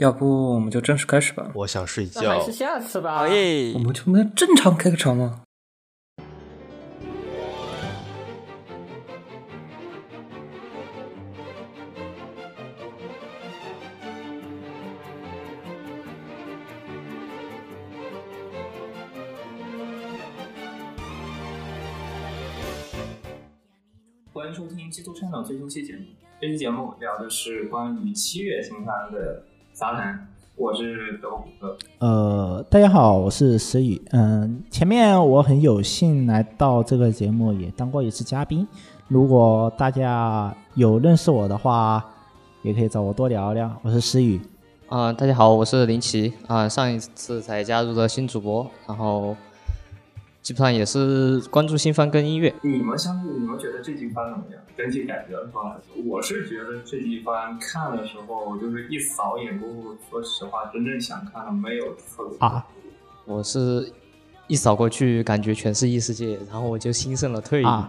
要不我们就正式开始吧？我想睡那还觉是。下次吧。好耶我！们就能正常开个场吗？欢迎收听《基督 channel》最新期节目。这期节目聊的是关于七月新番的杂谈。我是德虎哥。呃，大家好，我是石宇。嗯，前面我很有幸来到这个节目，也当过一次嘉宾。如果大家有认识我的话，也可以找我多聊聊。我是石宇。啊、大家好，我是林奇啊、上一次才加入的新主播，然后基本上也是关注新番跟音乐。你们相对，你们觉得这季番怎么样？整体感觉上来说，我是觉得这季番看的时候，就是一扫眼过后，说实话，真正想看的没有特别多啊我是一扫过去，感觉全是异世界，然后我就心生了退意。啊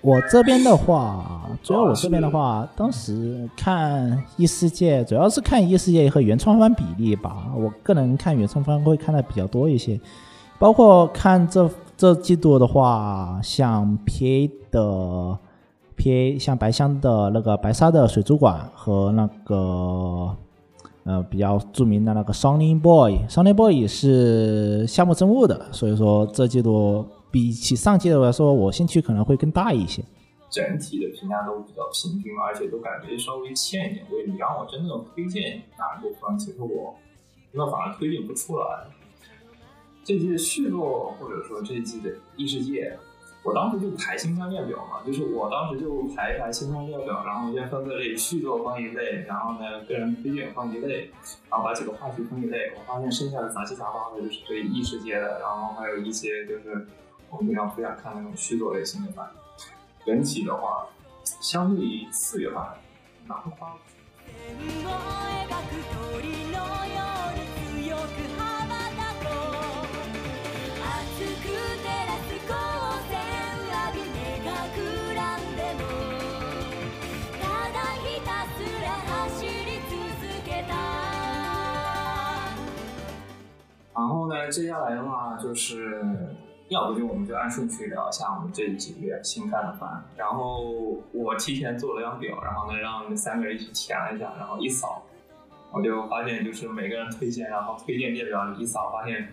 我这边的话，主要我这边的话，当时看异世界，主要是看异世界和原创番比例吧。我个人看原创番会看的比较多一些，包括看这这季度的话，像 PA 的 PA，像白香的那个白沙的水族馆和那个呃比较著名的那个 Sunny Boy，Sunny Boy 是夏目真务的，所以说这季度比起上季度来说，我兴趣可能会更大一些。整体的评价都比较平均，而且都感觉稍微欠一点味。你让我真正推荐哪部番，其实我那反而推荐不出来。这季的续作，或者说这季的异世界，我当时就排新番列表嘛，就是我当时就排一排新番列表，然后先分个类，续作放一类，然后呢个人推荐放一类，然后把几个话题分一类。我发现剩下的杂七杂八的就是对异世界的，然后还有一些就是我们平常不想看那种续作类型的吧。整体的话，相对于四月份来说，哪怕線然后呢，接下来的话就是，要不就我们就按顺序聊一下我们这几个月新干的番。然后我提前做了张表，然后呢让三个人一起填了一下，然后一扫，我就发现就是每个人推荐，然后推荐列表里一扫，发现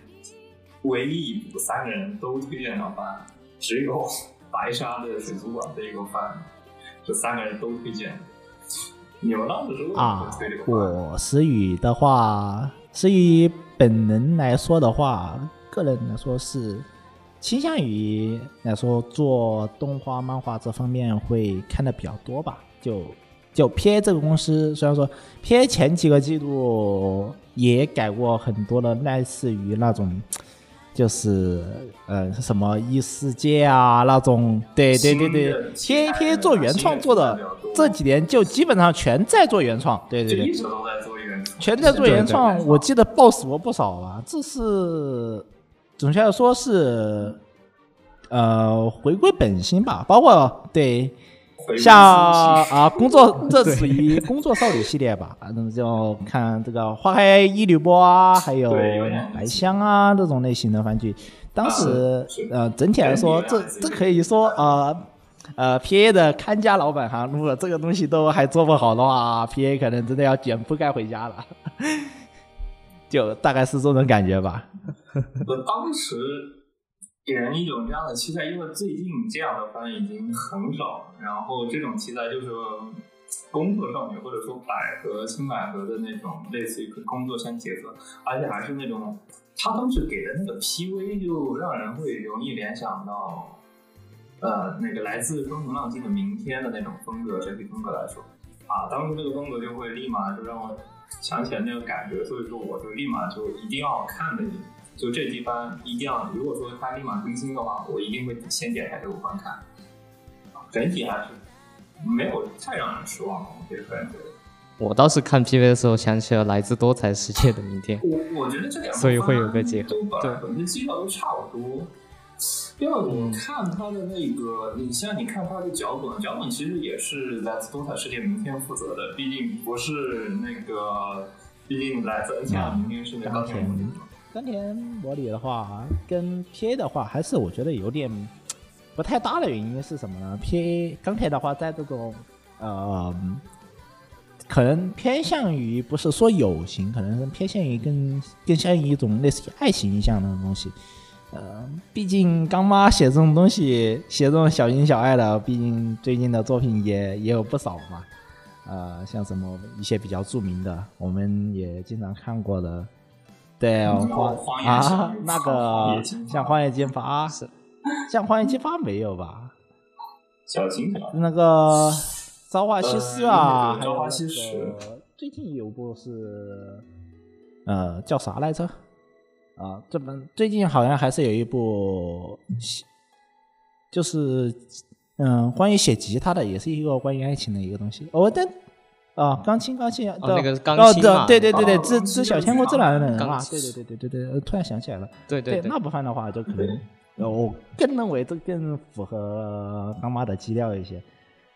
唯一一部三个人都推荐的番，只有白沙的水族馆这一个番，这三个人都推荐。你们当时是为什么啊会推这个番？我石宇的话，石宇本人来说的话，个人来说是倾向于来说做动画、漫画这方面会看的比较多吧。就就 PA 这个公司，虽然说 PA 前几个季度也改过很多的类似于那种。就是呃什么异世界啊那种，对对对对，P A P A 做原创做的这几年就基本上全在做原创，对对对一，直都在做全在做原创，我记得 BOSS 我不少吧，这是准确来说是呃回归本心吧，包括对像啊工作这属于 工作少女系列吧，那么就看这个花开一缕波啊，还有白香啊这种类型的番剧，当时呃整体来说，这这可以说呃。呃，P A 的看家老板哈，如果这个东西都还做不好的话，P A 可能真的要卷铺盖回家了，就大概是这种感觉吧。我当时给人一种这样的期待，因为最近这样的番已经很少了。然后这种题材就是工作少女，或者说百合、青百合的那种类似于工作相结合，而且还是那种他当时给的那个 PV 就让人会容易联想到。呃，那个来自风平浪静的明天的那种风格，整体风格来说，啊，当时这个风格就会立马就让我想起来那个感觉，所以说我就立马就一定要看的，就这地方一定要，如果说它立马更新的话，我一定会先点开这个观看。啊整体还是没有太让人失望的，我个人觉得。我倒是看 PV 的时候，想起了来自多彩世界的明天。我我觉得这两个所以会有个结合对来本身基调都差不多。因为我看他的那个，你像你看他的脚本，脚本其实也是来自多彩世界明天负责的，毕竟不是那个毕竟来自 NTR 明天是那钢铁钢铁模拟的话，跟 PA 的话，还是我觉得有点不太搭的原因是什么呢？PA 钢铁的话，在这种呃，可能偏向于不是说友情，可能是偏向于更更像于一种类似于爱情意象的东西。呃，毕竟刚妈写这种东西，写这种小情小爱的，毕竟最近的作品也也有不少嘛。呃，像什么一些比较著名的，我们也经常看过的，对，嗯荒啊，那个像荒野金发，是像荒野金发没有吧？小情小那个朝花夕拾啊，呃还有朝花夕那拾个最近有部是，呃，叫啥来着？啊，这本最近好像还是有一部，就是嗯，关于写吉他的，也是一个关于爱情的一个东西。哦，但啊，钢琴钢琴，哦那个钢哦琴嘛对对对对，知哦钢琴知小千国这两个人啊，对对对对对对，呃突然想起来了。对对那部分的话，就可能呃 我更认为这更符合当妈的基调一些。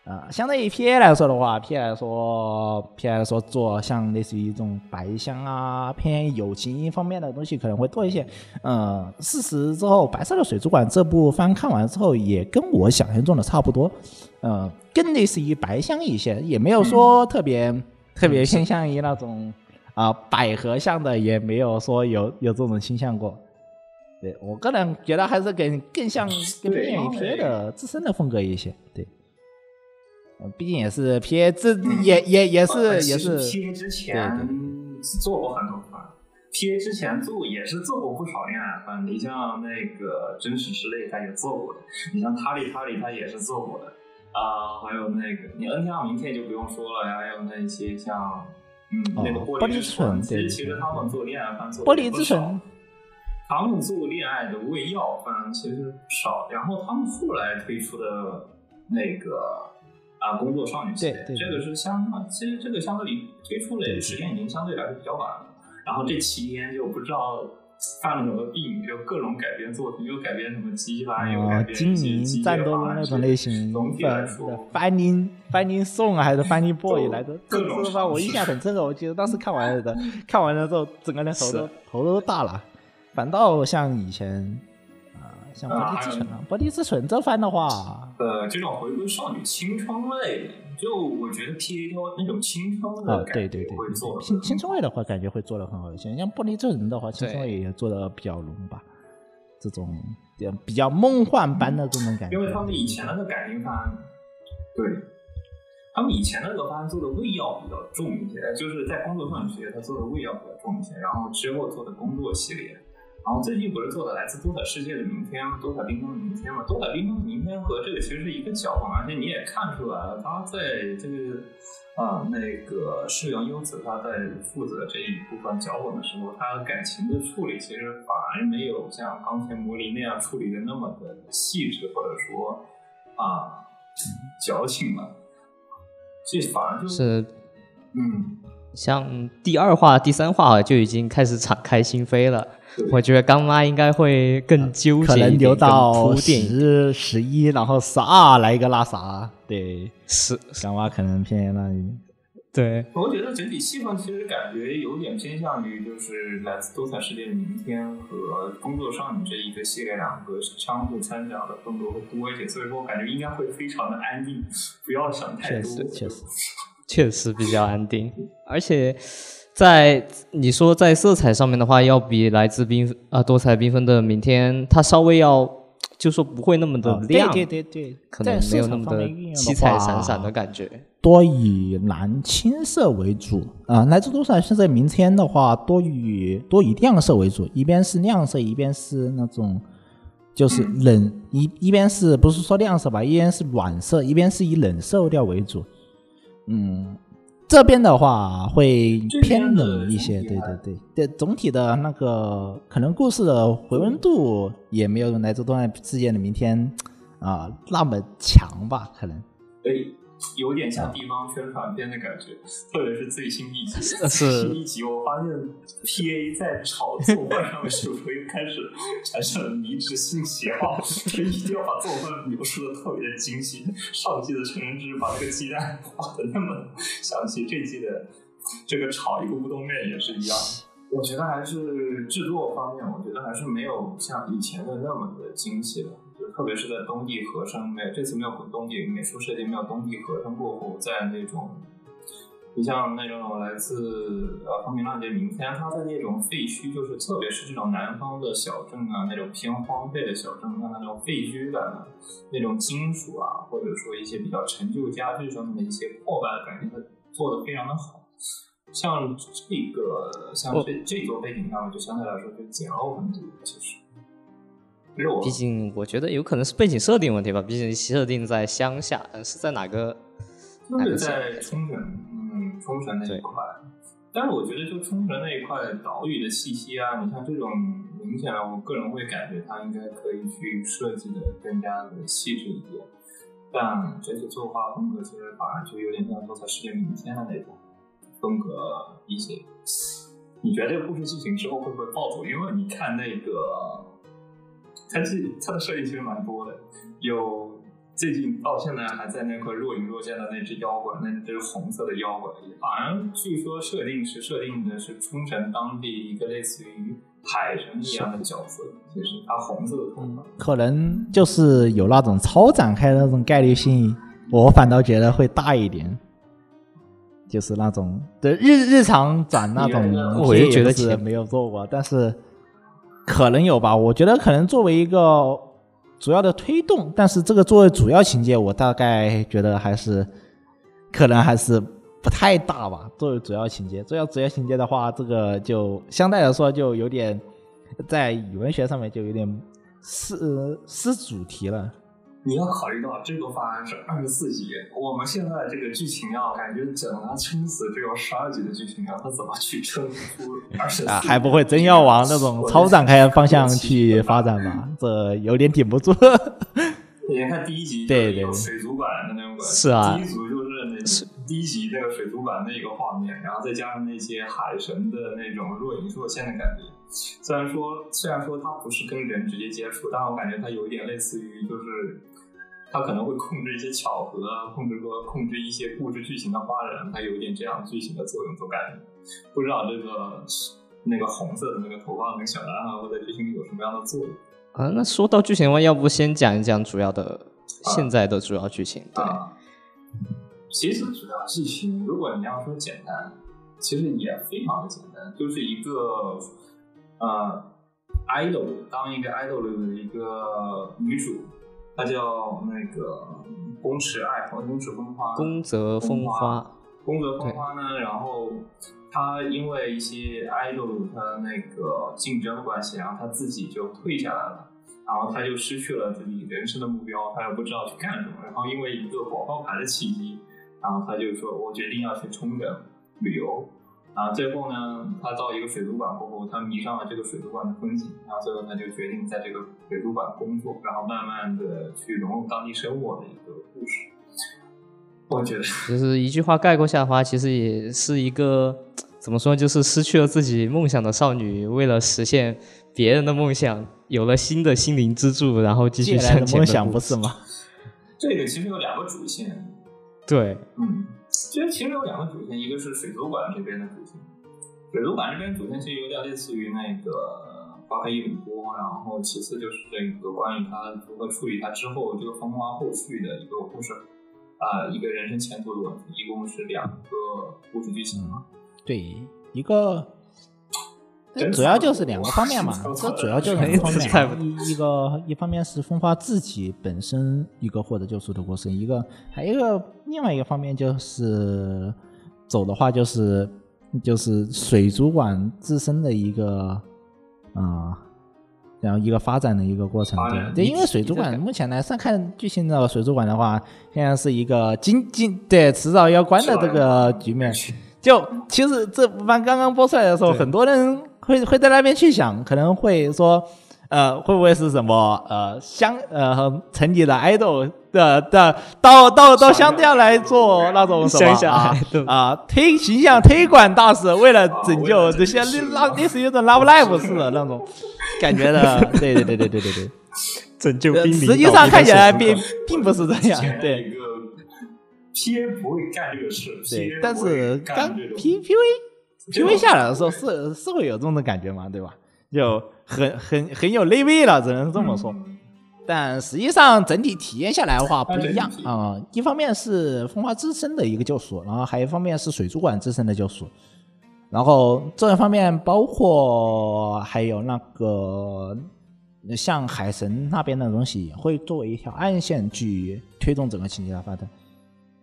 啊、相对于 PA 来说的话，PA 来说，PA 来说做像类似于这种白箱啊，偏友情方面的东西可能会多一些。嗯，事实之后，《白色的水族馆》这部番看完之后，也跟我想象中的差不多。嗯，更类似于白箱一些，也没有说特别、特别偏向于那种啊、百合向的，也没有说有有这种倾向过。对我个人觉得还是更更像更对偏于 PA 的自身的风格一些。对，呃毕竟也是 PA 自也也也是呃也是 P A 之前做过很多番，P A 之前做也是做过不少恋爱番。你像那个真实之泪，他也做过的；你像塔里塔里，他也是做过的。啊、还有那个你 N T R 明天就不用说了呀，还有那些像嗯、哦那个玻玻璃之璃之唇，唇对对其实其实他们做恋爱番做玻璃之城，他们做恋爱的胃药番其实少，然后他们后来推出的那个啊工作少女系列，对对这个是相其实这个相对于推出的时间已经相对来说比较晚了，然后这期间就不知道。犯了什么病？就各种改编作品，又改编什么鸡巴，又改啊，编精灵一些机战斗的那种类型总体来说的 Finding Finding Song 啊还是 Finding Boy 来着？这各种这番我印象很深刻，我记得当时看完了的，看完了之后，整个人头都头都大了。反倒像以前啊，像玻璃之唇啊，玻璃之唇这番的话，呃，这种回归少女青春类的，就我觉得 P A 挑那种青春啊的，感觉对对对会做，青青春味的话，感觉会做的很好一些。像玻璃之人的话，青春味也做的比较浓吧，这种比较比较梦幻般的这种感觉。因为他们以前那个改编番，对，他们以前那个番做的味药比较重一些，就是在工作上学他做的味药比较重一些，然后之后做的工作系列，然后最近不是做了来自多彩世界的明天，多彩缤纷的明天嘛？多彩缤纷的明天和这个其实是一个脚本，而且你也看出来了，他在这个啊、那个世阳优子他在负责这一部分脚本的时候，他感情的处理其实反而没有像钢铁魔力那样处理的那么的细致，或者说啊、矫情了，这反而就是嗯。像第二话、第三话就已经开始敞开心扉了。我觉得刚妈应该会更纠可能结一点，留到。十十一，然后十二来一个拉萨，对，是，干妈可能偏那里。对，我觉得整体气氛其实感觉有点偏向于就是来自多彩世界的明天和工作少女这一个系列两个相互掺杂的更多会多一些，所以说我感觉应该会非常的安静，不要想太确多。实确实，确实比较安定，而且在你说在色彩上面的话，要比来自缤啊、多彩缤纷的明天，它稍微要就说不会那么的哦亮，对对对对，可能没有那么的七彩闪闪的感觉。多以蓝青色为主啊、来自多彩现在明天的话，多以多以亮色为主，一边是亮色，一边是那种就是冷、一一边是不是说亮色吧，一边是暖色，一边是以冷色调为主。嗯，这边的话会偏冷一些，对对对对，总体的那个可能故事的回温度也没有来自动漫世界的明天啊、那么强吧，可能。哎，有点像地方宣传片的感觉，特别是最新一集。是最新一集我发现 P A 在炒作饭上的时候又开始产生了迷之性邪化，他一定要把做饭描述的特别的精细。上季的成人之把这个鸡蛋画的那么详细，这季的这个炒一个乌冬面也是一样。我觉得还是制作方面，我觉得还是没有像以前的那么的精细了。就特别是在冬季合成没有这次没有冬季美术设计没有冬季合成过后，在那种，你像那种来自呃风平浪静明天，它在那种废墟，就是特别是这种南方的小镇啊，那种偏荒废的小镇，像那种废墟感啊，那种金属啊，或者说一些比较陈旧家具上面的一些破败的感觉，它做的非常的好。像这个，像这这座背景上面，就相对来说就简陋很多，其实。毕竟我觉得有可能是背景设定问题吧，毕竟设定在乡下，嗯是在哪个？就是在冲绳，嗯，冲绳那一块。但是我觉得，就冲绳那一块岛屿的气息啊，你像这种，明显我个人会感觉它应该可以去设计的更加的细致一点。但这些作画风格其实反而就有点像《多彩世界明天》的那种风格一些。你觉得这个故事剧情之后会不会爆走？因为你看那个。它是他的设定其实蛮多的，有最近到现在还在那块若隐若现的那只妖怪，那只红色的妖怪，好像据说设定是设定的是冲绳当地一个类似于海神一样的角色，就是他红色的头发，可能就是有那种超展开的那种概率性，我反倒觉得会大一点。就是那种对日日常转那种，我就觉得是没有做过，但是。可能有吧，我觉得可能作为一个主要的推动，但是这个作为主要情节，我大概觉得还是可能还是不太大吧。作为主要情节，主要主要情节的话，这个就相对来说就有点在语文学上面就有点失失主题了。你要考虑到这个方案是二十四集，我们现在这个剧情啊，感觉整个撑死只有十二集的剧情啊，它怎么去撑出二十四？啊，还不会真要往那种超展开方向去发展吧？这有点顶不住。你看第一集，对对，水族馆的那种，是啊，第一组就是那第一集那个水族馆那个画面，然后再加上那些海神的那种若隐若现的感觉。虽然说虽然说它不是跟人直接接触，但我感觉它有一点类似于就是。他可能会控制一些巧合，控制说控制一些故事剧情的发展，他有一点这样剧情的作用，总感觉不知道这个那个红色的那个头发那个小男孩会在剧情里有什么样的作用啊？那说到剧情的话，要不先讲一讲主要的现在的主要剧情？对，其实主要剧情，如果你要说简单，其实也非常的简单，就是一个呃，idol 当一个 idol 的一个女主。他叫那个宫池爱和宫池风花，宫泽风花，宫泽风花呢？然后他因为一些 idol 他那个竞争的关系，然后他自己就退下来了，然后他就失去了自己人生的目标，他又不知道去干什么。然后因为一个广告牌的契机，然后他就说：“我决定要去冲绳旅游。”然后最后呢，他到一个水族馆过后，他迷上了这个水族馆的风景，然后最后他就决定在这个水族馆工作，然后慢慢的去融入当地生活的一个故事。我觉得，就是一句话概括下的话，其实也是一个怎么说，就是失去了自己梦想的少女，为了实现别人的梦想，有了新的心灵支柱，然后继续向前的梦想，不是吗？这个其实有两个主线。对，嗯。其实其实有两个主线，一个是水族馆这边的主线，水族馆这边主线其实有点类似于那个花开一缕波，然后其次就是这个关于他如何处理他之后这个风花后续的一个故事，啊，一个人生前途的问题，一共是两个故事剧情嘛？对，一个。主要就是两个方面嘛，这主要就是两个方面，一一个一方面是风花自己本身一个获得救赎的过程，一个还有一个另外一个方面就是走的话就是就是水族馆自身的一个啊，然后一个发展的一个过程，对对，因为水族馆目前来上看剧情的水族馆的话，现在是一个经经对迟早要关的这个局面，就其实这部番刚刚播出来的时候，很多人。会会在那边去想，可能会说，呃，会不会是什么呃乡呃城里的 idol 的的到到到乡下来做那种什么啊啊推形象推广大使，为了拯救这些那 类似于种 love life 似的那种感觉的，对对对对对对对，拯救濒临。实际上看起来并并不是这样，对。P A 不会干这个事对但是刚干 P P V P V 下来的时候是是会有这种的感觉嘛，对吧？就很很很有内味了，只能这么说。嗯但实际上整体体验下来的话不一样啊、一方面是风花之声的一个救赎，然后还有一方面是水族馆自身的救赎。然后这一方面包括还有那个像海神那边的东西，也会作为一条暗线去推动整个情节的发展。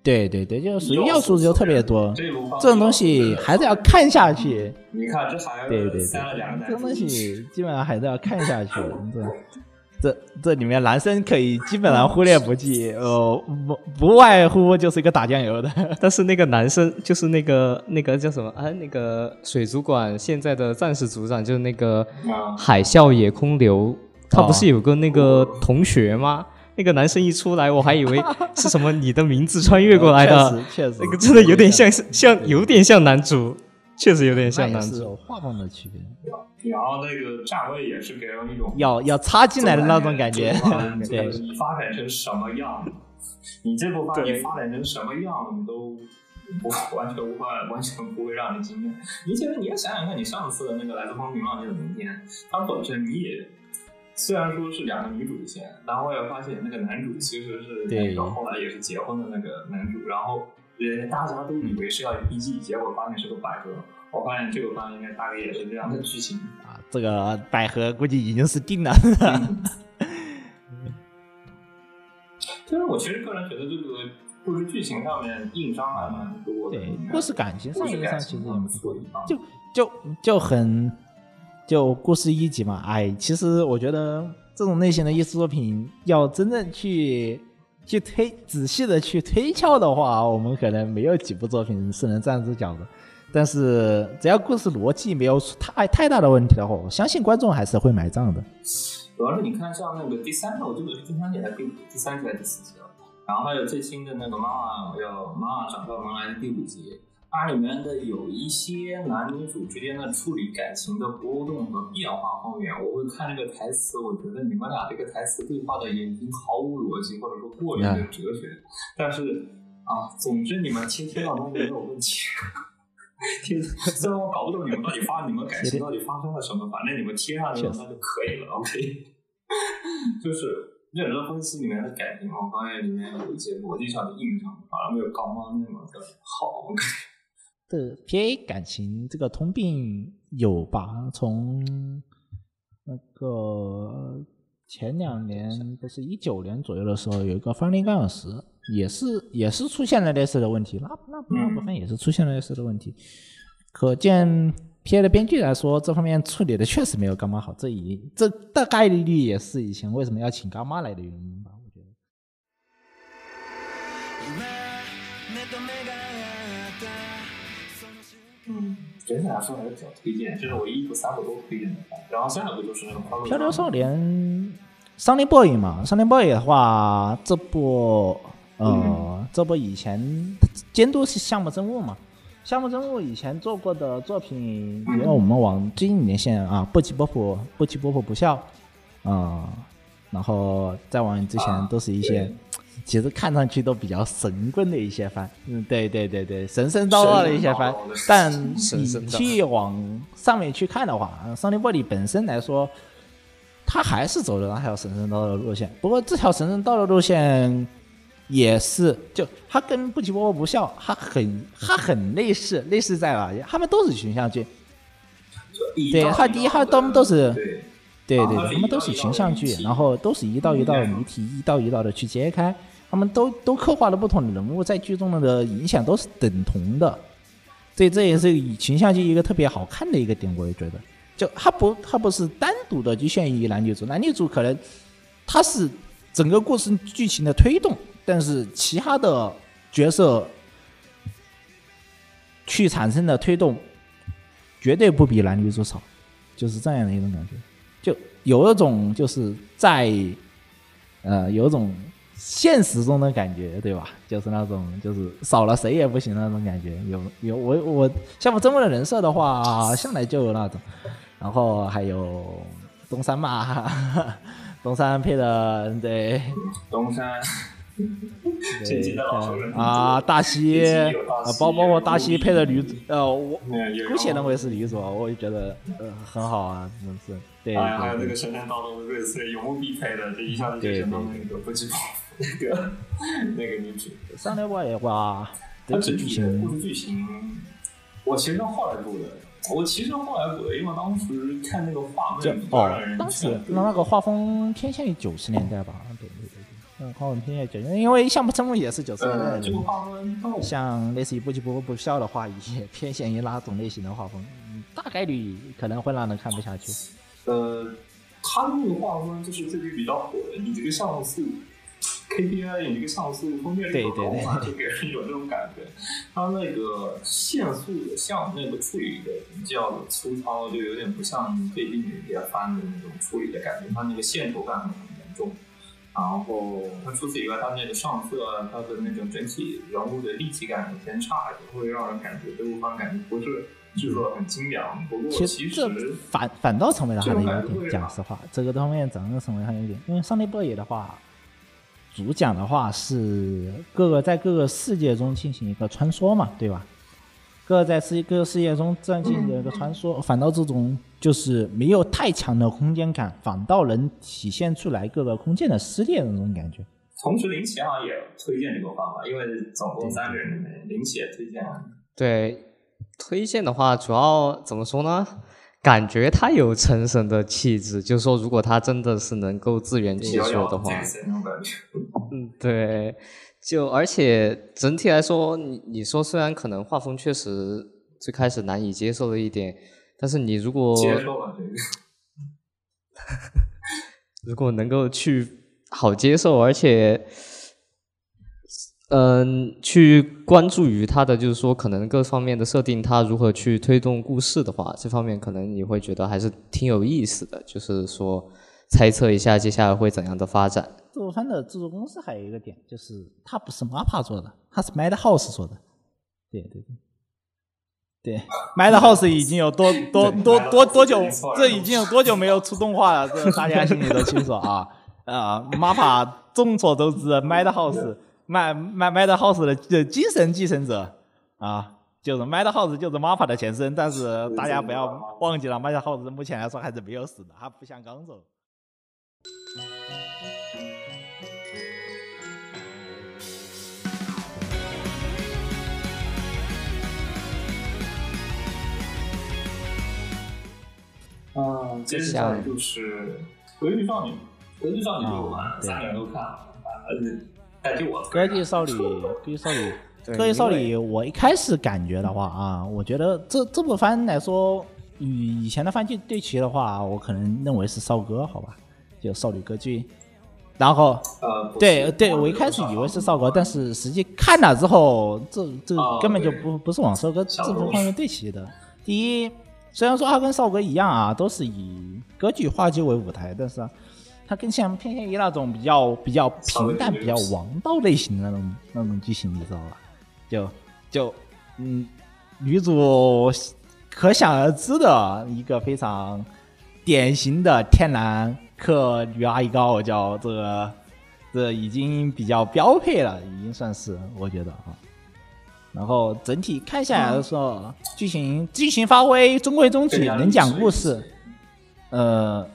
对对对，就是属于要素就特别多，这种东西还是要看下去。你看这还对对对，塞了两个这种东西基本上还是要看下去。这这这里面男生可以基本上忽略不计，呃，不不外乎就是一个打酱油的。但是那个男生就是那个那个叫什么啊？那个水族馆现在的战士组长就是那个啊海啸野空流，他不是有个那个同学吗？那个男生一出来，我还以为 是什么你的名字穿越过来的，确实，确实那个真的有点像像有点像男主，确实有点像男主。画风的区别，然后那个站位也是给人一种要要插进来的那种感觉。对，你发展成什么样，你这部番你发展成什么样，你都不完全无法，完全不会让人惊艳。你其实你要想想看，你上次的那个《来自风平浪静的明天》，它本身你也虽然说是两个女主线，然后我也发现那个男主其实是那对个后来也是结婚的那个男主，然后人大家都以为是要 BG，结果发现是个百合。我发现这个番应该大概也是这样的剧情。啊，这个百合估计已经是定了。其实我其实个人觉得这个故事剧情上面硬伤还蛮多的。对，故事感情上其实也不错就就就很就故事一集嘛。哎，其实我觉得这种类型的艺术作品要真正去去推仔细的去推敲的话，我们可能没有几部作品是能站住脚的。但是只要故事逻辑没有太太大的问题的话，我相信观众还是会买账的。主要是你看像那个第三季，我记得是第三季还是第第三季还是第四季了。然后还有最新的那个妈妈要妈妈找到门来的第五集，它里面的有一些男女主之间的处理感情的波动和变化方面，我会看这个台词，我觉得你们俩这个台词对话的也已经毫无逻辑，或者说过于的哲学。但是啊，总之你们贴贴到都没有问题。贴，虽然我搞不懂你们到底发你们感情到底发生了什么，反正你们贴上去了那就可以了，OK。就是认真分析里面的感情，我发现里面有一些逻辑上的硬伤，反而没有刚刚那么的好。是 P A 感情这个通病有吧？从那个前两年，不是一九年左右的时候，有一个《方林干有时》，也是也是出现了类似的问题，那那那部分也是出现了类似的问题，可见 P A 的编剧来说，这方面处理的确实没有干妈好，这一这大概率也是以前为什么要请干妈来的原因吧，整体来说还是比较推荐，这是我一部、三部都推荐的。然后下一部就是那个《漂流少年》Sunny Boy 嘛，Sunny Boy 的话，这部呃，嗯这部以前监督是项目真务嘛，项目真务以前做过的作品，嗯因为我们往最近年线啊，不起波普，不起波普不笑，啊、然后再往之前啊都是一些。对其实看上去都比较神棍的一些番，嗯，对对对对，神神叨叨的一些番但你去往上面去看的话，桑尼波里本身来说，它还是走的那条神神叨叨的路线。不过这条神神叨叨路线也是，就它跟不起波波不笑，它很它很类似，类似在哪里？他们都是群像剧，对它第一它他们都是对对对他们都是群像剧然后都是一道一道的嗯谜题，一道一道的去揭开，他们都都刻画了不同的人物，在剧中的影响都是等同的，所以这也是以群像剧一个特别好看的一个点，我也觉得，就它不它不是单独的局限于男女主，男女主可能它是整个故事剧情的推动，但是其他的角色去产生的推动绝对不比男女主少，就是这样的一种感觉。就有一种就是在呃有一种现实中的感觉，对吧？就是那种就是少了谁也不行的那种感觉。有有我我像我这么的人设的话，向来就有那种，然后还有东山嘛，东山配的对东山啊，大西啊，包包括大西配的女主，呃，我姑且认为是女主，我就觉得呃很好啊，真的是。对还有那对对，个神探道德的瑞穗，永无必配的，这一下子就想到那个不知道那个那个女主。上来我的话，这个剧它整体的故情事剧情，我其实是后来补的。我其实后来补的，因为当时看那个画就面哦人，当时那那个画风偏向于九十年代吧，对，嗯，画风偏向于九十，因为项目成木也是九十年代呃，的这个画风像类似于不急不不笑的话，也偏向于那种类型的画风，嗯大概率可能会让人看不下去。呃，他的那个画风就是最近比较火的，你这个像素 KPI，你这个像素封面对对有高嘛，对就给人有那种感觉。他那个线速的像那个处理的比较粗糙，就有点不像最近比较翻的那种处理的感觉，他那个线头感很严重。然后它除此以外，它那个上色啊，它的那种整体人物的立体感很偏差，也会让人感觉这部番感觉不是制作得很精良。不过其其实这实反反倒成为了他的优点，讲实话，这个方面真的成为他的优点。因为上帝波野的话，主讲的话是各个在各个世界中进行一个穿梭嘛，对吧？各在世各个世界中进行一个穿梭，反倒这种就是没有太强的空间感，反倒能体现出来各个空间的撕裂的那种感觉。同时，林奇好像也推荐这个方法，因为总共三个人里面，林奇也推荐了。对，推荐的话，主要怎么说呢？感觉他有成神的气质，就是说，如果他真的是能够自圆其说的话。嗯，对，就而且整体来说，你你说虽然可能画风确实最开始难以接受了一点，但是你如果接受了这个，如果能够去好接受，而且，嗯，去关注于它的就是说可能各方面的设定，它如何去推动故事的话，这方面可能你会觉得还是挺有意思的，就是说猜测一下接下来会怎样的发展。这部番的制作公司还有一个点，就是它不是 MAPPA 做的，它是 Madhouse 做的。对对对。对，Madhouse 已经有多多多多多久，这已经有多久没有出动画了？这大家心里都清楚啊。啊，MAPPA 众所周知，Madhouse Mad Mad Madhouse 的的精神继承者啊，就是 Madhouse 就是 MAPPA 的前身，但是大家不要忘记了，Madhouse 目前来说还是没有死的，它不像刚走。嗯，接下来就是《格局少女》，《格局少女》就完了，啊对三个人都看了，而且代替我歌剧少女，歌剧少女，对歌剧少女，我一开始感觉的话啊，我觉得这这部番来说，与以前的番剧对齐的话，我可能认为是少歌，好吧，就少女歌剧。然后，呃，对对，我一开始以为是少歌，但是实际看了之后，这这啊根本就不不是往少歌这部方面对齐的。第一，虽然说他跟少歌一样啊，都是以歌剧话剧为舞台，但是啊它更像偏向于那种比较比较平淡、比较王道类型的那种那种剧情，你知道吧？就就嗯，女主可想而知的一个非常典型的天然克女阿姨高，叫这个这已经比较标配了，已经算是我觉得啊。然后整体看下来的时候，剧情剧情发挥中规中矩，能讲故事，呃，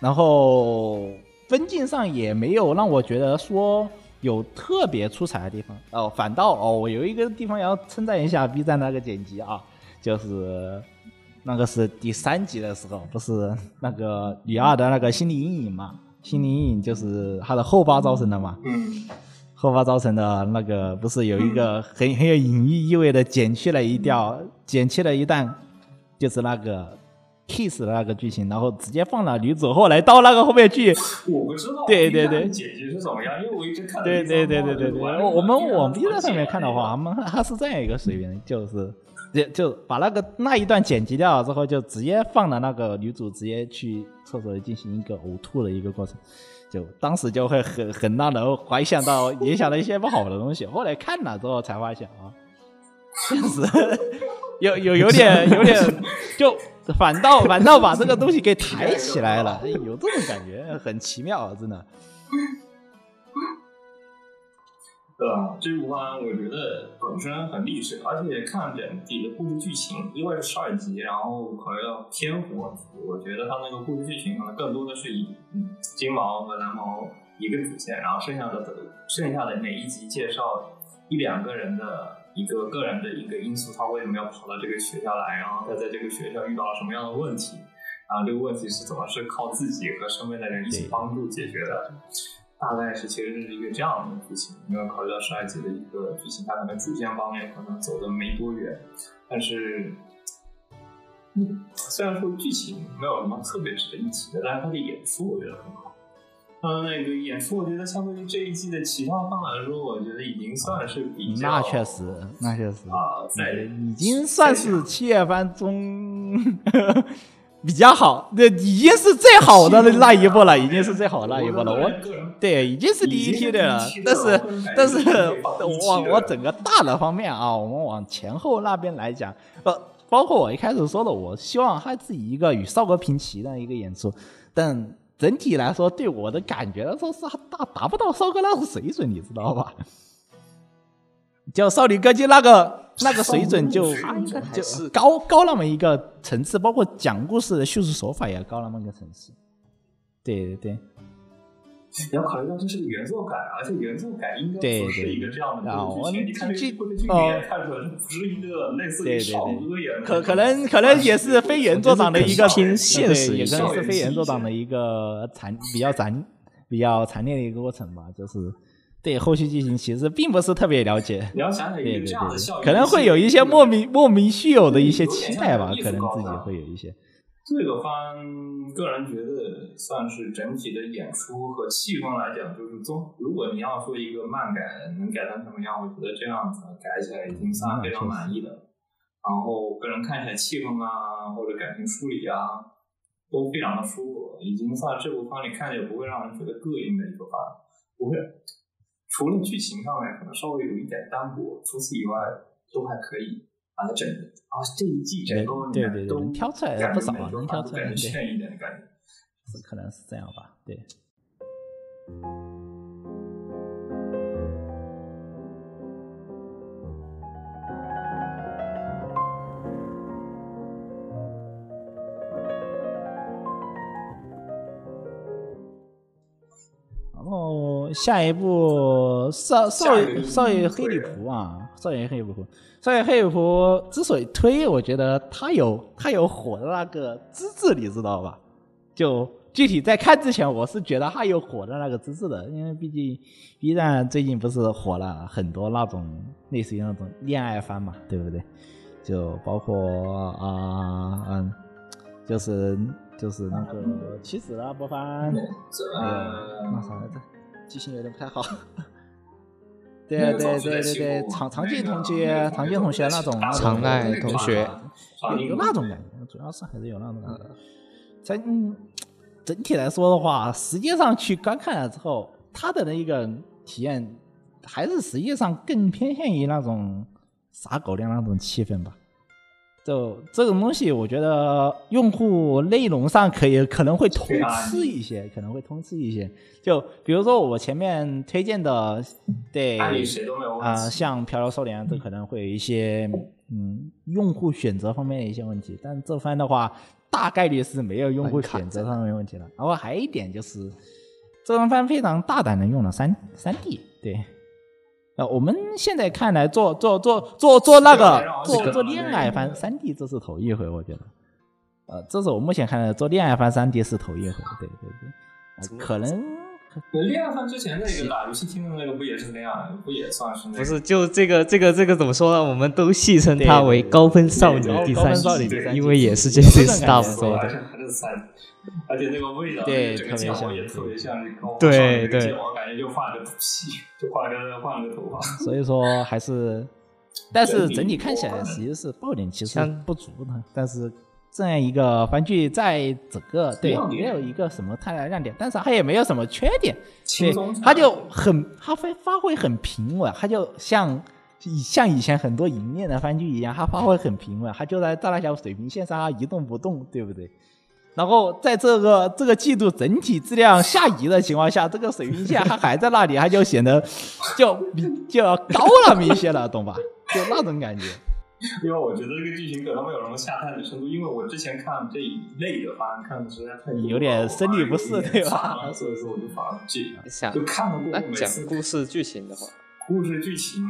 然后分镜上也没有让我觉得说有特别出彩的地方哦，反倒哦，我有一个地方要称赞一下 B 站那个剪辑啊，就是那个是第三集的时候，不是那个女二的那个心理阴影嘛？心理阴影就是她的后爸造成的嘛？嗯，后发造成的那个不是有一个很很有隐喻意味的剪去了一调，剪去了一段，就是那个 kiss 的那个剧情，然后直接放了女主，后来到那个后面去，我不知道，对对对。解决是怎么样，因为我一直看的对对对对对对，我我们往 B 站上面看的话，我嘛，们它是这样一个水平，就是就就把那个那一段剪辑掉了之后，就直接放了那个女主直接去厕所里进行一个呕吐的一个过程，就当时就会很很让人怀想到联想到一些不好的东西，后来看了之后才发现啊，确实 有有有点 有点就反倒反倒把这个东西给抬起来了，有这种感觉，很奇妙，真的。对吧？这部番我觉得本身很励志，而且看整体的故事剧情，因为是十二集，然后考虑到篇幅问题，我觉得它那个故事剧情可能更多的是以嗯金毛和蓝毛一个主线，然后剩下的剩下的每一集介绍一两个人的一个个人的一个因素，他为什么要跑到这个学校来，然后他在这个学校遇到了什么样的问题，然后这个问题是怎么是靠自己和身边的人一起帮助解决的。大概是其实是一个这样的剧情，因为考虑到十二集的一个剧情，它可能主线方面可能走的没多远，但是，嗯，虽然说剧情没有什么特别值得一提的，但是它的演出我觉得很好。嗯，那个演出我觉得相对于这一季的其他番来说，我觉得已经算是比较那确实，那确实啊，在已经算是七月番中。比较好，那已经是最好的那一步了，已经是最好的那一步了。我对，已经是第一梯队了。但是，但是往我整个大的方面啊，我们往前后那边来讲，呃，包括我一开始说的，我希望他自己一个与少哥平齐的一个演出，但整体来说，对我的感觉来说是达达不到少哥那个水准，你知道吧？叫少女歌姬那个那个水准就就高高那么一个层次，包括讲故事的叙述手法也高那么一个层次。对对对，你要考虑到这是个原作改，而且原作改应该不是一个这样的剧情。你看这部剧也看出来，不是一个类似于少歌演可可能可能也是非原作党的一个偏现实，也可能是非原作党的一个残比较残比较残烈的一个过程吧，就是。对后续剧情其实并不是特别了解，你要想想这样的可能会有一些莫名莫名虚有的一些期待吧，可能自己会有一些。这个番个人觉得算是整体的演出和气氛来讲，就是综。如果你要说一个漫改能改成什么样，我觉得这样子改起来已经算非常满意的。然后个人看起来气氛啊，或者感情梳理啊，都非常的舒服，已经算这部番里看起来不会让人觉得膈应的一个番，不会。除了剧情上面可能稍微有一点单薄，除此以外都还可以把它整啊这一季整个对对都挑出来不少，能挑出来对，欠一点的感觉，是可能是这样吧，对。下一部少少爷少爷黑女仆啊，少爷黑女仆，少爷黑女仆之所以推，我觉得他有他有火的那个资质，你知道吧？就具体在看之前，我是觉得他有火的那个资质的，因为毕竟 B 站最近不是火了很多那种类似于那种恋爱番嘛，对不对？就包括啊嗯，就是就是那个妻子那部番，呃，那啥来着？记性有点不太好，对对对对对，常常见同学，常见同学那种，常奈同学，有那种感觉，主要是还是有那种感觉。整整体来说的话，实际上去观看了之后，他的那个体验还是实际上更偏向于那种撒狗粮那种气氛吧。就这种东西，我觉得用户内容上可以可能会通吃一些，可能会通吃一些。就比如说我前面推荐的，对啊，像《漂流少年》，这可能会有一些嗯用户选择方面的一些问题。但这番的话，大概率是没有用户选择上面问题了。然后还有一点就是，这番非常大胆的用了三三 D，对。呃，我们现在看来做做做做做那个做做恋爱番三 D，这是头一回，我觉得。呃，这是我目前看来做恋爱番三 D 是头一回，对对对。可能 恋爱番之前那个打游戏厅的那个不也是那样，不也算是？不是，就这个这个这个怎么说呢？我们都戏称它为高分少女第三季，因为也是 J C Staff 做的。而且那个味道，对，特别像，也特别像那个对对，我感觉就换了个皮，就换个换了个头发。所以说还是，但是整体看起来其实是爆点其实不足的。但是这样一个番剧在整个对没有一个什么太大亮点，但是它也没有什么缺点，对，它就很它发发挥很平稳，它就像像以前很多银面的番剧一样，它发挥很平稳，它就在大大小水平线上一动不动，对不对？然后在这个这个季度整体质量下移的情况下，这个水平线它还在那里，它就显得就比就要高那么一些了，懂吧？就那种感觉。因为我觉得这个剧情可能没有什么下探的深度，因为我之前看这一类的番看的实在太多有点生理不适对吧所以说我就反而这。想就看了过那讲后每次故事剧情的话，故事剧情，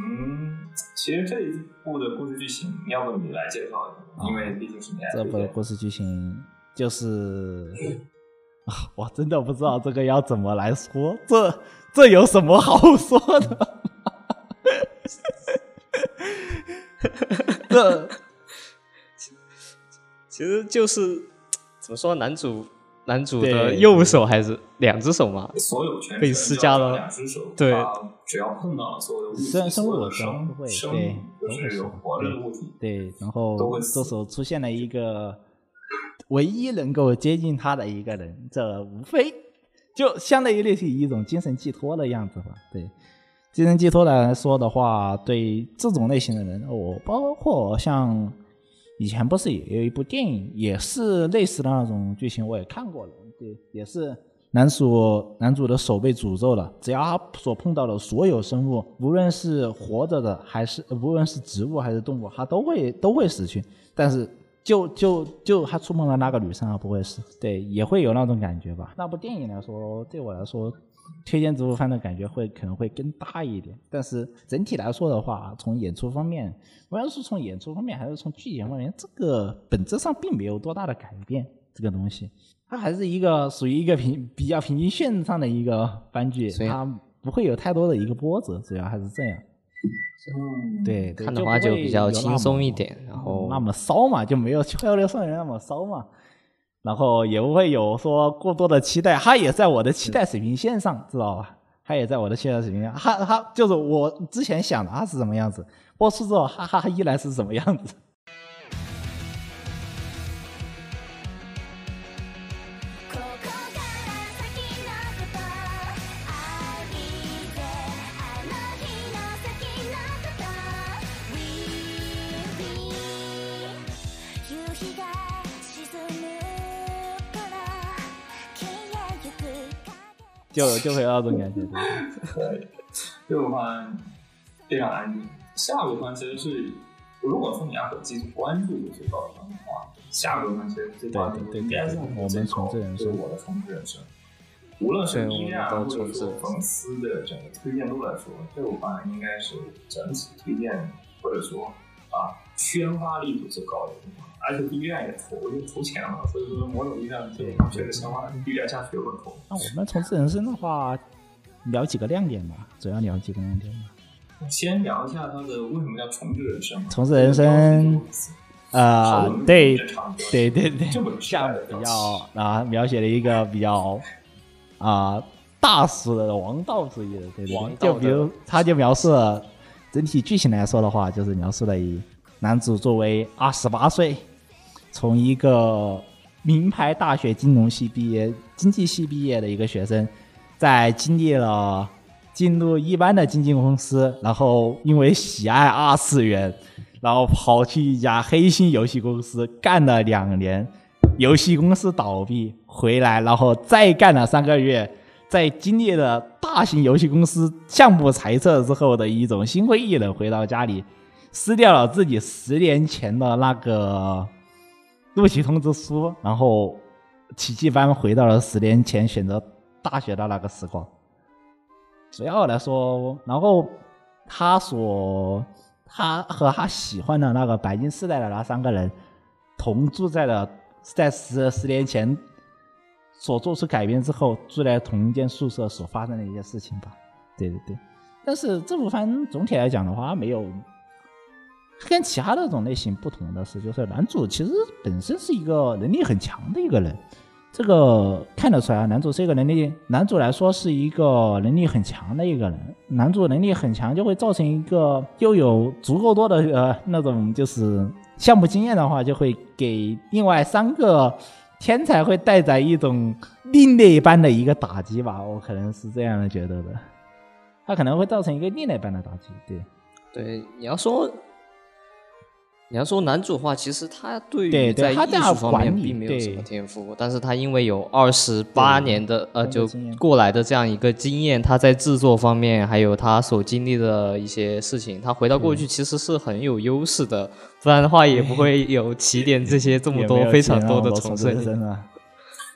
其实这一部的故事剧情，要不你来介绍一下？因为毕竟是你来这部的故事剧情就是啊，我真的不知道这个要怎么来说，这这有什么好说的？这 其实就是怎么说，男主男主的右手还是两只手嘛？所有权被程施加了两只手，对只要碰到了所有的物体，生生物生会生对物就是有活着的物体，对，然后这时候出现了一个唯一能够接近他的一个人，这无非就相当于类似于一种精神寄托的样子吧。对，精神寄托来说的话，对这种类型的人，我包括像以前不是也有一部电影，也是类似的那种剧情，我也看过了。对，也是男主男主的手被诅咒了，只要他所碰到的所有生物，无论是活着的还是无论是植物还是动物，他都会都会死去。但是就就就他触碰了那个女生，他不会死。对，也会有那种感觉吧。那部电影来说，对我来说。推荐这部番的感觉会可能会更大一点，但是整体来说的话，从演出方面，无论是从演出方面还是从剧情方面，这个本质上并没有多大的改变。这个东西，它还是一个属于一个平比较平均线上的一个番剧，它不会有太多的一个波折，主要还是这样。嗯，对，看的话就比较轻松一点，然后那么骚嘛，就没有《漂流少年》那么骚嘛。然后也不会有说过多的期待，他也在我的期待水平线上，知道吧？他也在我的期待水平线，他他就是我之前想的他是什么样子，播出之后，哈哈，依然是什么样子。就就会有那种感觉。对可以。这部番非常安静。下部番其实是，如果说你要很积极关注这些高番的话，下部番其实最关注应该是我们最高重置人生我的重置人生。无论是对 B 我站们或者说的重置人生粉丝的整个推荐度来说，这部番应该是整体推荐或者说啊宣发力度最高的地方。而且 B 站也投投钱了，所以说某种意义上这部番确实宣发 B 站下去有很投。那我们重置人生的话，聊几个亮点吧，主要聊几个亮点吧。先聊一下他的为什么叫重置人生？重置人生呃，对对对对这么，像比较啊描写了一个比较啊大俗的王道主义的，对对对，王道的就比如他就描述了整体剧情来说的话，就是描述了以男主作为二十八岁，从一个名牌大学金融系毕业、经济系毕业的一个学生，在经历了进入一般的经纪公司，然后因为喜爱二次元，然后跑去一家黑心游戏公司干了两年，游戏公司倒闭，回来然后再干了三个月，在经历了大型游戏公司项目裁撤之后的一种心灰意冷，回到家里，撕掉了自己十年前的那个 录取通知书，然后奇迹般回到了十年前选择大学的那个时光。主要来说，然后他所他和他喜欢的那个白金世代的那三个人同住在了在十十年前所做出改变之后住在同一间宿舍所发生的一些事情吧。对对对，但是这部番总体来讲的话，没有跟其他那种类型不同的是，就是男主其实本身是一个能力很强的一个人。这个看得出来啊，男主是一个能力，男主来说是一个能力很强的一个人。男主能力很强，就会造成一个又有足够多的呃那种就是项目经验的话，就会给另外三个天才会带来一种另类般的一个打击吧。我可能是这样的觉得的，他可能会造成一个另类般的打击。对，对，你要说，你要说男主的话，其实他对对于在艺术方面并没有什么天赋，但是他因为有二十八年的呃就过来的这样一个经验，他在制作方面还有他所经历的一些事情，他回到过去其实是很有优势的，不然的话也不会有起点这些这么多非常多的重生。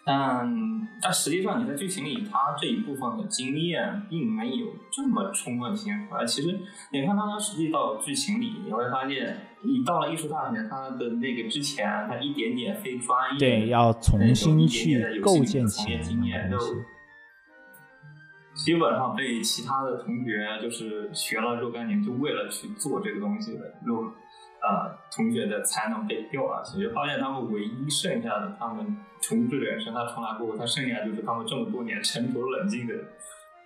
但但实际上你在剧情里，他这一部分的经验并没有这么充分体现出来。其实你看他实际到剧情里，你会发现，你到了艺术大学，他的那个之前，他一点点非专业，对，要重新去构建起来经验，就。基本上被其他的同学就是学了若干年，就为了去做这个东西的若呃同学的才能被调了。其实发现他们唯一剩下的，他们重置人生，他重来过后，他剩下就是他们这么多年沉着冷静的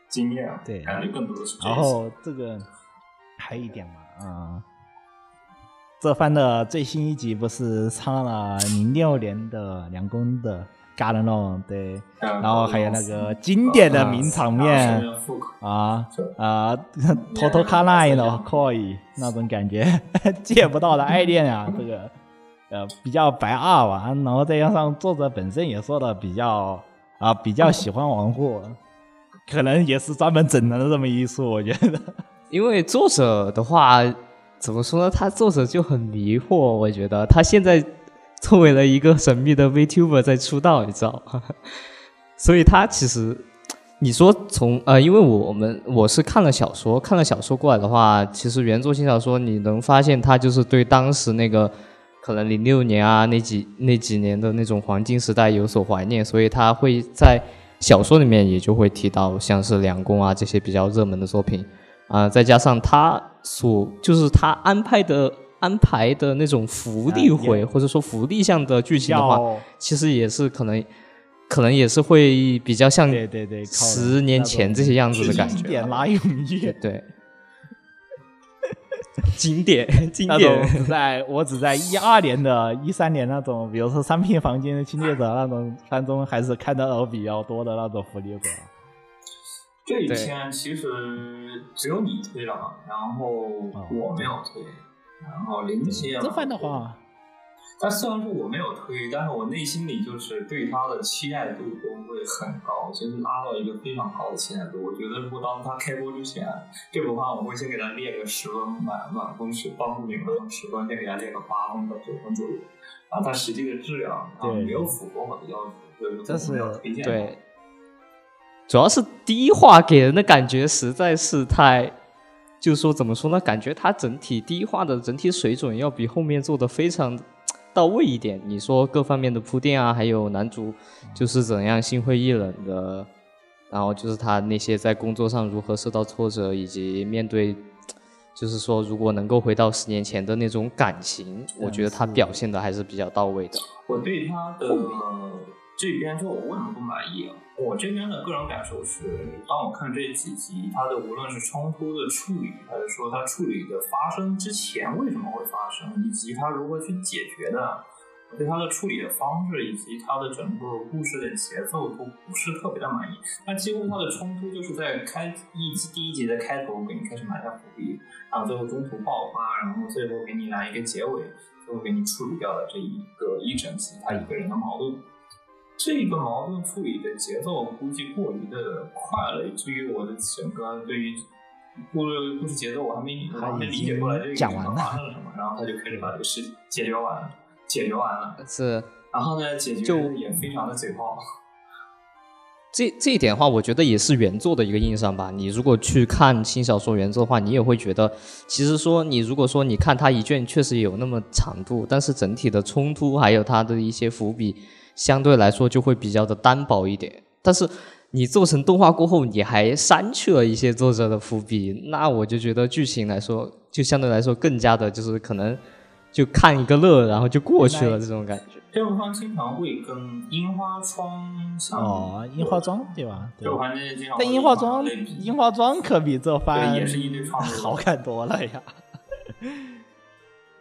经验，对感觉更多的是这然。后这个还有一点嘛，啊、这番的最新一集不是唱了零六年的梁工的《Garden Room》对，然然后还有那个经典的名场面。啊啊，偷偷看那一种可以那种感觉，借不到的爱恋啊，这个呃比较白二吧，然后再加上作者本身也说的比较啊比较喜欢玩货，可能也是专门整的这么一出，我觉得。因为作者的话，怎么说呢？他作者就很迷惑，我觉得。他现在作为了一个神秘的 VTuber 在出道，你知道吗？所以他其实，你说从呃，因为我们我是看了小说，看了小说过来的话，其实原作新小说你能发现他就是对当时那个可能零六年啊那几那几年的那种黄金时代有所怀念，所以他会在小说里面也就会提到像是梁公啊这些比较热门的作品。啊、再加上他所就是他安排的安排的那种福利啊回、也或者说福利向的剧情的话，其实也是可能可能也是会比较像对对对，十年前这些样子的感觉。经觉典拉永对玉，对，经典 经典，只在我只在一二年的、一三年那种，比如说三片房间的侵略者那种番中，还是看到比较多的那种福利果。这一对。篇其实只有你推了，然后我没有推，然后林姐这番的话，但虽然说我没有推，但是我内心里就是对他的期待度都会很高，就是拉到一个非常高的期待度。我觉得如果当他开播之前，这部番我会先给他列个十分满满分是帮助你们分十分，先给他列个八分到九分左右。然后它实际的质量啊对没有符合我的要求，所以说这是我没有推荐。对，主要是第一话给人的感觉实在是太，就是说怎么说呢？感觉它整体第一话的整体水准要比后面做的非常到位一点。你说各方面的铺垫啊，还有男主就是怎样心灰意冷的，然后就是他那些在工作上如何受到挫折，以及面对。就是说，如果能够回到十年前的那种感情，我觉得他表现的还是比较到位的。我对他的这边说我为什么不满意啊？我这边的个人感受是，当我看这几集，他的无论是冲突的处理，还是说他处理的发生之前为什么会发生，以及他如何去解决的，我对他的处理的方式以及他的整个故事的节奏都不是特别的满意。那几乎他的冲突就是在开一集第一集的开头给你开始埋下伏笔，然后最后中途爆发，然后最后给你来一个结尾，最后给你处理掉了这一个一整集他一个人的矛盾。这个矛盾处理的节奏估计过于的快了，以至于我的整个对于故事故事节奏我还没还没理解过来这个讲完了发生了什么，然后他就开始把这个事解决完了，解决完了，是然后呢解决就也非常的嘴炮。这这一点的话，我觉得也是原作的一个硬伤吧。你如果去看轻小说原作的话，你也会觉得，其实说你如果说你看它一卷确实有那么长度，但是整体的冲突还有它的一些伏笔，相对来说就会比较的单薄一点。但是你做成动画过后，你还删去了一些作者的伏笔，那我就觉得剧情来说，就相对来说更加的就是可能就看一个乐，然后就过去了这种感觉。这部番经常会跟樱花窗相哦，樱花庄对吧？对这。部番经常但樱花庄，樱花庄可比这番也是一堆创作好看多了呀。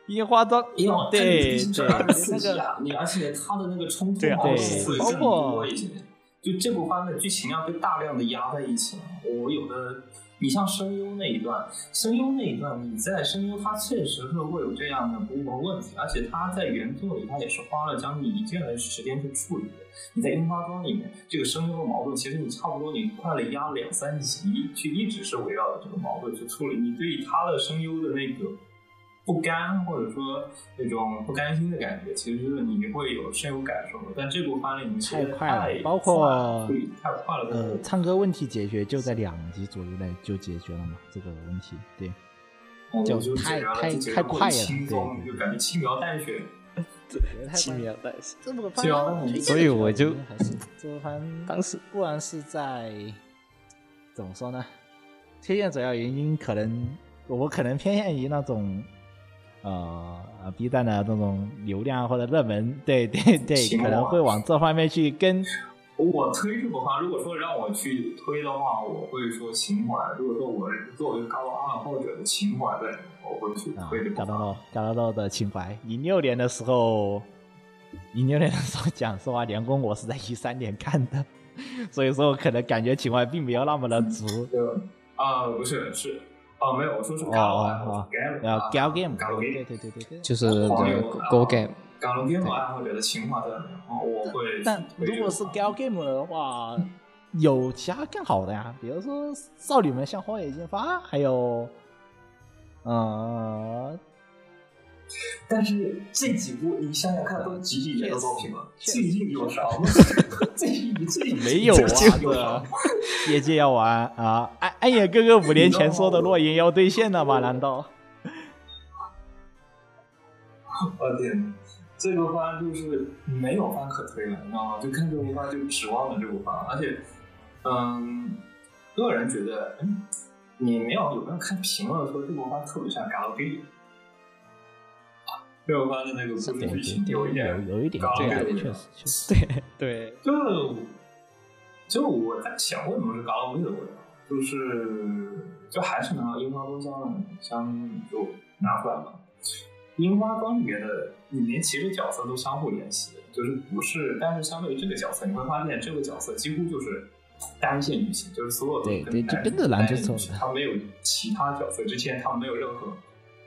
樱花庄，对对，这二十四那你而且它的那个冲突对啊矛盾会更包括多一些。就这部番的剧情要被大量的压在一起了，我有的你像声优那一段，声优那一段，你在声优它确实是会有这样的部分问题，而且他在原作里他也是花了将近一卷的时间去处理的。你在樱花庄里面，这个声优的矛盾，其实你差不多你快了压两三集，去一直是围绕着这个矛盾去处理。你对于他的声优的那个。不甘或者说那种不甘心的感觉，其实你会有深有感受的。但这部番里面太快了，包括太快了。呃，唱歌问题解决就在两集左右内就解决了嘛，这个问题对，就太太太快了，对，就感觉轻描淡写。轻描淡写，这部番，所以我就还是这部番当时不然是在怎么说呢？推荐主要原因可能我可能偏向于那种。呃，B 站的这种流量或者热门，对对对，可能会往这方面去跟。我推这个话，如果说让我去推的话，我会说情怀。如果说我作为高爱好者的情怀在，我会去推这部。高高高高的情怀。一六年的时候，一六年的时候讲实话，连工我是在一三年看的，所以说可能感觉情怀并没有那么的足。啊，不是是。哦，没有，我说是 Gal Gal Game，对对对对对，就是这个 Go Game。Gal Game 爱好者的情怀在里面，我会。但如果是 Gal Game 的话，有其他更好的呀，比如说《少女们向荒野进发》，还有，嗯。但是这几部你想想看，都几几年的作品了？最近有啥？最近最没有啊！业界要玩啊！暗暗夜哥哥五年前说的诺言要兑现了吗？难道？我天，这个番就是没有番可推了，你知道吗？就看这部番就指望着这部番，而且，嗯，个人觉得，嗯，你没有有没有看评论说这部番特别像《嘎鲁 y 六番的那个故事剧情有一点，有一点，这个确实，确实，对对，就就我在想，为什么是嘎拉威的味道？就是就还是拿樱花庄香香就拿出来了。樱花庄里面的里面其实角色都相互联系，就是不是，但是相对于这个角色，你会发现这个角色几乎就是单线女性，就是所有对对，就跟着男主走的，他没有其他角色之前，他没有任何。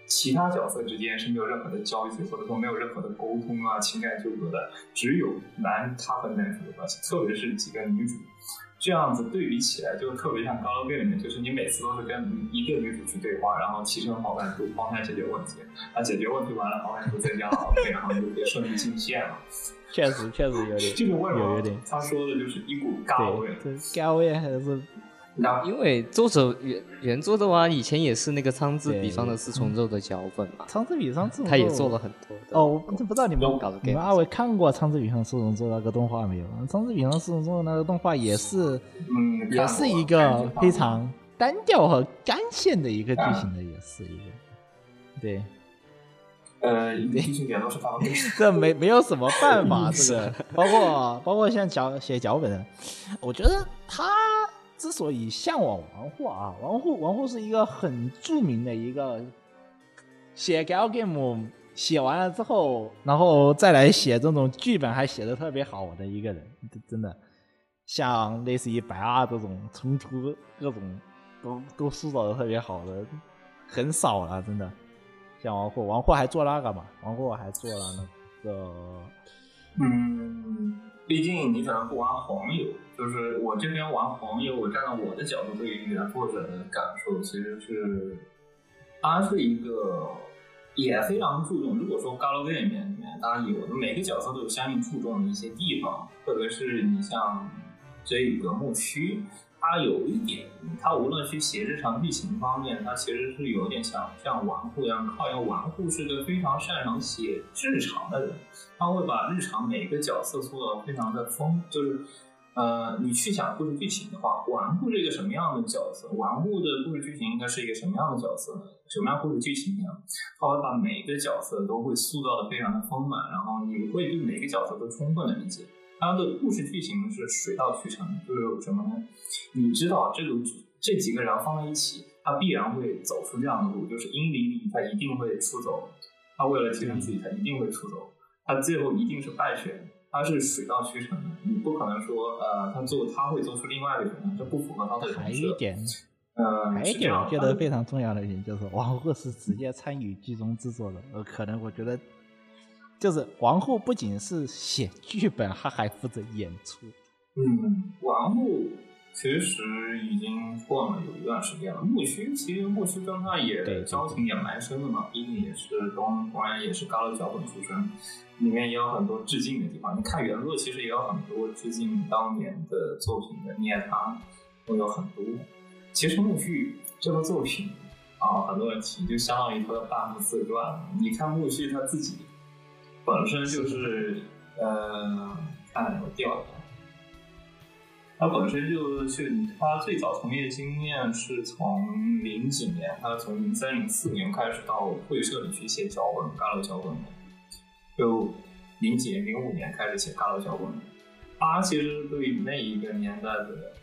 其他角色之间是没有任何的交集，或者说没有任何的沟通啊，情感纠葛的，只有男他和男主的关系，特别是几个女主，这样子对比起来，就特别像《高楼变》里面，就是你每次都是跟一个女主去对话，然后提升好感度帮她解决问题，啊解决问题完了，好感度增加 OK，然后就可以顺利进线了。确实，确实有点，这个味儿有点，他说的就是一股尬味，对，尬味还是。因为作者原原作的话，以前也是那个仓之比方的四重奏的脚本嘛。仓之比方四重奏，他也做了很多。哦，我不知道你们你们二位看过仓之比方四重奏那个动画没有？仓之比方四重奏那个动画也是，嗯，也是一个非常单调和干线的一个剧情的，也是一个。对。呃，剧情点都是发 这没没有什么办法，这个包括包括像脚写脚本，我觉得他。之所以向往王户啊，王户王户是一个很著名的一个写 gal game 写完了之后，然后再来写这种剧本还写的特别好的一个人，真的像类似于白二这种冲突各种都都塑造的特别好的很少了，真的。像王户，王户还做那个嘛？王户还做了那个，嗯。毕竟你可能不玩黄油，就是我这边玩黄油，我站在我的角度对于原作者的感受，其实是，他是一个也非常注重。如果说《高楼电影》里面，当然有的每个角色都有相应注重的一些地方，特别是你像这个牧区。它有一点，它无论去写日常剧情方面，它其实是有点像像玩户一样靠，因为玩户是个非常擅长写日常的人，他会把日常每个角色塑造非常的丰，就是呃，你去想故事剧情的话，玩户是一个什么样的角色？玩户的故事剧情应该是一个什么样的角色呢？什么样故事剧情呢？他会把每个角色都会塑造的非常的丰满，然后你会对每个角色都充分的理解。它的故事剧情是水到渠成，就是什么呢？你知道这个这几个人放在一起，他必然会走出这样的路，就是英里里他一定会出走，他为了提升自己，他一定会出走，他最后一定是败选，他是水到渠成的，你不可能说呃，他做他会做出另外一个选择，这不符合他的人设。还一点，呃，还有一点我觉得非常重要的一点就是，王鹤是直接参与剧中制作的。呃，可能我觉得，就是王后不仅是写剧本，她还负责演出。嗯，王后其实已经混了有一段时间了。木须其实木须跟他也交情也蛮深的嘛，毕竟也是东同然也是高楼脚本出身，里面也有很多致敬的地方。你看原作其实也有很多致敬当年的作品的念他都有很多。其实木须这部作品啊，很多人提就相当于他的半部自传。你看木须他自己本身就是呃，看我调一下。他本身就是他最早从业经验是从零几年，他从零三零四年开始到会社里去写脚本，尬楼脚本的，就零几年零五年开始写尬楼脚本。他其实对那一个年代的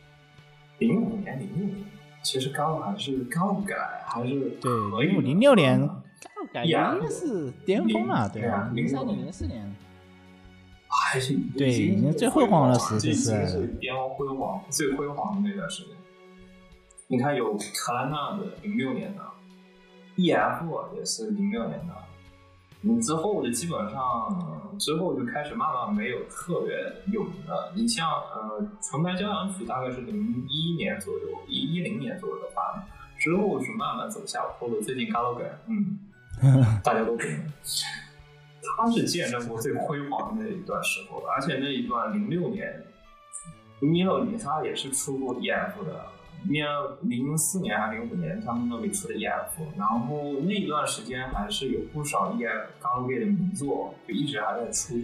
零五年零六年，其实尬楼还是尬楼改还是对，零五零六年，啊感觉应该是巅峰了，对吧？零三年、零四年，还是对已经最辉煌的时期是这已经是巅峰辉煌最辉煌的那段时间。你看有卡兰纳的零六年的，E.F 也是零六年的，你之后的基本上之后就开始慢慢没有特别有名的。你像呃《纯白交响曲》大概是零一年左右，一一零年左右的吧，之后是慢慢走下坡路。最近 g a l 嗯，大家都懂。他是见证过最辉煌的那一段时候，而且那一段零六年，米洛里他也是出过 EF 的，零零四年还是零五年，他们那里出的 EF，然后那一段时间还是有不少 EF 高露贝的名作，就一直还在出。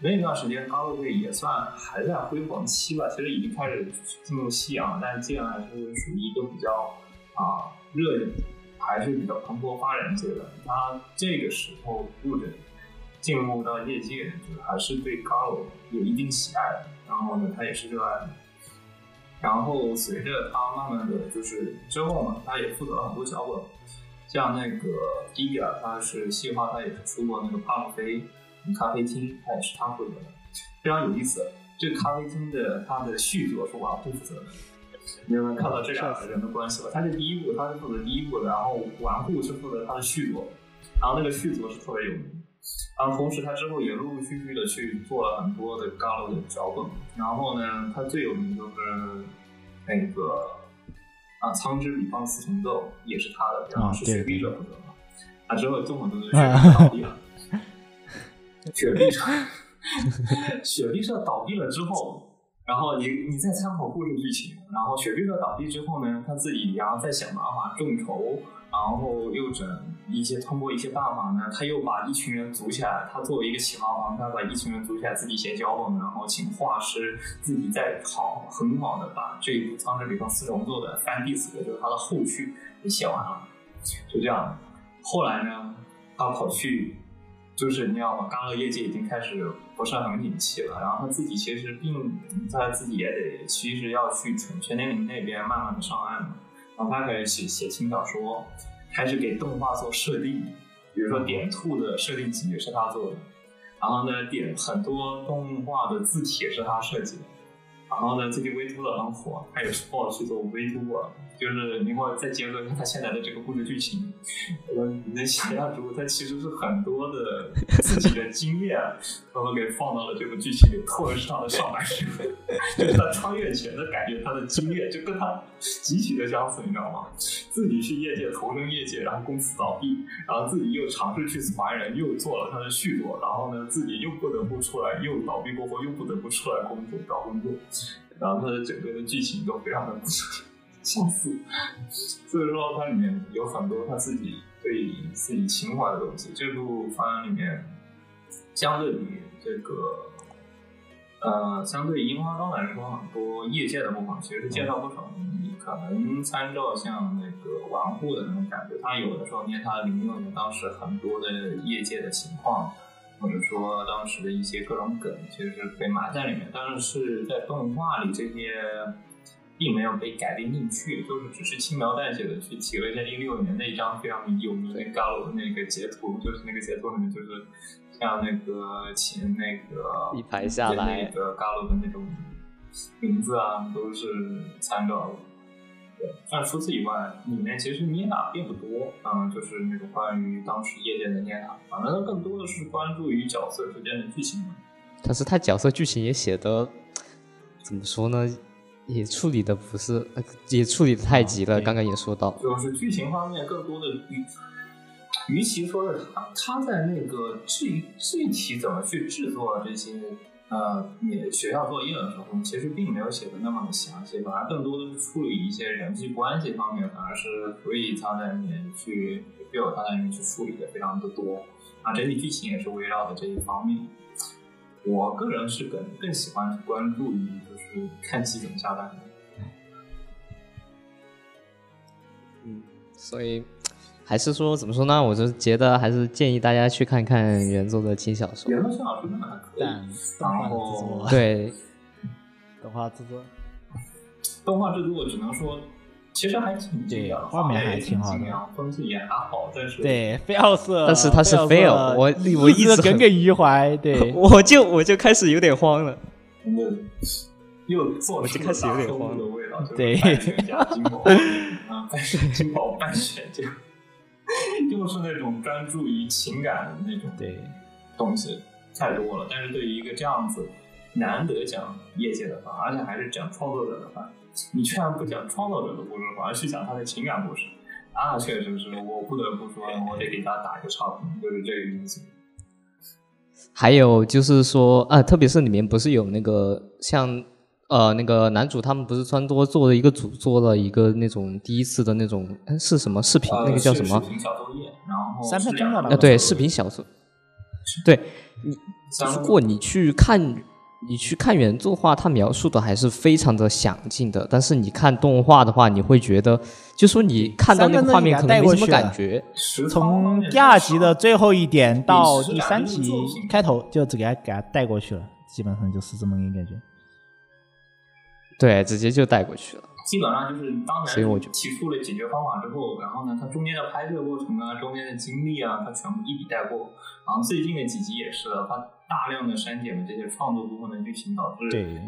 那一段时间高露贝也算还在辉煌期吧，其实已经开始进入夕阳，但是既然还是属于一个比较啊热，还是比较蓬勃发展阶段。他这个时候入的进入到业界，就还是对高楼有一定喜爱。然后呢，他也是热爱的。然后随着他慢慢的就是之后嘛，他也负责了很多脚本，像那个迪比尔，他是细化，他也是出过那个帕洛菲咖啡厅，他也是他负责的，非常有意思。这咖啡厅的他的续作是王户负责的。你有没有看到这两个人的关系吧？他是第一部，他是负责第一部的，然后顽固是负责他的续作，然后那个续作是特别有名。然后同时他之后也陆陆续续的去做了很多的高楼的脚本，然后呢，他最有名就是那个啊《苍之比方四重奏》也是他的，然后是雪碧者负责嘛。他之后这么多的雪碧倒闭了，雪碧社，雪碧社倒闭了之后。然后你你再参考故事剧情，然后雪碧社倒闭之后呢，他自己然后再想办法众筹，然后又整一些通过一些办法呢，他又把一群人组起来。他作为一个企划方，他把一群人组起来，自己写脚本，然后请画师自己再好很好的把这一部《苍之比方四重奏》的三第四个，就是他的后续给写完了。就这样，后来呢，他跑去。就是你知道吗？刚乐业界已经开始不是很景气了，然后他自己其实并他自己也得其实要去全全年龄那边慢慢的上岸嘛，然后他开始写写轻小说，开始给动画做设定，比如说点兔的设定集也是他做的，然后呢点很多动画的字体也是他设计的，然后呢最近 V 图的很火，他也是报去做 V 图啊。就是你给我再结合一下他现在的这个故事剧情，我你能想象出他其实是很多的自己的经验，然后给放到了这部剧情里，特别是他的上半身，就是他穿越前的感觉，他的经验就跟他极其的相似，你知道吗？自己去业界投身业界，然后公司倒闭，然后自己又尝试去传人，又做了他的续作，然后呢自己又不得不出来，又倒闭过后又不得不出来工作找工作，然后它的整个的剧情都非常的。相似，所以说它里面有很多他自己对自己情怀的东西。这部番里面，相对于这个，呃，相对于樱花庄来说，很多业界的部分其实是介绍不少。你可能参照像那个玩户的那种感觉，他有的时候捏他零六年当时很多的业界的情况，或者说当时的一些各种梗，其实是被埋在里面。但是在动画里这些。并没有被改编进去，就是只是轻描淡写的去提了一下一六年那张非常有名的 Galo 的那个截图，就是那个截图里面就是像那个前那个一排下来那个 Galo 的那种名字啊，都是参照的。对，但除此以外，里面其实捏打并不多，嗯，就是那种关于当时业界的捏打，反正更多的是关注于角色之间的剧情。但是他角色剧情也写的，怎么说呢？也处理的不是，呃也处理的太急了。对刚刚也说到，就是剧情方面更多的与，与其说是他他在那个具具体怎么去制作这些呃你学校作业的时候，其实并没有写的那么的详细，反而更多的是处理一些人际关系方面，反而是 Free 他在里面去 Bill 他在里面去处理的非常的多，啊，整体剧情也是围绕的这一方面。我个人是更更喜欢去关注于就是看戏怎么下单的。嗯所以还是说怎么说呢？我就觉得还是建议大家去看看原作的轻小说。原作轻小说真的还可以，但动画制作，对，动画制作，动画制作只能说，其实还挺精良，对画面还挺好的。风景也还好，但是。对，非要色，但是它是 fail，我我一直耿耿于怀，对，我就我就开始有点慌了。又做出我就开始有点慌的味道，就是对半选加金宝，啊，半选金宝半选这样，又是那种专注于情感的那种对，东西太多了。但是对于一个这样子难得讲业界的话，而且还是讲创作者的话，你居然不讲创作者的故事，反而去讲他的情感故事，啊确实是我不得不说，我得给他打一个差评，就是这个东西。还有就是说，啊，特别是里面不是有那个像呃那个男主他们不是专多做了一个组做了一个那种第一次的那种呃是什么视频、呃那个叫什么？视频小作业，然后三分是两个钟的那对，视频小说。对你，如果你去看，你去看原作的话，它描述的还是非常的详尽的。但是你看动画的话，你会觉得，就说你看到那个画面可能没什么感觉。从第二集的最后一点到第三集开头就只给它给他带过去了，基本上就是这么一个感觉。对，直接就带过去了。基本上就是当然所以我就提出了解决方法之后，然后呢，他中间的拍摄过程啊，中间的经历啊，他全部一笔带过。然后最近的几集也是，他大量的删减了这些创作部分的剧情，导致对，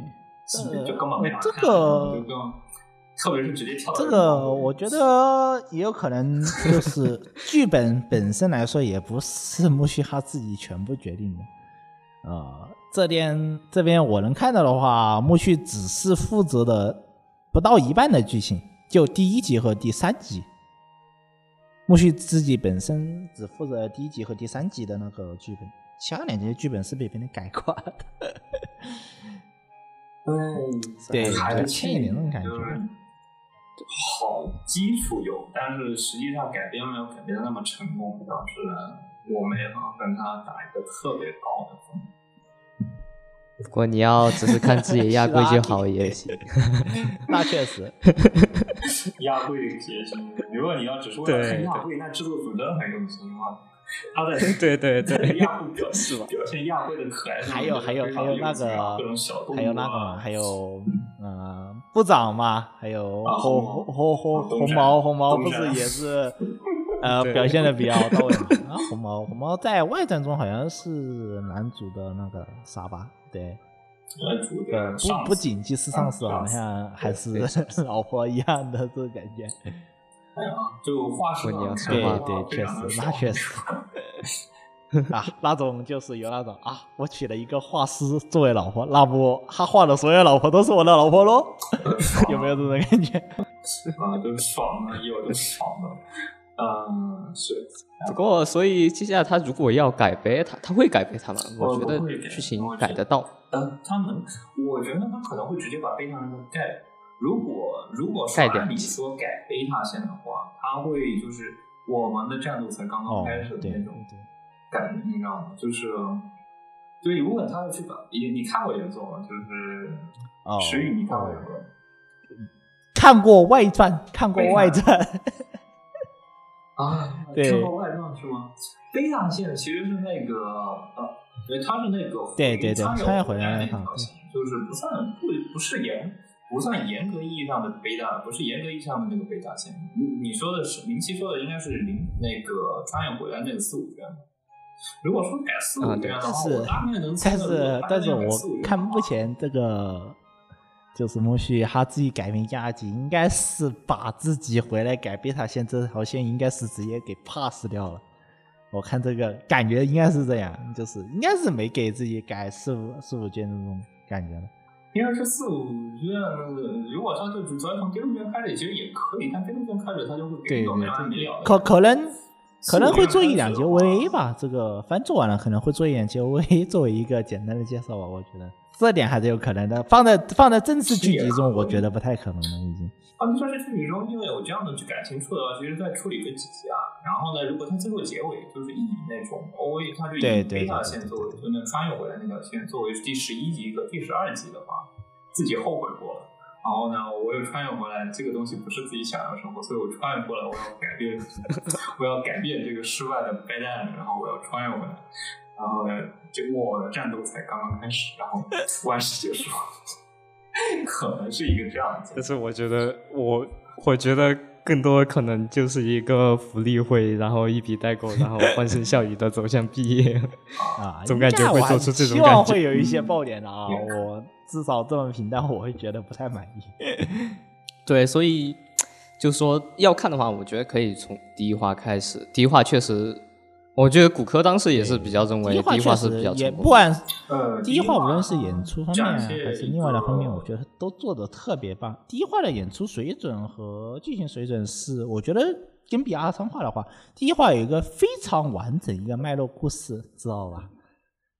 基本就根本没法这看个就更，特别是直接跳到这个我觉得也有可能就是剧本本身来说，也不是 木须哈自己全部决定的。呃，这边这边我能看到的话，木须只是负责的不到一半的剧情，就第一集和第三集。木须自己本身只负责第一集和第三集的那个剧本，其他两集的剧本是被别人改过的。对 还是欠一点那种感觉好基础有，但是实际上改编没有改编的那么成功，导致我没法跟他打一个特别高的分。不过你要只是看自己亚贵就好也行。那确实，亚贵也行。如果你要只是为了看亚贵，那制作组真的很用心啊。他在对 对对，亚贵表是吧？表现亚贵的可爱，还有还有还有那个还有那个嘛，还有嗯部长嘛，还有啊红红红红红毛红毛不是也是呃表现的比较到位嘛？啊，红毛红毛在外战中好像是男主的那个沙巴，对，男主呃的不不仅既是上司，啊好像还是 老婆一样的这种感觉。哎呀，就话说你要对对，确实那确实。啊，那种就是有那种啊，我娶了一个画师作为老婆，那不他画的所有老婆都是我的老婆喽？有没有这种感觉？啊，就爽了，有就爽了。嗯，是。不过所以接下来他如果要改编，他他会改编他吗？我觉得剧情改得到。呃，他们，我觉得他可能会直接把贝塔那个盖。如果如果说盖掉按理说改贝塔线的话，他会就是我们的战斗才刚刚哦开始，的那种感觉，你知道吗？就是，对，如果他要去把，你你看过原作吗？就是啊石宇，你看过原作？看过外传，看过外传，啊，对看过外传是吗？贝塔线其实是那个呃，对，它是那个对对对穿穿越回回来那条线，就是不算不不是严不算严格意义上的贝塔，不是严格意义上的那个贝塔线。你你说的是林七说的应该是零那个穿越回来那个四五卷。如果说改四五卷的话，我大概能猜但得是但是我看目前这个就是孟旭他自己改名亚季，应该是把自己回来改贝塔线这条线，应该是直接给 pass 掉了。我看这个感觉应该是这样，就是应该是没给自己改四五四五卷那种感觉了。应该是四五卷，如果他就是主要从第六卷开始，其实也可以，但第六卷开始他就会给对你种没对完没了。可可能可能会做一两节节 OVA 吧，这个反正做完了可能会做一两节 OVA 作为一个简单的介绍吧，我觉得这点还是有可能的。放在放在正式剧集中，我觉得不太可能了，已经。啊，你说这剧集中因为有这样的去感情处的话，其实在处理个几集啊。然后呢，如果他最后结尾就是以那种 OVA，他就以对对贝塔线作为，就能穿越回来那条线作为第十一集和第十二集的话，自己后悔过了。然后呢，我又穿越回来，这个东西不是自己想要的生活，所以我穿越过来，我要改变，我要改变这个失败的败蛋，然后我要穿越回来。然后呢，结果我的战斗才刚刚开始，然后万事结束，可能是一个这样子但。是我觉得我我觉得更多可能就是一个福利会，然后一笔带过，然后欢声笑语的走向毕业。啊，总感觉会做出这种感觉会有一些爆点的啊，嗯我至少这么平淡，我会觉得不太满意。对，所以就说要看的话，我觉得可以从第一话开始。第一话确实，我觉得骨科当时也是比较认为第一话是比较也不成功的。管呃，第一话无论是演出方面还是另外的方面，我觉得都做的特别棒。第一话的演出水准和剧情水准是，我觉得跟比二三话的话，第一话有一个非常完整一个脉络故事，知道吧？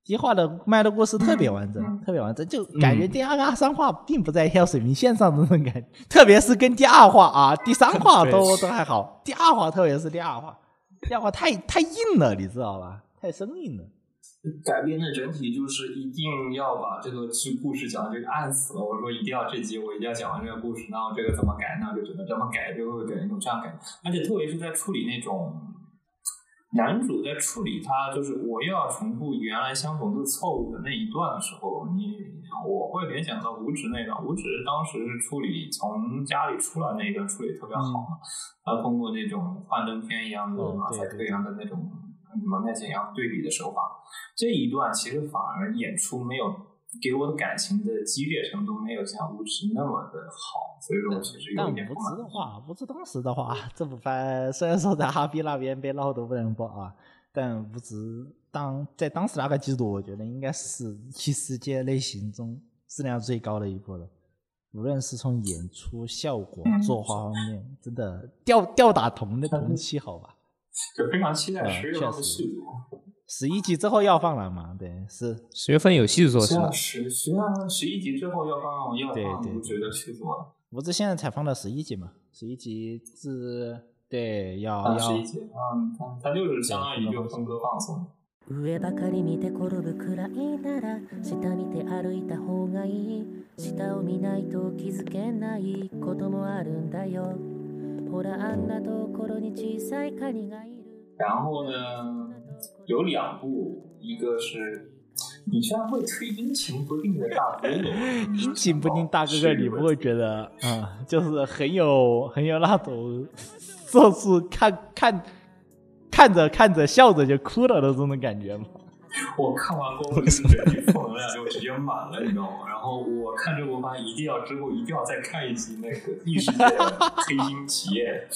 第一话的脉络故事特别完整，特别完整，就感觉第二个、三话并不在一条水平线上的那种感觉，特别是跟第二话啊、第三话 都都还好，第二话特别是第二话，第二话太太硬了，你知道吧？太生硬了。改编的整体就是一定要把这个剧故事讲的这个暗死了。我说一定要这集我一定要讲完这个故事，然后这个怎么改，那就只能这么改，就会给人一种这样感觉。而且特别是在处理那种男主在处理他就是我又要重复原来相同的错误的那一段的时候，你我会联想到五指那段。五指当时是处理从家里出来那一段处理特别好嘛，他通过那种幻灯片一样的哦马赛克一样的那种蒙太奇一样对比的手法，这一段其实反而演出没有给我的感情的激烈程度没有像无职那么的好，所以说其实有但无一点不满知的话，无知当时的话，这部番虽然说在哈比那边被闹得不能播啊，但无知当在当时那个季度，我觉得应该是异世界类型中质量最高的一部了。无论是从演出效果、作画方面，真的吊吊打同的同期，好吧？就非常期待十月份的确实续作。十一集之后要放了嘛？对，是十月份有续作是吗实际上？十实际上十一集之后要放要对对放无职的续作了，无知现在才放到十一集嘛？十一集是，对，要啊要十一集，嗯，它它就是相当于就分割放送。上ばかり見て転ぶくらいなら下見て歩いた方がいい下を見ないと気づけないこともあるんだよほらあんなところに小さいカニがいる然后呢， 有两部，一个是你居然会推阴晴不定的大哥哥，阴晴不定大哥哥，你不会觉得啊、嗯就是很有很有那种，就是看看看着看着笑着就哭了的这种感觉吗？我看完过后就是整体负能量就直接满了，你知道吗？然后我看这部番一定要之后一定要再看一集那个异世界黑心企业，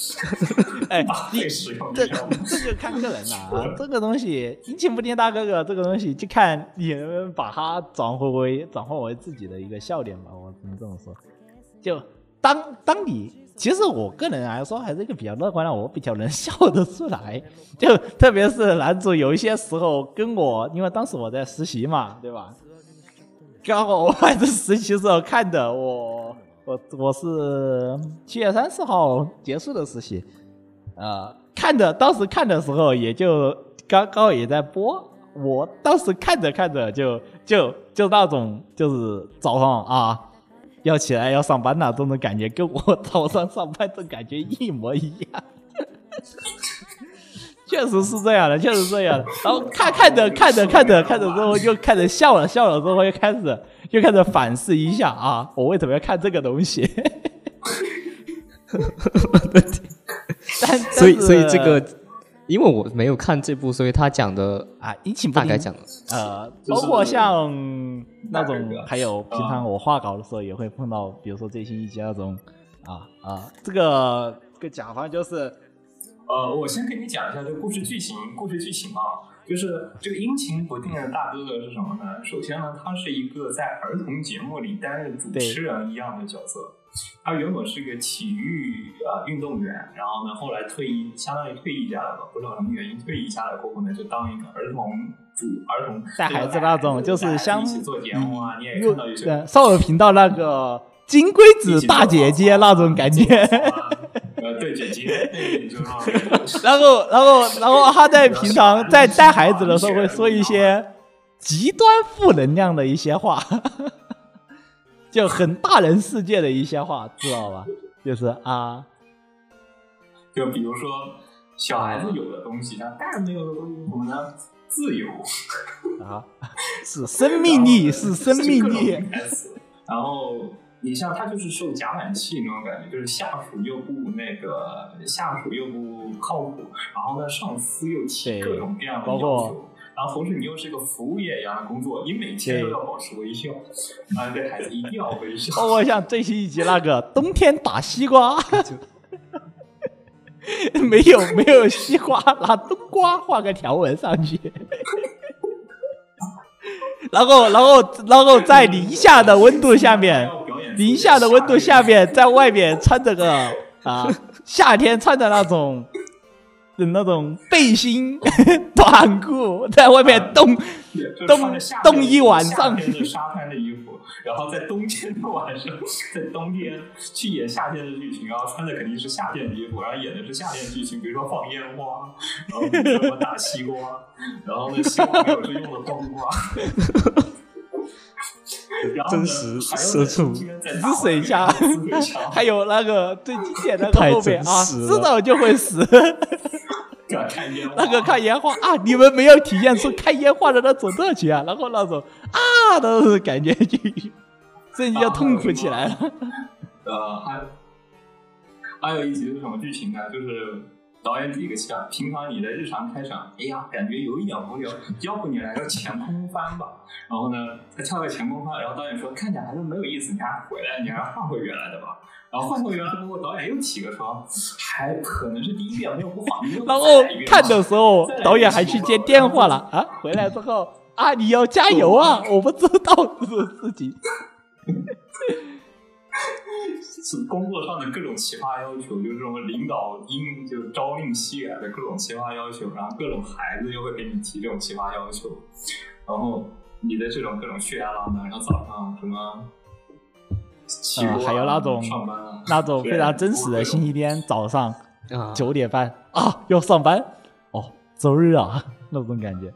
哎搭配使用，这？这就看个人了啊，这个东西阴晴不定大哥哥这个东西就看你能不能把它转化为转化为自己的一个笑点吧，我只能这么说。就当当你其实我个人来说还是一个比较乐观的，我比较能笑得出来。就特别是男主有一些时候跟我，因为当时我在实习嘛，对吧？刚好我还是实习时候看的，我我我是七月三十号结束的实习，呃，看的当时看的时候也就刚刚也在播，我当时看着看着就就就那种就是早上啊要起来要上班了这种感觉，跟我早上上班的感觉一模一样。确实是这样的，确实是这样的。然后看看着看着看着看着之后，又开始笑了，笑了之后又开始又开始反思一下啊，我为什么要看这个东西？但所以所以这个因为我没有看这部，所以他讲的啊，阴晴不定。大概讲的，呃，包括像那种还有平常我画稿的时候也会碰到，比如说最新一集那种，啊啊，这个个甲方就是呃，我先跟你讲一下这个故事剧情。故事剧情啊，就是这个阴晴不定的大哥哥是什么呢？首先呢，他是一个在儿童节目里担任主持人一样的角色。他原本是个体育呃运动员，然后呢，后来退役，相当于退役下来了，不知道什么原因退役下来过后呢，就当一个儿童主儿童带孩子那种就是相一起做节目啊，你也看到有些呃少儿频道那个金龟子大姐姐那种感觉。呃，对姐姐，然后，然后，然后他在平常在带孩子的时候会说一些极端负能量的一些话，就很大人世界的一些话，知道吧？就是啊，就比如说小孩子有的东西，那大人没有的东西是什么呢？自由，啊，是生命力，是生命力。然后你像他就是受夹板气那种感觉，就是下属又不那个，下属又不靠谱，然后呢上司又提各种各样的要包括求，然后同时你又是个服务业一样的工作，你每天都要保持微笑，啊，对孩子一定要微笑。包括像最新一集那个 冬天打西瓜，没有没有西瓜，拿冬瓜画个条纹上去。然后，然后，然后在零下的温度下面，零下的温度下面，在外面穿着个啊，夏天穿的那种的那种背心 短裤，在外面冻就冻穿着夏天冻一晚上夏天的沙滩的衣服，然后在冬天的晚上，在冬天去演夏天的剧情，然后穿的肯定是夏天的衣服，然后演的是夏天的剧情，比如说放烟花，然后什么打西瓜，然后那西瓜没有是用的冬瓜。真实社畜在中间在大滋水枪滋水枪，还有那个最经典的那太个后面啊，知道就会死。那个看烟花啊，你们没有体验出看烟花的那种乐趣啊，然后那种啊的感觉就瞬间就痛苦起来了。呃，还还有一集是什么剧情呢？就是导演第一个想，平常你的日常开场，哎呀，感觉有一点无聊，要不你来个前空翻吧。然后呢，他跳个前空翻，然后导演说看起来还是没有意思，你还回来，你还换回原来的吧。然后换回原来之后，导演又起个床，还可能是第一遍没有播好，你又然后看的时候导演还去接电话了啊，回来之后啊，你要加油啊，我不知道这种事情。是工作上的各种奇葩要求，就是什么领导因就朝令夕改的各种奇葩要求，然后各种孩子又会给你提这种奇葩要求，然后你的这种各种血压浪呢，然后早上什么还有那种上班啊，那种非常真实的星期天早上啊，九点半啊要上班哦，周日啊 那种感觉。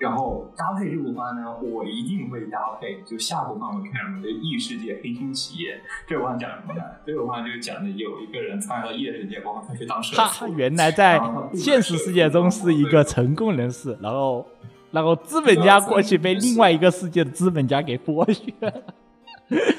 然后搭配这部番呢，我一定会搭配。就下部番我看什么？就异世界黑心企业。这部番讲什么呢？这部番就是讲的有一个人穿越到异世界过后，他去当社他畜。原来在现实世界中是一个成功人士，然后然后资本家过去被另外一个世界的资本家给剥削。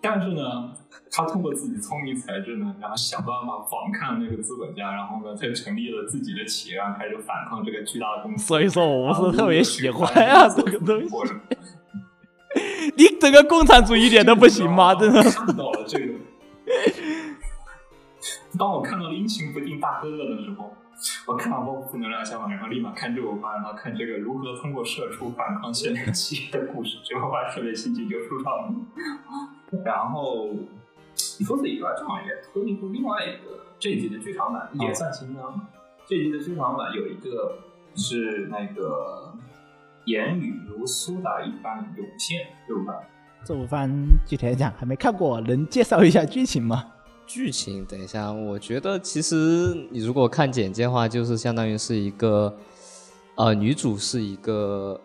但是呢，他通过自己聪明才智呢，然后想办法反抗那个资本家，然后呢，他成立了自己的企业，然后开始反抗这个巨大的公司。所以说我不是特别喜欢啊这个东西。你整个共产主义一点都不行吗？真的。看到了这个，当我看到了阴晴不定大哥哥的时候，我看到包括负能量相反，然后立马看这部番，然后看这个如何通过社畜反抗现代企业的故事，这部番特别心情就舒畅了。然后除此以外，正好也推一部另外一个这一集的剧场版，也算新的。这一集的剧场版有一个是那个言语如苏打一般涌现这部番。这部番具体来讲还没看过，能介绍一下剧情吗？剧情，等一下，我觉得其实你如果看简介的话，就是相当于是一个，呃，女主是一个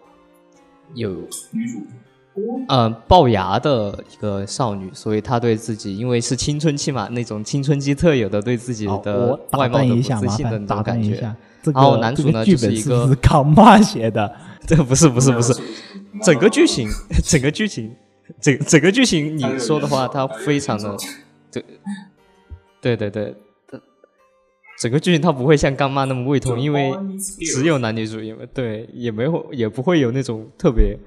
有女主呃龅牙的一个少女，所以她对自己因为是青春期嘛，那种青春期特有的对自己，的外貌的自信的那种感觉然后男主呢这个就是一个本是不是康妈写的？这个不是不是不是，整个剧情。整个剧情整整个剧情你说的话，原作它它有非常的对对对对，整个剧情它不会像干妈那么胃痛，因为只有男女主，因为对，也没有也不会有那种特别，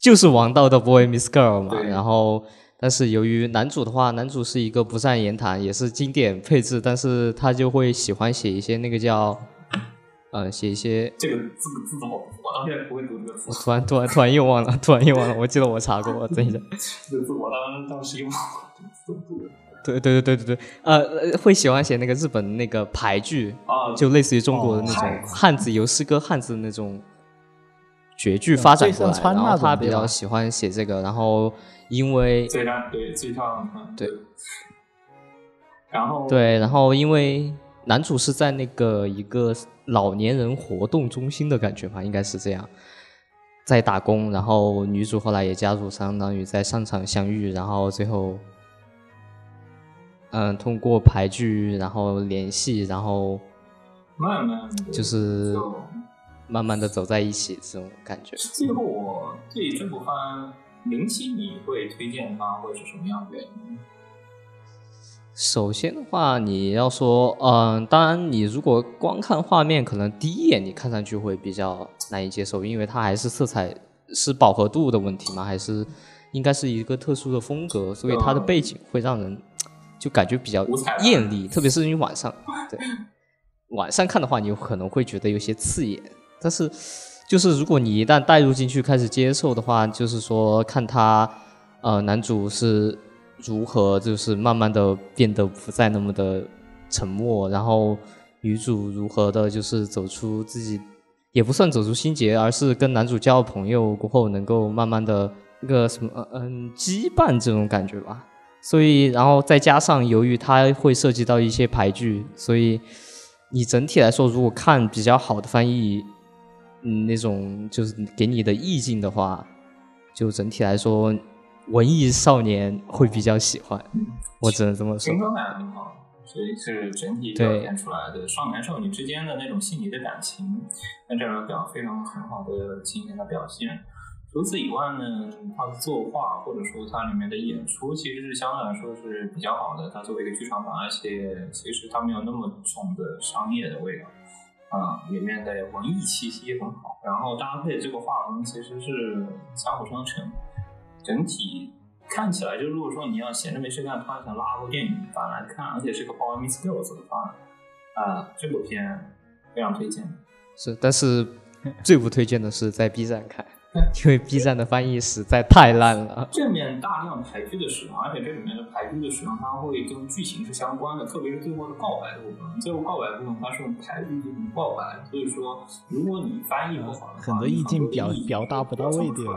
就是王道的 boy miss girl 嘛。然后，但是由于男主的话，男主是一个不善言谈，也是经典配置，但是他就会喜欢写一些那个叫，呃，写一些。这个这个字好，我到现在不会读这个字我。突然突然突然又忘了，突然又忘了。我记得我查过，等一下。这个字我当当时用这个字怎么读的对对对对对对，呃，呃会喜欢写那个日本那个牌剧，啊？就类似于中国的那种哦汉字由诗歌汉字那种绝句发展过来，然后他比较喜欢写这个，然后因为对然后对，然后因为男主是在那个一个老年人活动中心的感觉吧，应该是这样，在打工，然后女主后来也加入，相当于在商场相遇，然后最后，嗯，通过牌剧然后联系，然后慢慢地就是就慢慢的走在一起这种感觉。最后我对这部番零七你会推荐它会是什么样的原因？首先的话，你要说，嗯、当然，你如果光看画面，可能第一眼你看上去会比较难以接受，因为它还是色彩是饱和度的问题吗，还是应该是一个特殊的风格，所以它的背景会让人就感觉比较艳丽，特别是你晚上，对，晚上看的话，你有可能会觉得有些刺眼，但是就是如果你一旦带入进去开始接受的话，就是说看他呃男主是如何就是慢慢的变得不再那么的沉默，然后女主如何的就是走出自己也不算走出心结，而是跟男主交朋友过后能够慢慢的那个什么嗯羁绊这种感觉吧。所以，然后再加上由于它会涉及到一些排剧，所以你整体来说，如果看比较好的翻译，嗯，那种就是给你的意境的话，就整体来说，文艺少年会比较喜欢。我只能这么说青。春感很好，所以是整体表现出来的少男少女之间的那种细腻的感情，那这种表非常很好的进行了表现。除此以外呢，它的作画或者说它里面的演出，其实是相对来说是比较好的。它作为一个剧场版，而且其实它没有那么重的商业的味道，啊、里面的文艺气息很好，然后搭配这个画风其实是相辅相成，整体看起来就如果说你要闲着没事干，突然想拉部电影翻来看，而且是个《Boy Meets Girls》的话，啊、这部片非常推荐。是，但是最不推荐的是在 B 站看，因为 B 站的翻译实在太烂了。正面大量排剧的使用，而且这里面的排剧的使用，它会跟剧情是相关的，特别是最后的告白的部分。最后告白部分，它是用排剧进行告白，所以说，如果你翻译不好的话，很多意境表表达不到位对吧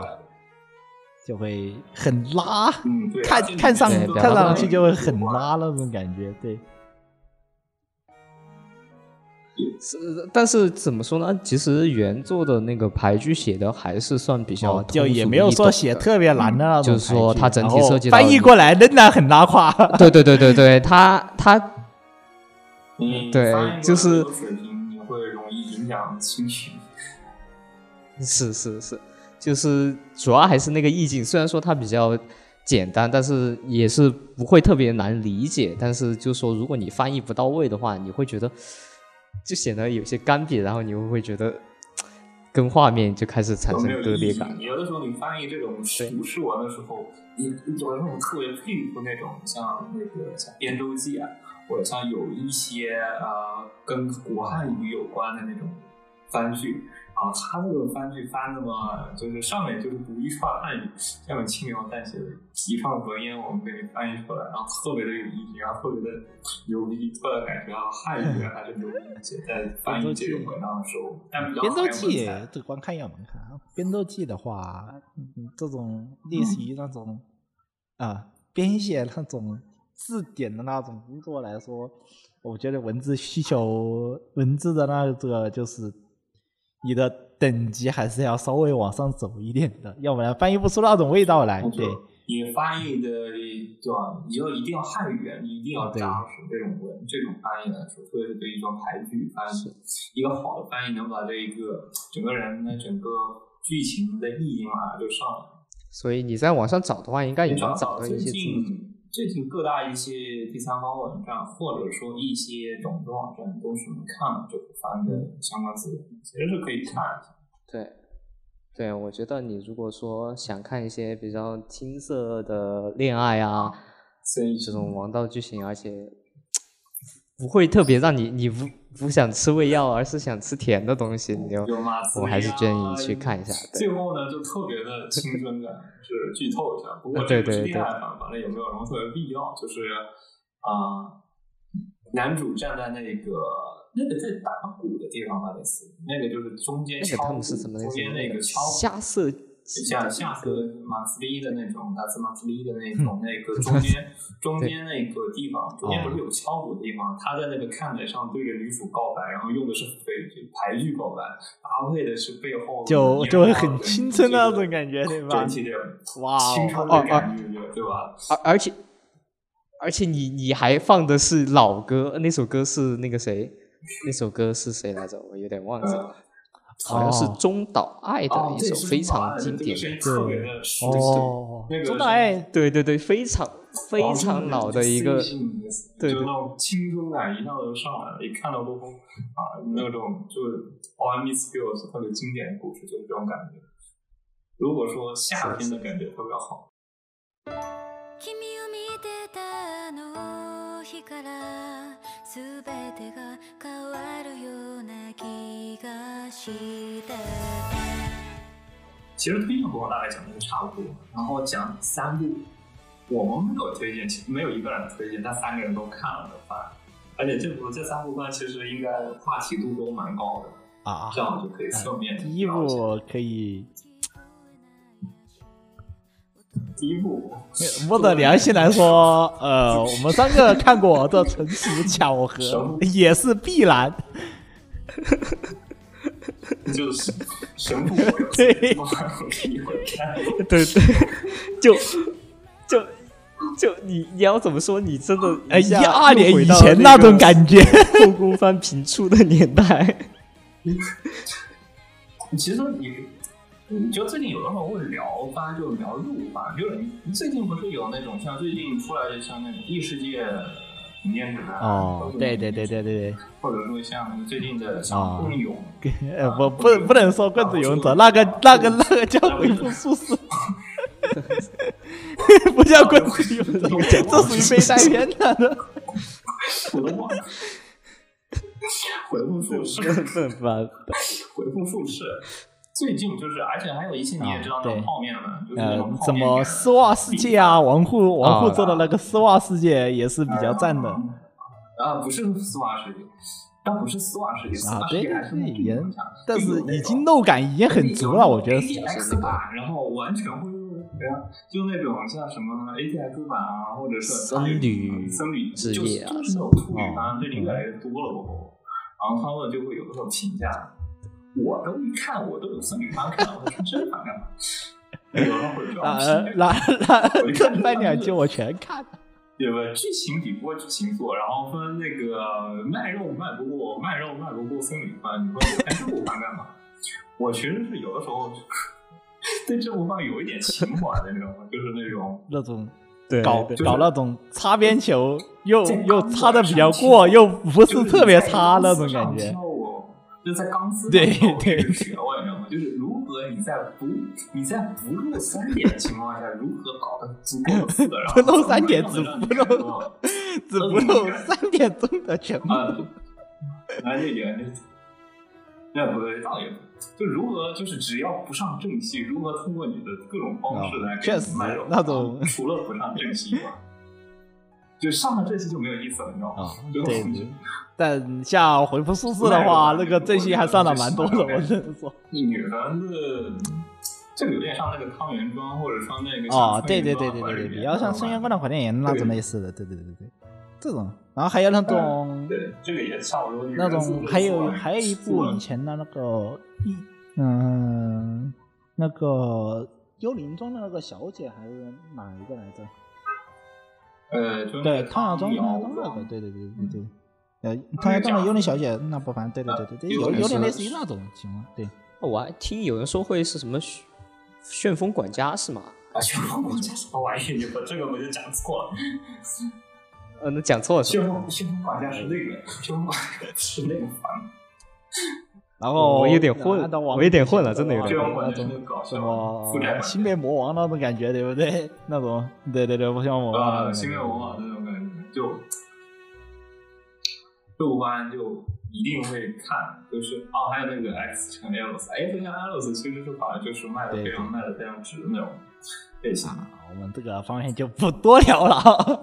就会很拉，嗯，对，看看上看上去就会很拉那种感觉，对。是，但是怎么说呢？其实原作的那个排剧写的还是算比较哦，就也没有说写特别难的那种就是说它整体然后涉及到翻译过来仍然很拉胯。对对对对对，它 它，嗯对就是水平，你会容易影响心情。是是是，就是主要还是那个意境，虽然说它比较简单，但是也是不会特别难理解。但是就说如果你翻译不到位的话，你会觉得就显得有些干瘪，然后你会会觉得 跟画面就开始产生割裂感。有的时候你翻译这种对古诗文的时候，你你有的时候特别佩服那种像那个像编舟记啊，或者像有一些呃跟古汉语有关的那种番剧啊，他这个翻剧翻那么，就是上面就是读一串汉语，下面轻描淡写的一串文言文给你翻译出来，然后特别的有意境，然后特别的牛逼，突然感觉啊汉语还是牛逼一些，在翻译这种文章的时候，但比较编考验舟记文采这个光看要门看啊，编舟记的话，嗯，这种类似于那种啊、编写那种字典的那种工作来说，我觉得文字需求文字的那个就是你的等级还是要稍微往上走一点的，要不然翻译不出那种味道来。对，你翻译的对吧？你要一定要汉语言，你一定要对扎实这种文这种翻译来说，特别是对于一种排剧翻译，一个好的翻译能把这一个整个人的整个剧情的意义马上就上来了。所以你在网上找的话，应该也能找到最一些字幕。近最近各大一些第三方网站，或者说一些种子网站，都是能看到这部番的相关资源，其实是可以看一下。对，对，我觉得你如果说想看一些比较青涩的恋爱啊，这种王道剧情，而且不会特别让你你不不想吃胃药，而是想吃甜的东西，你就我还是建议你去看一下。最后呢，就特别的青春感，是剧透一下。不过对对对，恋爱版反正也没有什么特别必要，就是啊，男主站在那个那个在打鼓的地方吧，类似那个就是中间那个他们是什么？中间那个敲下色。像下色马斯利的那种，大斯马斯利的那种，那个 中间中间那个地方，中间不是有敲鼓的地方？他在那个看台上对着女主告白，然后用的是非排剧告白，搭配的是背后就就会很青春那种感觉，对吧？哇，青春的感觉，对吧？而而且而且你你还放的是老歌，那首歌是那个谁？那首歌是谁来着？我有点忘记了。好像是中岛爱的一首非常经典的歌，哦，中岛爱，对对对，非常非常老的一个，对，就那种青春感一下子就上来了，一看到都啊，那种就是 All I Miss You 是特别经典的故事，就是这种感觉。如果说夏天的感觉特别好。其实推荐部分大概讲的就差不多，然后讲三部我们没有推荐，其实没有一个人推荐，但三个人都看了的番，而且这部这三部番其实应该话题度都蛮高的啊，这样就可以侧面。第一部可以，第一部，摸着良心来说，呃，我们三个看过的纯属巧合，也是必然。就是神父 对，对对，就就就你你要怎么说？你真的哎，一二年以前那种感觉，后宫翻频出的年代。其实你，你就最近有的时候会聊吧，就聊入吧，就是最近不是有那种像最近出来的像那种异世界。平面指南哦，对对对对对对，或者说像最近的像棍勇，呃 不不不能说棍子勇者，那个那个那个叫回复术士，不叫棍子勇者，这属于被带偏了。我都忘了，回复术士，回复术士。最近就是，而且还有一些你也知道那种泡面嘛，就是那种什么丝袜世界啊，王户王户做的那个丝袜世界也是比较赞的。啊，不是丝袜世界，但不是丝袜世界，丝袜世界还是已经，但是已经肉感已经很足了，我觉得。X 版，然后完全会，对啊，就那种像什么 ATX 版啊，或者是僧侣僧侣之夜啊，就是那种最近越来越多了，然后他们就会有这种评价。我都一看，我都有僧侣番看了，我看这番干嘛？有人会这样评那那这番两集我全看了。对吧？剧情比不过剧情做，然后分那个卖肉卖不过卖肉卖不过僧侣番，你说我看这部番干嘛？我其实是有的时候 对这部番有一点情怀的，你知道吗？就是那种 那种对搞搞那种擦边球，又又擦的比较过，又不是特别擦那种感觉。就在钢丝对对学问，你知道吗？就是如何你在不你在不露三点的情况下，如何搞得足够色，然后不露三点，只不露只 不露三点钟的全部。那这点，那不对，倒也就如何就是只要不上正戏，如何通过你的各种方式来确实卖肉？那种除了不上正戏以外，就上了这期就没有意思了，你知道吗？对。但像回复数字的话，那个这期还上的蛮多的，我只能说。女番的这个有点像那个汤圆庄，或者说那个哦，对对对对对对，比较像深渊关的火电影那种类似的，对对对对对，这种。然后还有那种，对，这个也差不多。那种还有还有一部以前的那个一嗯，那个幽灵中的那个小姐还是哪一个来着？呃，对，汤阳庄汤阳庄那个，对对对对对。呃，他还当了幽灵小姐，那不凡，对对对对，有有点类似于那种情况，对。我还听有人说会是什么旋风管家是吗？啊，旋风管家什么玩意？你不这个我就讲错了。呃，那讲错了旋？风旋风管家是那个，旋风管家是那个番。然后我有点混我有点混了真的有点混。种什么新灭魔王那种感觉，对不对？那种，对对对，不像魔王那啊，新灭魔王那种感觉，就豆瓣就一定会看，就是哦，还有那个 X 乘 Alice，哎，这像 Alice 其实是反正就是卖的非常卖的非常值的那种类型。啊我们这个方面就不多聊了，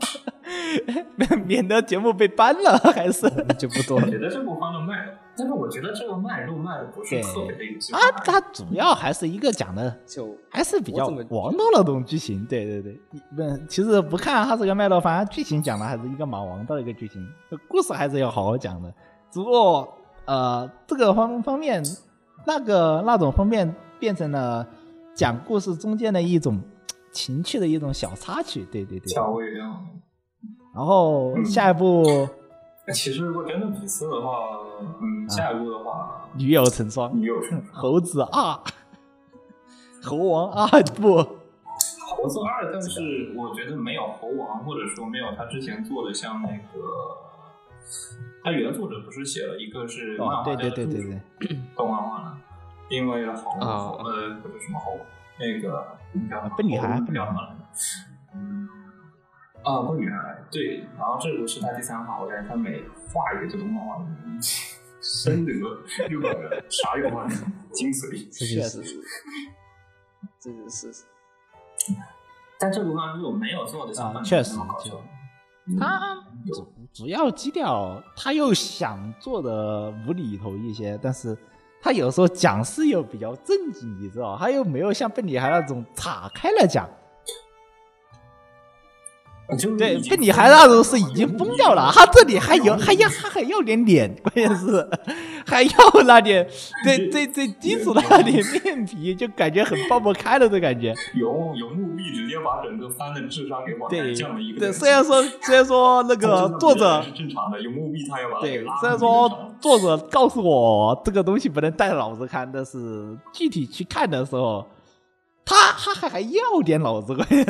免免得节目被搬了，还是。就不多但是我觉得这个脉络卖的不是特别的有趣。啊，它主要还是一个讲的就还是比较王道那种剧情，对对对，不，其实不看它这个脉络番，剧情讲的还是一个蛮王道的一个剧情，故事还是要好好讲的。只不过呃，这个方方面，那个那种方面变成了讲故事中间的一种情趣的一种小插曲，对对对。调味料。然后下一步 其实如果真的比色的话，嗯，下一步的话，女友成双，女友成双。猴子二，猴王二。不。猴子二，但是我觉得没有猴王，或者说没有他之前做的像那个，他原作者不是写了一个是漫哦，画对对对对对，动漫画呢？因为猴啊呃不是什么猴，那个那叫什么笨女孩不聊什么啊，笨女孩，对，然后这个是他第三话，我感觉他每画一个这个动漫画，深得日本人啥有画精髓。这确就是实这就是但这部番如果没有做的像笨女孩啊确实那么搞笑就他主主要基调，他又想做的无厘头一些，但是他有时候讲事又比较正经，你知道，他又没有像笨女孩那种岔开了讲。就是对已，经笨女孩那种是已经疯掉了，他这里还有还要他还要点脸，关键是还要那点最最最基础的那点面皮，就感觉很放不开了的感觉。有有木币直接把整个番的智商给往下降了一个对。虽然说虽然说那个作者是正常的，有木币他要把它给对拉，虽然说作者告诉我这个东西不能带脑子看，但是具体去看的时候，他他还还要点脑子，关键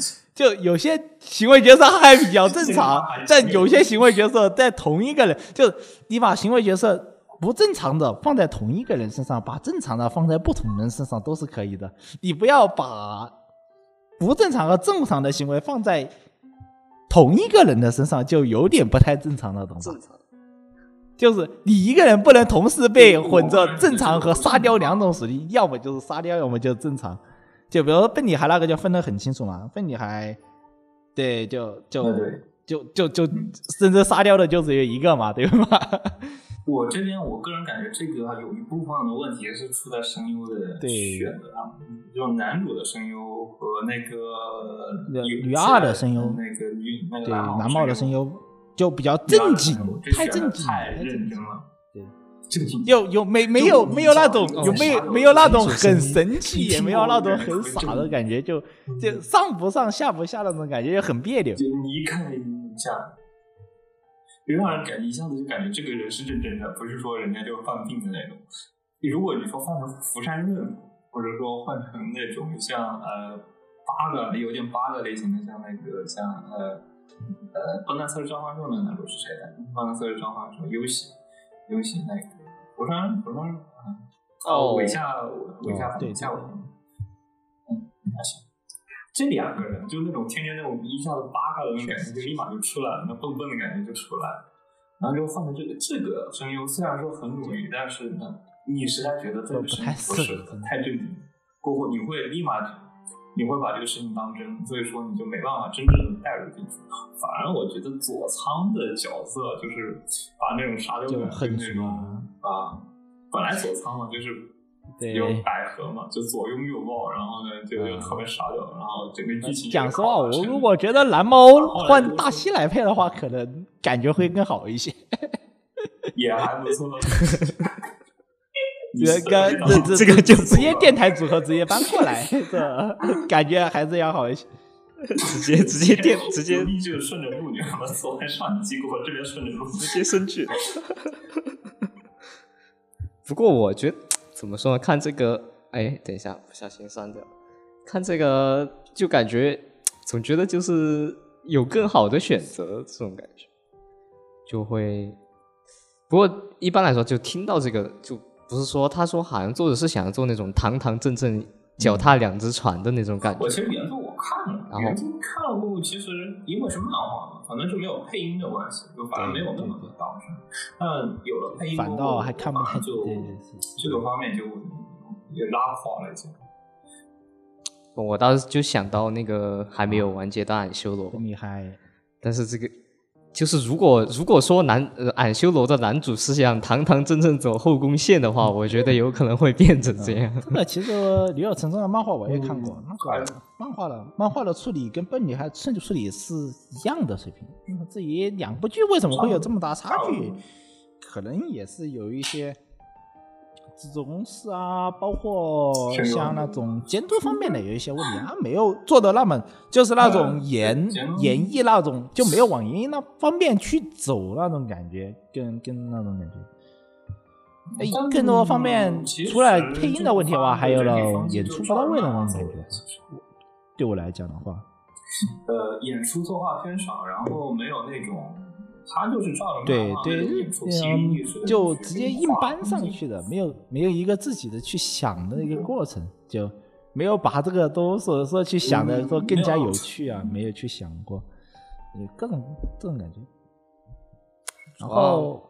是就有些行为角色还比较正常，但有些行为角色在同一个人，就你把行为角色不正常的放在同一个人身上，把正常的放在不同人身上都是可以的，你不要把不正常和正常的行为放在同一个人的身上，就有点不太正常了，懂吗？正常。就是你一个人不能同时被混着正常和沙雕两种属性，要么就是沙雕，要么就是正常。就比如说笨女孩那个就分得很清楚嘛，笨女孩，对，就就就就就甚至沙雕的就只有一个嘛，对吧？我这边我个人感觉这个有一部分的问题是出在声优的对。选择上，就男主的声优和那个女女二的声优。那个女那个对，蓝蓝帽的声优优就比较正经，太正经，太太正经。认真了，有有没没有没有那种有没有没有那种很神奇，也没有那种很傻的感觉，就就上不上下不下那种感觉，就很别扭。就你一看一下，就让人感觉一下子就感觉这个人是认真的，不是说人家就犯病的那种。如果你说换成福山润，或者说换成那种像呃八个有点八个类型的，像那个像呃呃《笨蛋测试召唤兽》的男主是谁来着？《笨蛋测试召唤兽》游戏游戏那个福山福山润啊哦。尾下尾下哦对尾下尾嗯还行。这两个人就那种天天那种一下子八个的那种感觉，就立马就出来了，那蹦蹦的感觉就出来了。然后就换成这个这个声优，虽然说很努力，但是呢，你实在觉得这个声音不适合，太正经，过后你会立马你会把这个事情当真，所以说你就没办法真正的带入进去。反而我觉得佐仓的角色就是把那种沙雕感就很跟那种啊，本来佐仓嘛就是对，有百合嘛，就左拥右抱，然后呢就就特别傻屌，然后整个剧情讲实话，我如果觉得蓝猫换大西来配的话，可能感觉会更好一些。也还不错。这个这这这个就直接电台组合直接搬过来，这感觉还是要好一些。直接直接电直接一就顺着路，你知道吗？走在上机过这边顺着路，直接升去。不过我觉得怎么说呢？看这个，哎，等一下，不小心删掉。看这个就感觉总觉得就是有更好的选择，这种感觉就会。不过一般来说，就听到这个，就不是说他说好像作者是想要做那种堂堂正正、脚踏两只船的那种感觉。我其实原著我看了，原著看了过后，其实因为是漫画嘛，可能是没有配音的关系，就反而没有那么多当真。但有了配音，反倒还看不太就这个方面就也拉垮了一些。我倒是就想到那个还没有完结的俺修罗，厉害。但是这个就是如果如果说男呃俺修罗的男主是想堂堂正正走后宫线的话，我觉得有可能会变成这样。真的其实《女友成真》的漫画我也看过，那个漫画的漫画的处理跟笨女孩处处理是一样的水平。至于两部剧为什么会有这么大差距，可能也是有一些。制作公司啊，包括像那种监督方面的有一些问题啊，没有做的那么，就是那种演演绎那种，就没有往演绎那方面去走那种感觉，跟跟那种感觉。哎，更多方面除了配音的问题的话，还有了演出不到位的那种感觉。对我来讲的话，呃，演出作画偏少，然后没有那种。他就是照着对对，就直接硬搬上去的，没有没有一个自己的去想的一个过程，就没有把这个都说说去想的说更加有趣啊，没有去想过，有各种这种感觉。然后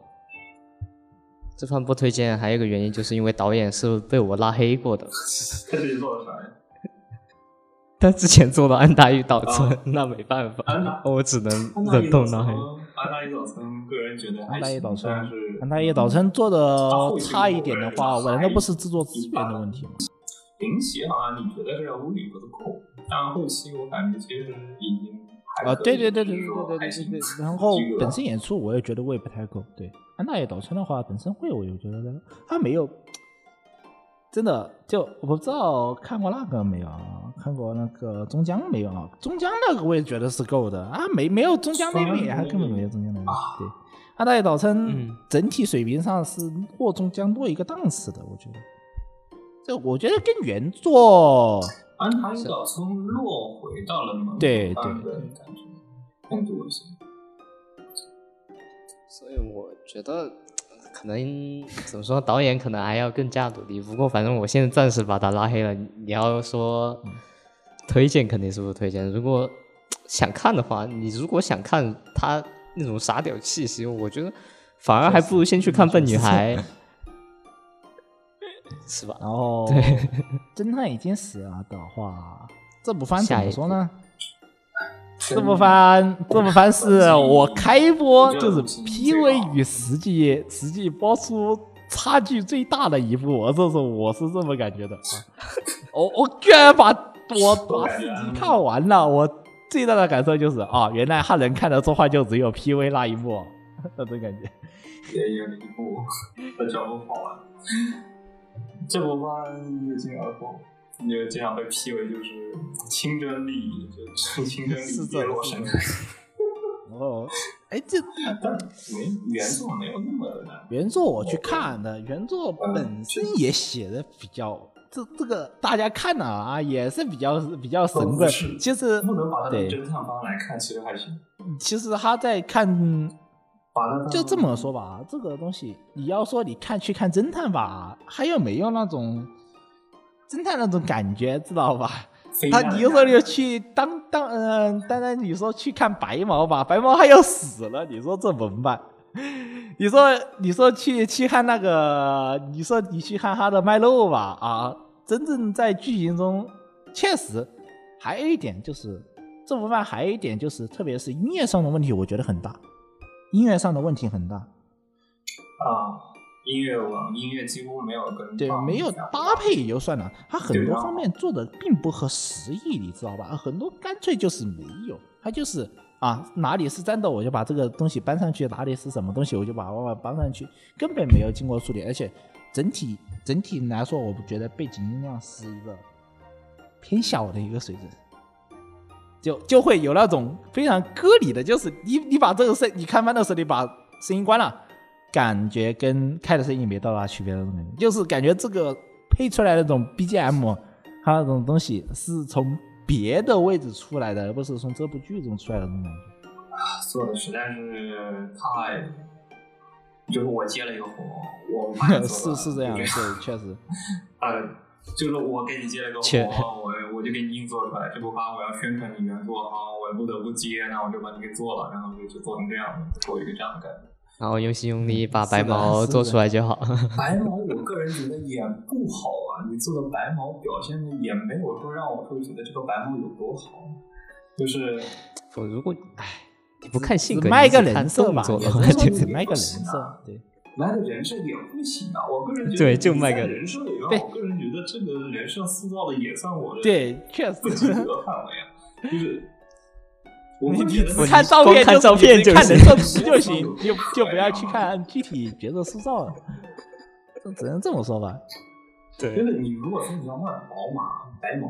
这番不推荐，还有一个原因就是因为导演是被我拉黑过的。他之前做了啥呀？他之前做了安达与岛村，那没办法，我只能忍痛拉黑。安大一岛村，个人觉得安大一岛村是安大一岛村做的差一点的话，难道不是制作资源的问题吗？零起好像你觉得是无理不够，但后期我感觉其实已经啊，对对对对对对对对对。然后本身演出我也觉得胃不太够。对安大爷岛村的话，本身会我又觉得他没有。真的就我不知道看过那个没有，看过那个中江没有啊？中江那个我也觉得是够的啊，没没有中江那个，还根本没有中江那个。对，阿大爷岛村整体水平上是落中江落一个档次的，我觉得。这我觉得跟原作安大爷岛村落回到了某对对感觉更多一些，所以我觉得。可能怎么说，导演可能还要更加努力。不过反正我现在暂时把他拉黑了。你要说推荐，肯定是不推荐。如果想看的话，你如果想看他那种傻屌气息，我觉得反而还不如先去看《笨女孩》，是吧？然后对，侦探 已经死了的话，这部番怎么说呢？这部番，这部番是我开播就是 PV 与实际实际播出差距最大的一部，我这是我是这么感觉的啊！我我居然把我把四集看完了，我最大的感受就是啊，原来汉能看的动画就只有 PV 那一幕，那种感觉。也有一部在脚步跑完，这部番一经而后。你就经常被批为就是清真利益，就清 真利益跌落神坛。哦，哎，这原原作没有那么难。原作我去看的，原作本身也写的比较，这这个大家看了啊，也是比较比较神棍。其实不能把它当侦探方来看，其实还行。其实他在看，就这么说吧，这个东西你要说你看去看侦探吧，还有没有那种？侦探那种感觉，知道吧？他你又说你去当当嗯，当然你说去看白毛吧，白毛还要死了，你说这怎么办？你说你说去去看那个，你说你去看他的卖肉吧啊！真正在剧情中，确实还有一点就是这部番还有一点就是，特别是音乐上的问题，我觉得很大，音乐上的问题很大啊。音乐网音乐几乎没有跟对没有搭配也就算了，它很多方面做的并不合时宜，你知道吧？很多干脆就是没有，它就是啊哪里是战斗我就把这个东西搬上去，哪里是什么东西我就把娃娃搬上去，根本没有经过处理，而且整体整体来说，我不觉得背景音量是一个偏小的一个水准，就就会有那种非常割离的，就是你你把这个声你看番的时候你把声音关了。感觉跟开的声音没多大区别的那种感觉，就是感觉这个配出来的那种 BGM，它那种东西是从别的位置出来的，而不是从这部剧中出来的那种感觉。做的实在是太，就是我接了一个活，我 是是这样的，就对，确实。呃，就是我给你接了个活，我我就给你硬做出来。这部番我要宣传你原作好，我不得不接，那我就把你给做了，然后就就做成这样的，给我一个这样的感觉。然后用心用力把白毛做出来就好。白毛，我个人觉得也不好啊。你做的白毛表现的也没有说让我会觉得这个白毛有多好，就是我如果唉，你不看性格，卖个人设吧，动作的话也是说就只卖个人设啊，对。卖的人设也不行啊。我个人觉得对就卖个人设里面，对我个人觉得这个人设塑造的也算我的对，确不及实。格范围啊，就是。我你会觉得只看照片看照片就看人行设图 就行，就就不要去看具体角色塑造了。这只能这么说吧。对就是你如果说你要卖毛马白毛，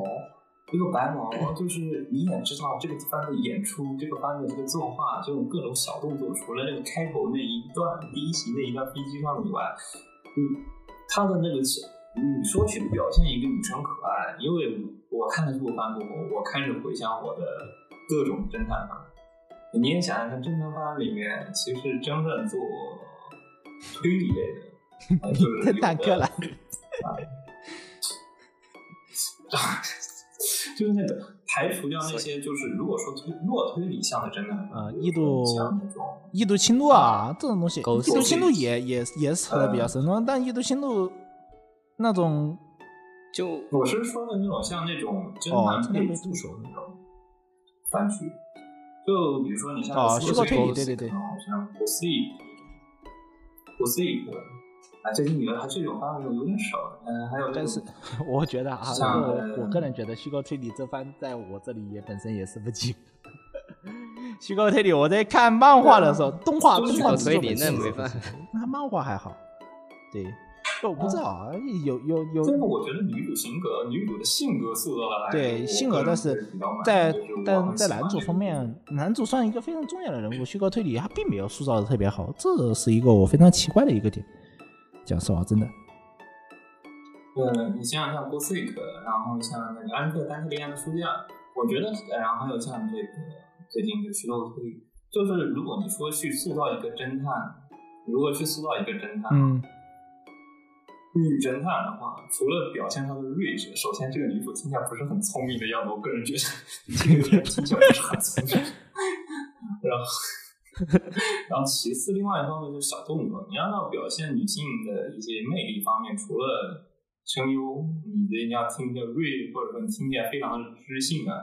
这个白毛就是你也知道这个番的演出，这个番的这个作画，这种各种小动作，除了那个开头那一段第一集那一段飞机上以外，嗯，他的那个小你说去表现一个女生可爱，因为我看了这部番过后，我开始回想我的各种侦探番。你也想想看，侦探番里面其实真正做推理类的，呃 就是侦探柯南就是那个排除掉那些，就是如果说推弱推理向的侦探，啊异度异度侵入啊，这种东西，狗异度侵入也也也也扯的比较深入，但异度侵入那种就我是说的那种像那种侦哦探类侦探类助手那种番剧，就比如说你像哦虚构推理对对对好像 Gothic、Gothic，啊，最近女的它这种番有点少，嗯，还有那但是 我觉得啊，像我呃我个人觉得虚构推理这番在我这里也本身也是不及。虚构推理，我在看漫画的时候，动画就是动画推理那没办是不及格那漫画还好。对，就我不知道啊，有有有。最后我觉得女主性格，女主的性格塑造的还对我性格，但是在但在男主方面，男主算一个非常重要的人物，虚构推理他并没有塑造的特别好，这是一个我非常奇怪的一个点。讲实话，真的，呃，你像像 o s i c 然后像那个安特丹特利安的书架，我觉得，呃然后还有像这个最近的虚构推理，就是如果你说去塑造一个侦探，如果去塑造一个侦探，嗯，女侦探的话，除了表现她的睿智，首先这个女主听起来不是很聪明的样子，我个人觉得这个听起来不是很聪明。然后，然后其次，另外一方面就是小动作，你要要表现女性的一些魅力方面，除了声优，你的你要听着锐，或者说你听起来非常的知性啊，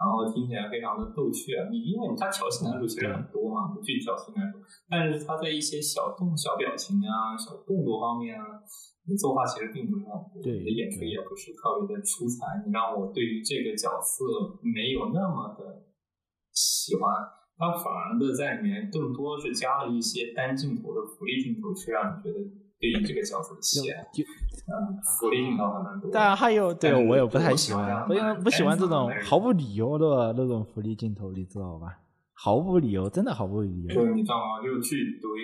然后听起来非常的逗趣啊。你因为你他调戏男主其实很多嘛，不去调戏男主，但是他在一些小动、小表情啊、小动作方面啊，你作画其实并不是很多，对你的演出也不是特别的出彩，你让我对于这个角色没有那么的喜欢。他反而的在里面更多是加了一些单镜头的福利镜头，去让你觉得对于这个角色的喜爱。福利镜头还蛮多。但还有对我也不太喜欢，不不喜欢这种毫无理由的那种福利镜头，你知道吧？毫无理由，真的毫无理由。对你知道吗？就去怼，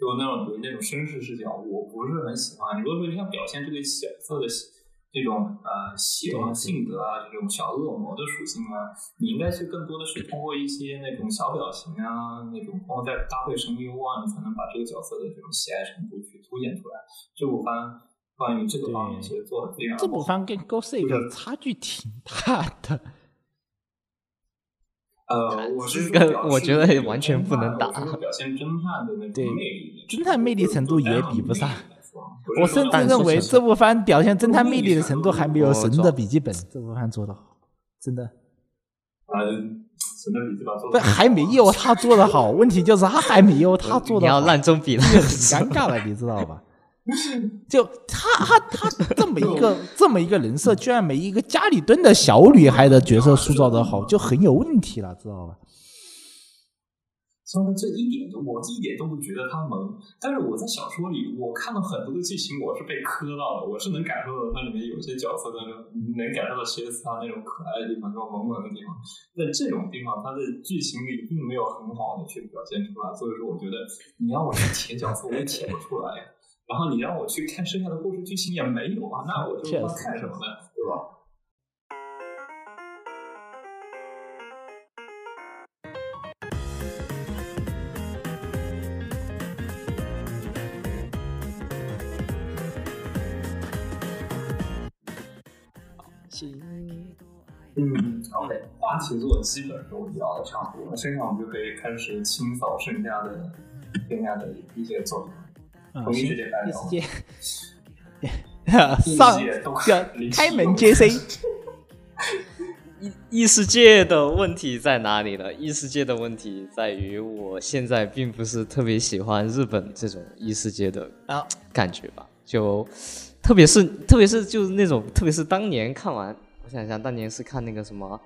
就那种怼那种绅士视角，我不是很喜欢。你如果说你想表现这个角色的这种呃邪恶性格啊，这种小恶魔的属性啊，你应该是更多的是通过一些那种小表情啊，那种然后再搭配声优啊，你才能把这个角色的这种喜爱程度去凸显出来。这部番关于这个方面其实做的非常这部。番跟 Ghost 差距挺大的。呃，我是这个我觉得完全不能打我是说表现侦探的那对种魅力，侦探魅力程度也比不上我甚至认为这部番表现侦探魅力的程度还没有《神的笔记本》这部番做的好，真的呃，神的笔记本做不的还没有他做的好。问题就是他还没有他做的你要烂中比烂这个很尴尬了，你知道吧？就他他他这么一个这么一个人设，居然没一个家里蹲的小女孩的角色塑造的好，就很有问题了，知道吧？像他这一点都，我一点都不觉得他萌。但是我在小说里，我看到很多的剧情，我是被磕到的，我是能感受到它里面有些角色的，能感受到蝎子他那种可爱的地方，那种萌萌的地方。但这种地方，它的剧情里并没有很好的去表现出来，所以说我觉得你要我去舔角色，我也舔不出来呀。然后你让我去看剩下的故事剧情也没有啊，那我就光看什么呢，对吧？嗯，OK，话题做基本都聊差不多了，剩下我们就可以开始清扫剩下的、剩下的一些作品。啊，同世界开聊异世界，上叫 开门接 C，异异世界的问题在哪里呢？异世界的问题在于，我现在并不是特别喜欢日本这种异世界的啊感觉吧，就特别是特别是就是那种，特别是当年看完，我想想，当年是看那个什么，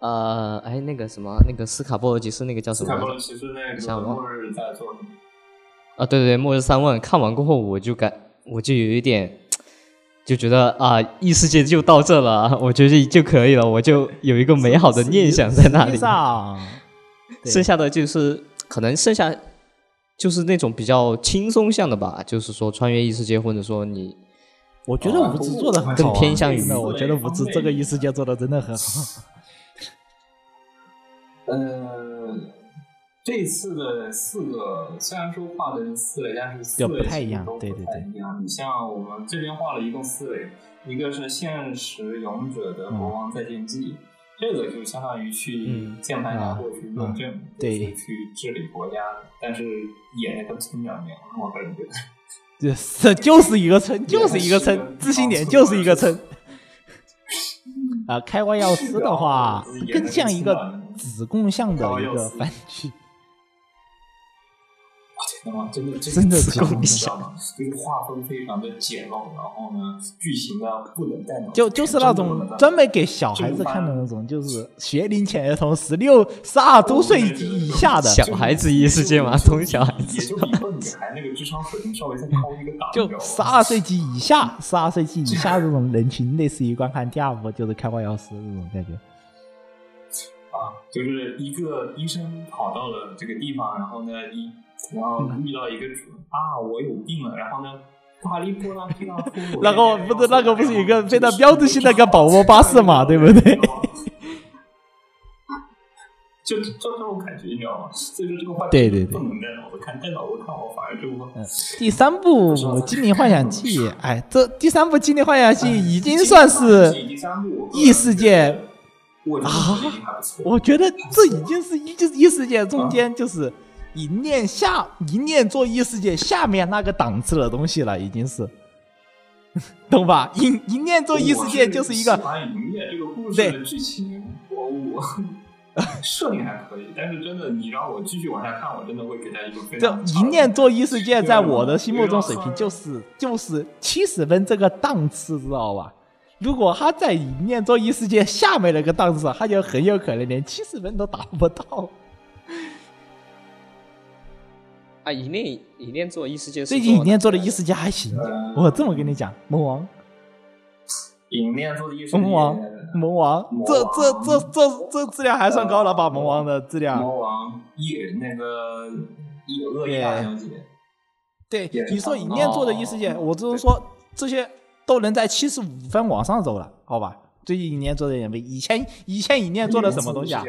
呃，哎，那个什么，那个斯卡波罗集市那个叫什么斯卡波？罗那个末日在做什么？啊，对对对，《末日三问》看完过后，我就感我就有一点就觉得啊，异世界就到这了，我觉得就可以了，我就有一个美好的念想在那里 剩下的就是可能剩下就是那种比较轻松向的吧，就是说穿越异世界，或者说你我觉得无知做的很好啊，更偏向于我觉得无知这个异世界做的真的很好。呃，这次的四个虽然说画的是四类，但是四就类不太一样对对对。你像我们这边画了一共四类，一个是现实勇者的国王再见记。这个就相当于去嗯键盘侠过去论证，对就是去治理国家，但是演的跟村长一样，我个人觉得。这就是一个村，就是一个村，自信点就是一个村。啊，开挂药师的话，更像一个子贡像的一个番剧。真的真的子贡，子贡你知道吗？就是画风非常的简陋，然后呢，剧情呢不能带脑，就就是那种专门给小孩子看的那种，就是学龄前儿童，十六、十二周岁以下的，小孩子异世界嘛，从小孩也子就比一个女孩那个智商水平稍微再高一个档，就十二岁及以下、十二岁及以下这种人群，类似于观看第二部就是开挂药师这种感觉。啊，就是一个医生跑到了这个地方，然后呢，一然后遇到一个主啊，我有病了，然后呢，然后不是那个不是有一个非常标志性的一个宝宝巴士嘛，对不对？就就这种感觉，你知道吗？所以说这个话对对对不能带脑子看，带脑子看我反而就第三部《精灵幻想记》，哎，这第三部《精灵幻想记》已经算是异世界，我觉得啊已经还不错。我觉得这已经是一就是异世界中间就是一念下一念做异世界下面那个档次的东西了，已经是，懂吧？一一念做异世界就是一个我喜欢银叶这个故事对的剧情，我我 设定还可以，但是真的你让我继续往下看，我真的会给他一个非常这常一念做异世界，在我的心目中水平就是就是七十分这个档次，知道吧？如果他在一念做异世界下面那个档次，他就很有可能连七十分都达不到。啊，一念一念做异世界是最近一念做的哪异世界还行，嗯我这么跟你讲，魔王，银念做的艺术魔王，魔王，这这这这这质量还算高了吧？魔王的质量，魔王一那个一恶意大小姐，对你说差不多一念做的异世界，我就是说这些都能在七十五分往上走了，好吧？最近一年做的也没以前以前一年做的什么东西啊？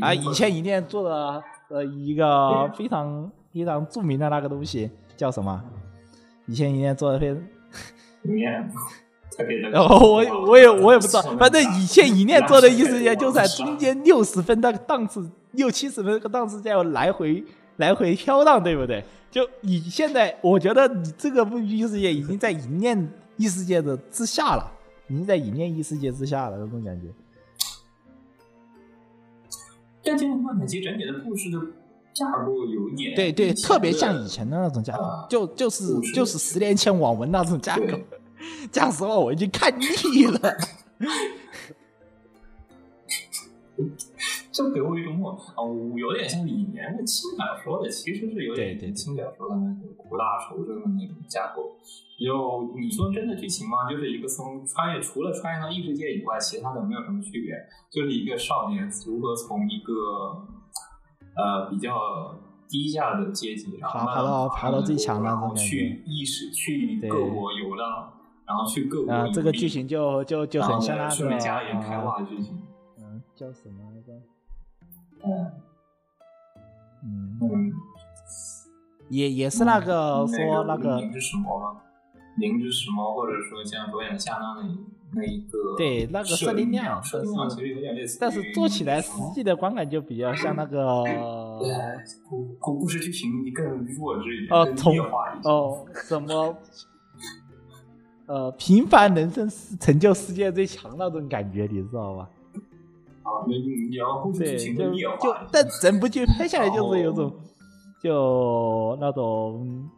啊，以前一年做的呃一个 非常非常著名的那个东西叫什么？以前一年做的非常，特我 我也我也不知道，反正以前一念做的意思也就在中间六十分那个档次，六七十分那个档次在来回来回飘荡，对不对？就你现在，我觉得你这个不异世界已经在一念异世界的之下了，已经在一念异世界之下了，那种感觉。但这个幻想集整体的故事的架构有一点对对，特别像以前的那种架构啊，就就是就是十年前网文那种架构。讲实话，我已经看腻了。就给我一种啊，我有点像李年的轻小说的，其实是有点轻小说的那种苦大仇深的那种架构。就你说真的剧情吗？就是一个从穿越，除了穿越到异世界以外，其他的没有什么区别，就是一个少年如何从一个呃比较低下的阶级，然后爬到爬到最强的然后去意识去对各国游浪，然后去各国啊，这个剧情就就就很像那个加一点开啊挂的剧情。嗯，叫什么来着？嗯嗯，嗯。也也是那个说那个？灵之使魔，或者说像左眼下那里那一个对那个设设定量量，设定量其实有点类似，但是做起来实际的观感就比较像那个对故故故事剧情更弱智一点，更哦从劣化一些。哦什么呃平凡人生是成就世界最强那种感觉，你知道吧？啊，你你你要故事对，剧情就更劣化就。但整部剧拍下来就是有种就那种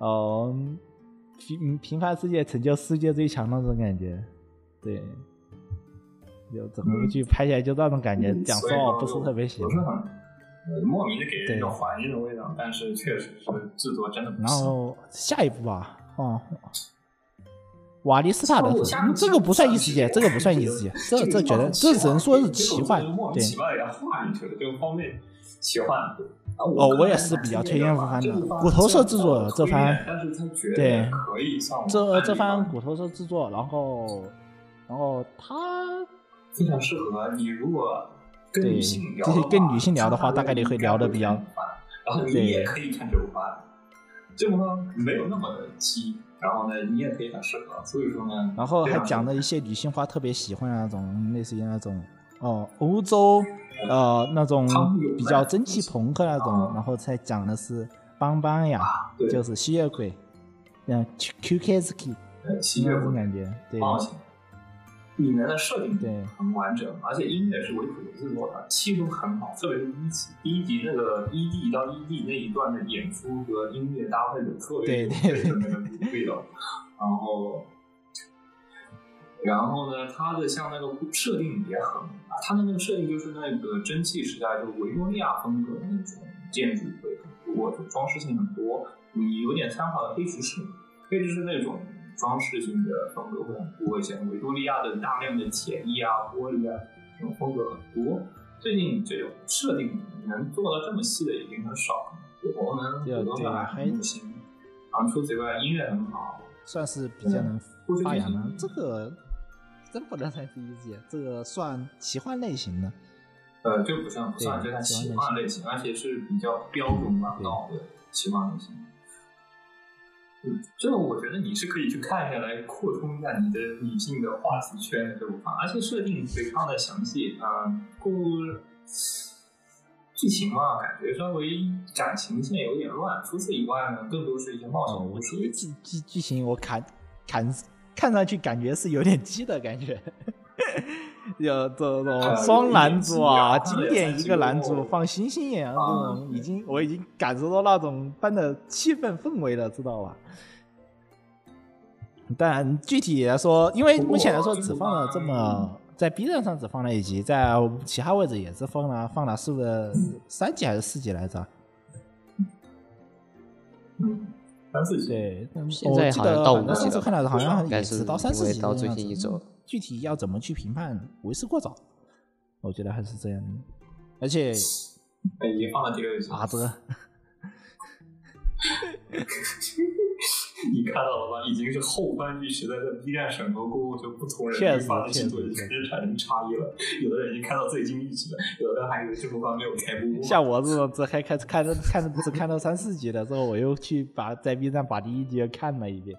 嗯平平凡世界成就世界最强那种感觉，对。就整部剧拍起来就那种感觉，嗯讲说实话我不是特别喜欢。莫名的给人一种怀念的味道，但是确实是制作真的不然。后下一步吧，哦，瓦利斯塔的哦这个不算异世界，这个不算异世界，这这觉得这只能说是奇幻，对。莫名其妙的给画进去了，这个方面奇幻。哦我也是比较推荐这番的骨头社制作这番对这这番骨头社制作，然后然后他非常适合你。如果跟对女性聊跟女性聊的话大概率会聊得比较然后你对也可以看这部番，这部番没有那么的激，然后呢，你也可以很适合。所以说呢，然后还讲了一些女性化特别喜欢的那种，类似于那种哦欧洲呃那种比较蒸汽朋克那种，然后才讲的是邦邦呀，就是吸血鬼，嗯 Q K S K 呃吸血鬼感觉，对。里面的设定对很完整，而且音乐是维普游制作的，气氛很好，特别是第一集，第一集那个 ED 到 ED 那一段的演出和音乐搭配的特别有对对对的那个味道，然后。然后呢，它的像那个设定也很，它的那个设定就是那个蒸汽时代，就维多利亚风格的那种建筑会很多，就装饰性很多。你有点参考了黑执事，黑执事那种装饰性的风格会很多一些。维多利亚的大量的铁艺啊、玻璃啊，这种风格很多。最近这种设定能做到这么细的已经很少了，我们对普通版还还行。然后除此以外，音乐很好，算是比较能发扬。这个真不能算第一季，这个算奇幻类型的。呃，就不算不算对这算奇奇幻类型，而且是比较标准版到的奇幻类型。嗯，这个我觉得你是可以去看一下，来扩充一下你的女性的话题圈的这部番，而且设定非常的详细啊，故、剧情嘛，感觉稍微感情线有点乱。除此以外呢，更多是一些冒哦，险我故事为主。第一季剧剧情我看看看上去感觉是有点鸡的感觉，有这种呃双男主啊，经典一个男主放星星眼这种已经我已经感受到那种般的气氛氛围了，知道吧？但具体来说，因为目前来说只放了这么，在 B 站上只放了一集，在其他位置也是放了放了是不是三集还是四集来着？嗯，三四级。对，嗯现在我记得好像到反正上次五级了看到的好像应该是也是到三四级到最的样子近一周具体要怎么去评判，为时过早。我觉得还是这样的，而且哎已经放了第六集。啊，这 个 你看到了吧？已经是后半句时代在 B 站审核过后，就不同人确实对发的星座已经产生差异了。有的人已经看到最近一集了，有的人还以为这部番没有开播。像我这种 只还开始看着看着只看到三四集的之后，我又去把在 B 站把第一集又看了一遍。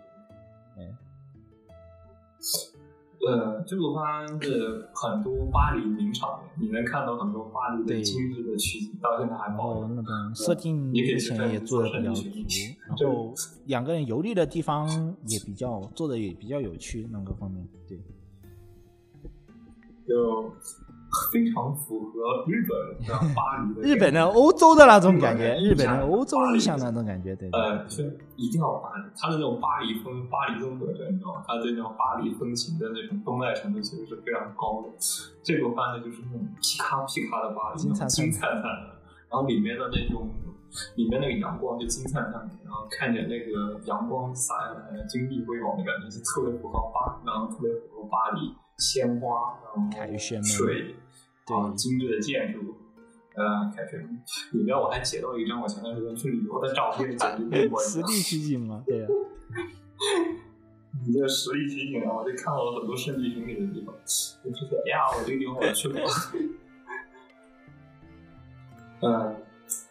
呃，这个番是很多巴黎名场面，你能看到很多巴黎的精致的取景，到现在还然保留。那个设定你可以目前也做的比较足做生意，然后两个人游历的地方也比较做的也比较有趣，那个方面对。就非常符合日本的巴黎的日本的欧洲的那种感觉，日日本本的的欧洲印象那种感觉，对对呃，是一定要巴黎，它的那种巴黎风、巴黎风格的，你知道吗？它对那种巴黎风情的那种动态程度其实是非常高的。这个番呢，就是那种皮卡皮卡的巴黎，金灿灿金灿灿的，然后里面的那种，里面那个阳光就金灿灿的，然后看见那个阳光洒下来，金碧辉煌的感觉，就特别符合巴，然后特别符合巴黎鲜花，然后水，对啊，精致的建筑。呃，凯旋门里面我还截到一张我前段时间去旅游的照片，简直被我实地取景嘛，对呀、你这个实地取景啊，我就看到了很多圣地巡礼的地方。我就觉得，哎呀，我这个地方我去过。嗯，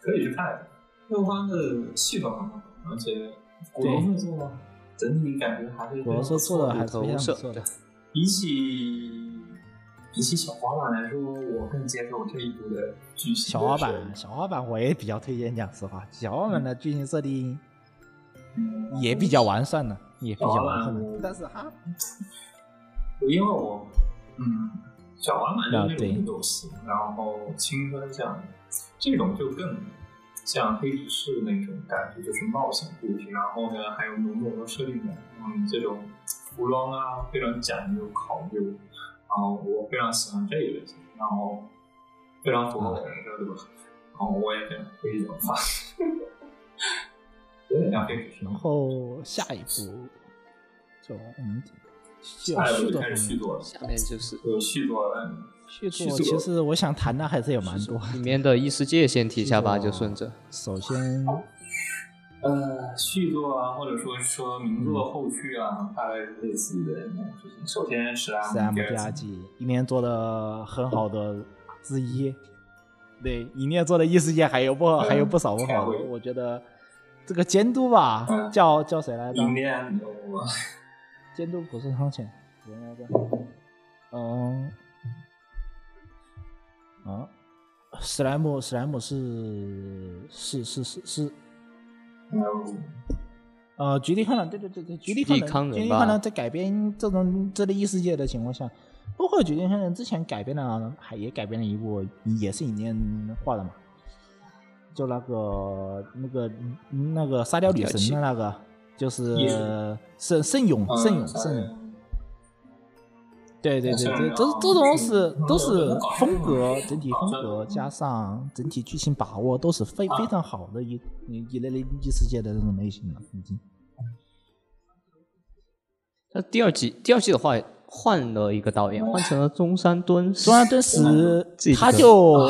可以去看一下。六番的气氛很好，而且古龙社做的整体感觉还是我说做的还是非常不错的。比起比起小滑板来说，我更接受这一部的剧情。小滑板，小滑板我也比较推荐，讲实话，小滑板的剧情设定也比较完善的，也比较完善的。但是哈，因为我嗯，小滑板就是那种运动型，然后青春向，这种就更像黑执事那种感觉，就是冒险故事，然后呢还有浓浓的设定感，嗯，这种服装啊非常讲究考究。然后我非常喜欢这一类型，然后非常符合我的人设，对吧？然后我也非常推荐它。有点像黑。然后下一步就我们下一步开始续作了，下面就是有续作了。续作其实我想谈的还是有蛮多，里面的异世界先提一下吧，就顺着。首先。呃，续作啊，或者说说名作后续啊，大概是类似的那种事情。首先是 M 第二季，一年做的很好的之一。对，一年做的异世界还有不还有不少不好的。我觉得这个监督吧，叫叫谁来着？一年 监督不是汤浅，谁来着？嗯，啊，史莱姆，史莱姆是是是是是。呃，绝地康人，对对对对，绝地康人，绝地康人在改编这种这类异世界的情况下，包括绝地康人之前改编了，还也改编了一部，也是影念画的嘛，就那个那个那个沙雕女神的那个，就是圣圣勇圣勇圣勇。对对对对，这这种是都是风格整体风格加上整体剧情把握都是非非常好的一一类类异世界的这种类型了，已经。那第二季第二季的话换了一个导演，换成了中山敦。中山敦史他就，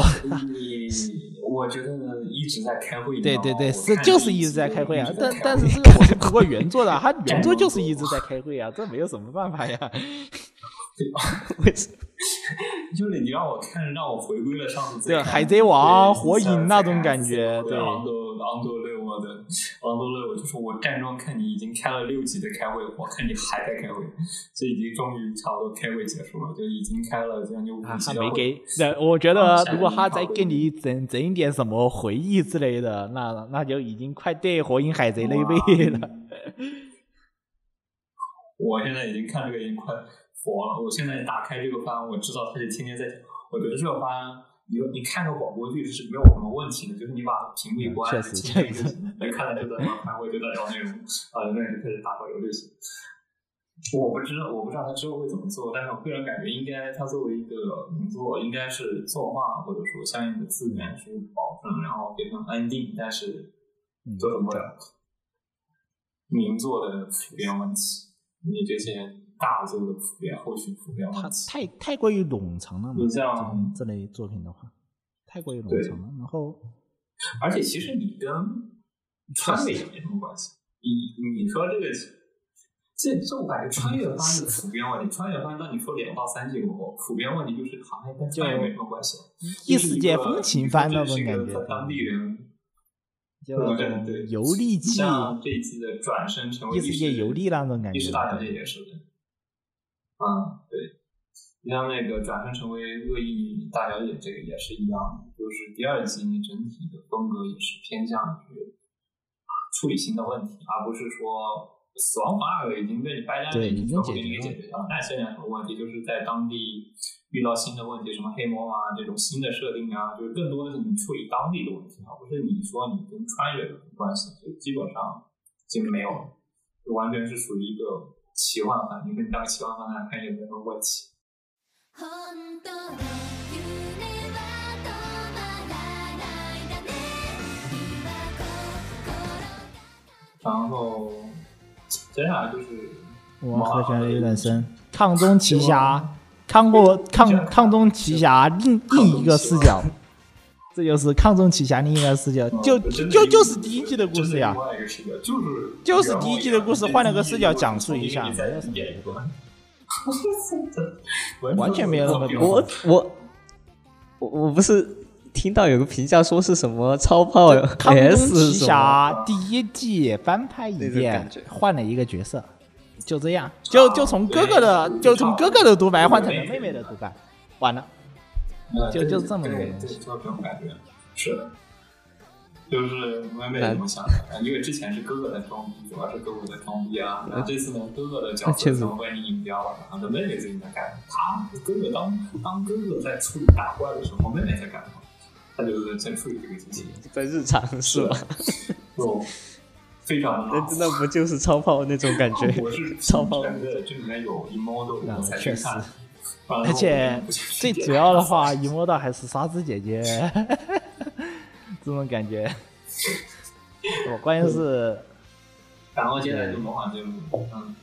我觉得一直在开会。对对对，是就是一直在开会啊！但但是这 个我是读过原作的，他原作就是一直在开会啊，这没有什么办法呀。对？为什么？就是你让我看，让我回归了上次对海贼王、火影那种感觉。对，昂多昂多勒我的昂多勒，我就说我站桩看你已经开了六级的开会，我看你还在开会，这已经终于差不多开会结束了，就已经开了将近五级了。还没给，那我觉得如果他再给你整整一点什么回忆之类的，那那就已经快对火影海贼那一辈了。我现在已经看这个已经快。佛了！我现在打开这个番，我知道他就天天在讲。我觉得这个番，你你看个广播剧是没有什么问题的，就是你把屏幕一关，确实确实，你看到就在玩番，我就在聊内容，啊，那就开始打手游就行。我不知道，我不知道他之后会怎么做，但是我个人感觉，应该他作为一个名作，应该是作画或者说相应的资源去保证，然后非常安定，但是做什么了名作的普遍问题，你这些。大作的普遍，后续普遍，它太太过于冗长了嘛？你像这类作品的话，太过于冗长了。然后，而且其实你跟穿越也没什么关系。你你说这个，这这我感觉穿越番是普遍问题。穿越番，当你说两到三季过后，普遍问题就是好像跟穿越没什么关系了。异世界风情番那种感觉，当地人。对游历记，像这一季的转身成为异世界游历那种感觉，大小姐也是的。嗯，对，你像那个转身成为恶意大小姐，这个也是一样的，就是第二季你整体的风格也是偏向于处理新的问题，而不是说死亡反二已经被你掰烂了，已经全部给你给解决掉了。那现在什么问题？就是在当地遇到新的问题，什么黑魔啊这种新的设定啊，就是更多的是你处理当地的问题，而不是你说你跟穿越有什么关系，就基本上已经没有，就完全是属于一个。奇幻番，你跟当奇幻番来看有没有问题？然后接下来就是我 和弦的人生，抗中奇侠，抗过 抗抗中奇侠另另一个视角。这就是《抗中奇侠》另一个视角，就就就是第一季的故事呀，就是就是第一季的故事，换了个视角讲述一下，完全没有任何变我我我我不是听到有个评价说是什么超炮《抗中奇侠》第一季翻拍一遍，换了一个角色。就这样，就就从哥哥的就从哥哥的独白换成了妹妹的独白，完了。就就这么个对东西对，就这种感觉，是的。就是妹妹怎么想的？呃因为之前是哥哥在装逼，主要是哥哥在装逼啊。然后这次呢，哥哥的角色成为你引掉了，然后妹妹最近在干？他哥哥当当哥哥在处理打怪的时候，妹妹在干什么？他就是在处理这个剧情，在日常是吧？就非常的那那不就是超炮那种感觉？我是超炮的这里面有 emo 的，啊我才去看。而且最主要的话，一摸到还是沙子姐姐，这种感觉。我关键是然后接下来就魔法记录，嗯，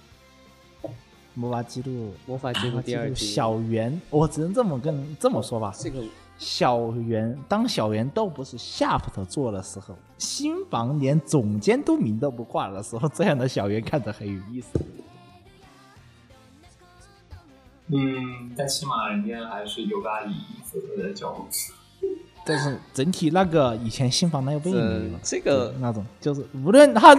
魔法记录，魔法记录第二季，小圆，我只能这么跟这么说吧。这个小圆当小圆都不是 Shaft 做的时候，新房连总监都名都不挂的时候，这样的小圆看着很有意思。嗯，但起码人家还是有把以负责的角度。但是整体那个以前新房那个味没有呃了，这个那种就是无论他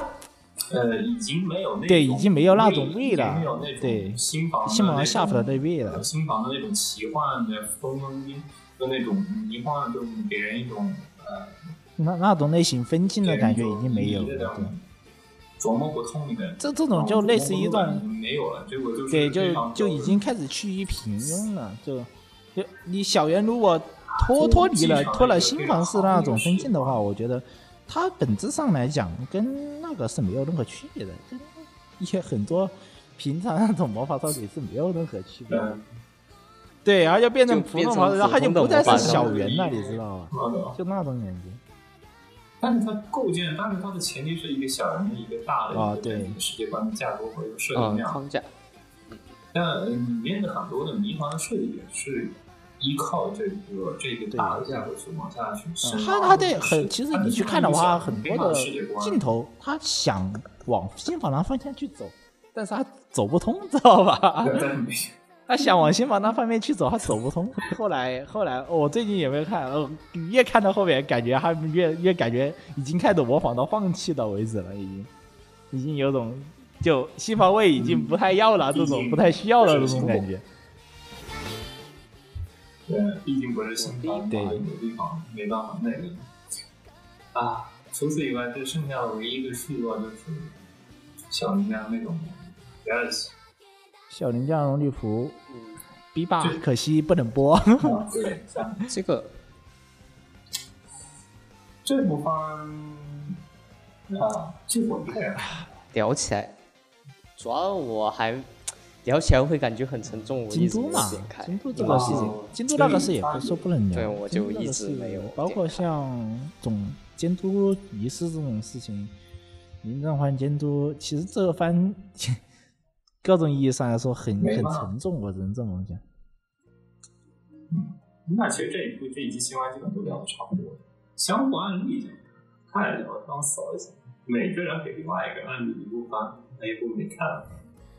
呃，已经没有那种对已经没有那种味了没有那种对新房新房的 Shaft 那的味了新房的那种奇幻的风风音，就那种迷幻，就给人一种呃那那种类型分镜的感觉已经没有了。对琢磨不通的。这这种就类似于一种没有了，结果就是对，就就已经开始趋于平庸了。就就你小圆如果脱脱离了脱了新房式那种分镜的话，我觉得它本质上来讲跟那个是没有任何区别的，跟一些很多平常那种魔法少女是没有任何区别的。嗯，对，然后就变成就变成普通魔法，然后它就不再是小圆了，你知道吧？就那种感觉。但是它构建，但是它的前提是一个小人的一个大的一个啊对世界观的架构和一个设定嗯量。框架，但呃里面的很多的迷团的设计也是依靠这个这个大的架构去往下去深挖的。它它对很，其实你去看的话，很多的镜头，他想往新法郎方向去走，但是他走不通，知道吧？他想往新法郎方面去走，他走不通。后来后来，我最近也没有看，呃，越看到后面，感觉他越越感觉已经开始模仿到放弃的为止了，已经已经有种就新防位已经不太要了，这种不太需要了这种感觉。对，毕竟不是新房，对有的地方没办法那个啊。除此以外，就剩下的唯一的续作就是小林家那种 Galaxy 小林将荣利服嗯，B 霸对可惜不能播。这个。这部番啊，这我看聊起来，主要我还聊起来会感觉很沉重，我一直没有京都嘛京都这个事情京都那个事也不是说不能聊，对我就一直没有包括像总监督仪式这种事情，林正环监督，其实这个番各种意义上来说很很沉重，我只能这么讲。那其实这一部这一集新闻基本都聊的差不多了，相互案例讲，看聊刚扫一扫，每个人给另外一个案例一部番，那一部没看，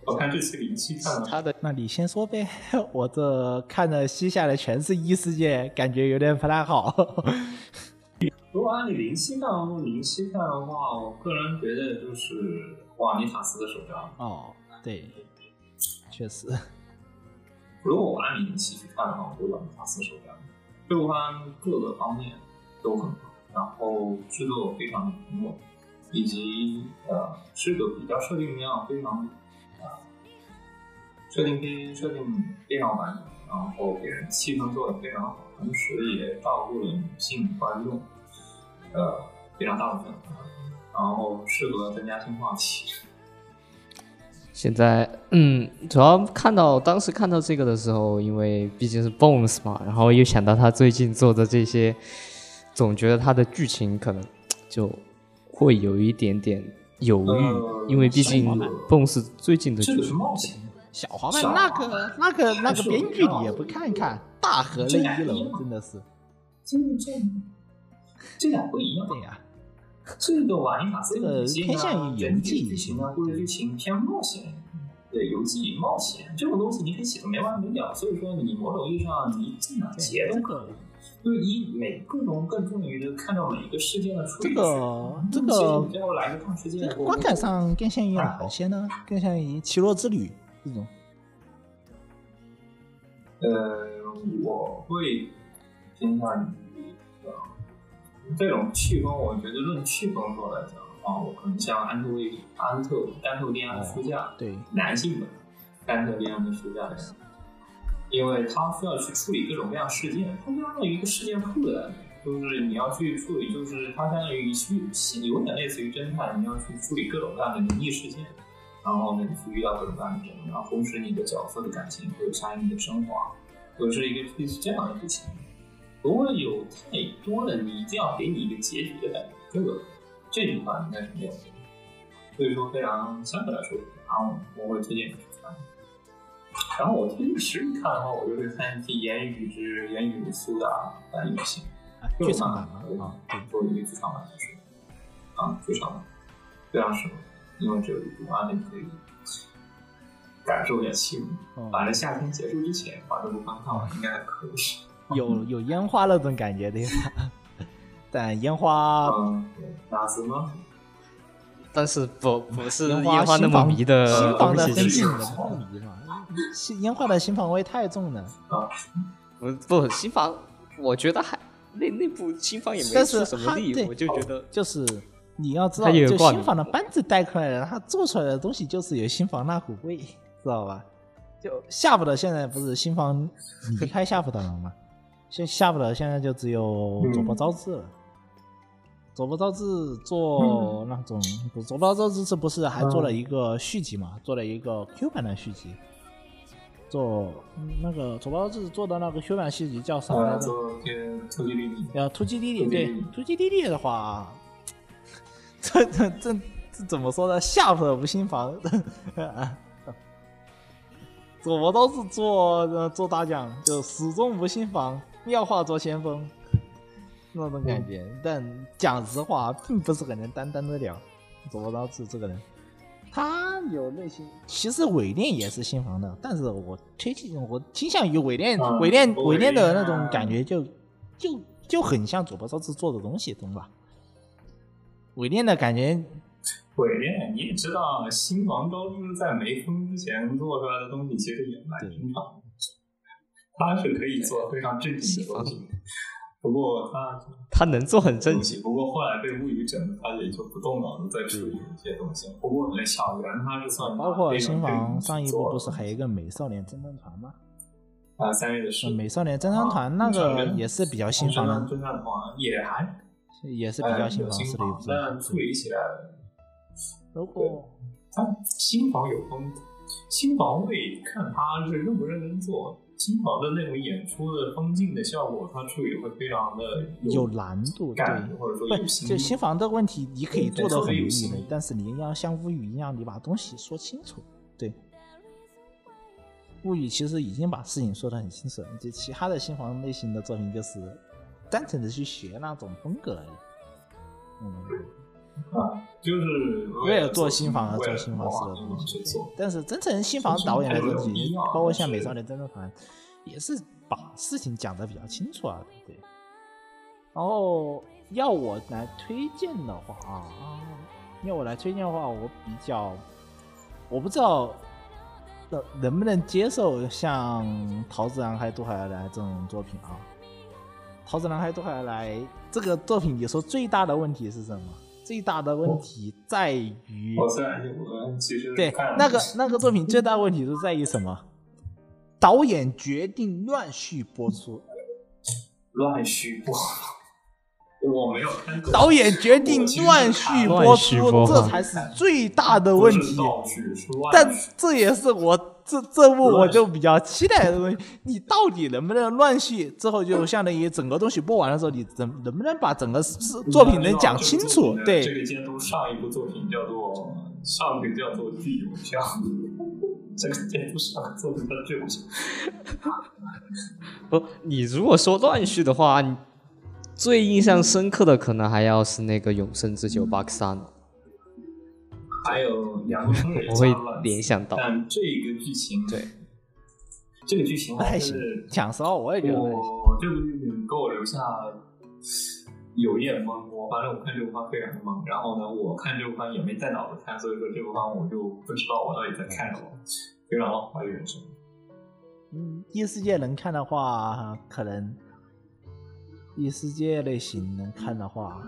我看这期零七看了，他的那你先说呗，我这看的吸下来全是异世界，感觉有点不太好。如果按你零七看或零七看的话，我个人觉得就是瓦尼塔斯的手札。哦，对，确实，如果我按你零七去看的话，我觉得瓦尼塔斯手札这部番各个方面都很好，然后制作非常的平稳，以及呃是个比较设定量非常啊、设定非设定非常完整，然后给人气氛做的非常好，同时也照顾了女性观众，呃非常大部分，然后适合增加新话题。现在，嗯，主要看到当时看到这个的时候，因为毕竟是 Bones 嘛，然后又想到他最近做的这些，总觉得他的剧情可能就会有一点点犹豫，呃因为毕竟 Bones 最近的剧情，小滑板那个那个那个编剧你也不看看，大河内一楼真的是，这个这这俩不一样。对呀、这个瓦尼塔斯这个偏向于游记剧情呢，或者剧情偏冒险，对游记冒险这种东西，你可以写的没完没了。所以说，你某种意义上你进哪节都可以。就是你每各种更重于的看到每一个事件的处理这个这个最后来个看事件，观感上更像于哪些呢？更像于《奇洛之旅》这种。呃，我会偏向于呃这种气氛，我觉得论气氛说来讲的话，我可能像安特卫安特丹特利安的书架，对，男性的丹特利安的书架的人，因为他需要去处理各种各样事件，他相当于一个事件库的，就是你要去处理，就是他相当于去有点类似于侦探，你要去处理各种各样的灵异事件。然后呢，你去遇到各种各样的人，然后同时你的角色的感情会有相应的升华，就是一个类似这样的剧情。不会有太多的你一定要给你一个结局的感觉，这个这句话应该是没有的。所以说，非常相对来说，然后我会推荐你去看。然后我推荐实体看的话，我就会看一些《言语之言语苏打翻译性剧场版嘛啊，做一个剧场版来说，啊，剧场版非常适合。因为只有一部番，你可以感受一下气氛。反正夏天结束之前把这部番看完，应该还可以。有有烟花那种感觉对吧，但烟花，嗯，打死吗？但是不不是烟烟花那么迷的新房的东西，很近的不迷嘛。烟花的新房味太重了。啊，不不新房，我觉得还那那部新房也没但是出什么力，我就觉得就是你要知道，就新房的班子带出来的，他做出来的东西就是有新房那股味，知道吧？就夏普的现在不是新房离开夏普的了吗？现夏普的现在就只有佐伯昭治了。佐伯昭治做那种，不佐伯昭治这不是还做了一个续集嘛？做了一个 Q 版的续集。做嗯那个佐伯昭治做的那个 Q 版续集叫啥来呃，着？突击弟弟，呃，突击弟弟，对突击弟弟，的话，这这这这怎么说呢？下铺的无心房，佐伯都是做呃做大将，就始终无心房，妙化作先锋。那种感觉。但讲实话，并不是很能担当得了。佐伯刀治这个人。他有内心，其实伪恋也是新房的，但是我推荐我倾向于伪恋，啊伪恋伪伪恋的那种感觉就就就很像佐伯昭治做的东西，懂吧？伪恋的感觉，伪恋你也知道，新房都是在没封之前做出来的东西其实也蛮平常的，他是可以做非常正经的东西，不过他他 能做很正东经。不过后来被物语整了，他也就不动脑子再处理一些东西。不过那小圆他是算包括新房上一部不是还有一个美少年侦探团吗？啊三月的事，美少年侦探团那个也是比较新房的，侦探团也还也是比较新房式的一部但。处理起来，如果他新房有风，新房会看他是认不认真做。新房的那种演出的风景的效果，他处理会非常的有难度，对，或者说就新房的问题，你可以做的很有，的但是你要像物语一样，你把东西说清楚。对，物语其实已经把事情说得很清楚了，就其他的新房类型的作品就是单纯的去学那种风格而已。嗯，啊，就是为了做新房而做新房式的东西。但是真正新房导演的东就是西，包括像美少年侦探团，也是把事情讲的比较清楚啊，对。然后要我来推荐的话啊，要我来推荐的话，我比较，我不知道能能不能接受像《桃子男孩杜海而来》这种作品啊。《桃子男孩杜海而来》这个作品，你说最大的问题是什么？最大的问题在于，我虽然我其实对那个那个作品最大的问题是在于什么？导演决定乱序播出，乱序播，我没有看过。导演决定乱序播出，这才是最大的问题。但这也是我这这部我就比较期待的东西。你到底能不能乱序？之后就相当于整个东西播完的时候，你能能不能把整个是作品能讲清楚？对这，个监督上一部作品叫做上一个叫做《剧偶像》，这个监督上个作品叫《剧偶像》。不，你如果说乱序的话，你最印象深刻的可能还要是那个《永生之酒》巴克萨诺，还有杨过也我会加乱联想到。但这个剧情对，这个剧情不太行是。讲实话，我也觉得我这部剧给我留下有一点懵，我反正我看这部番非常的懵。然后呢，我看这部番也没带脑子看，所以说这部番我就不知道我到底在看什么，非常的怀疑人生。嗯，异世界能看的话，可能异世界类型能看的话，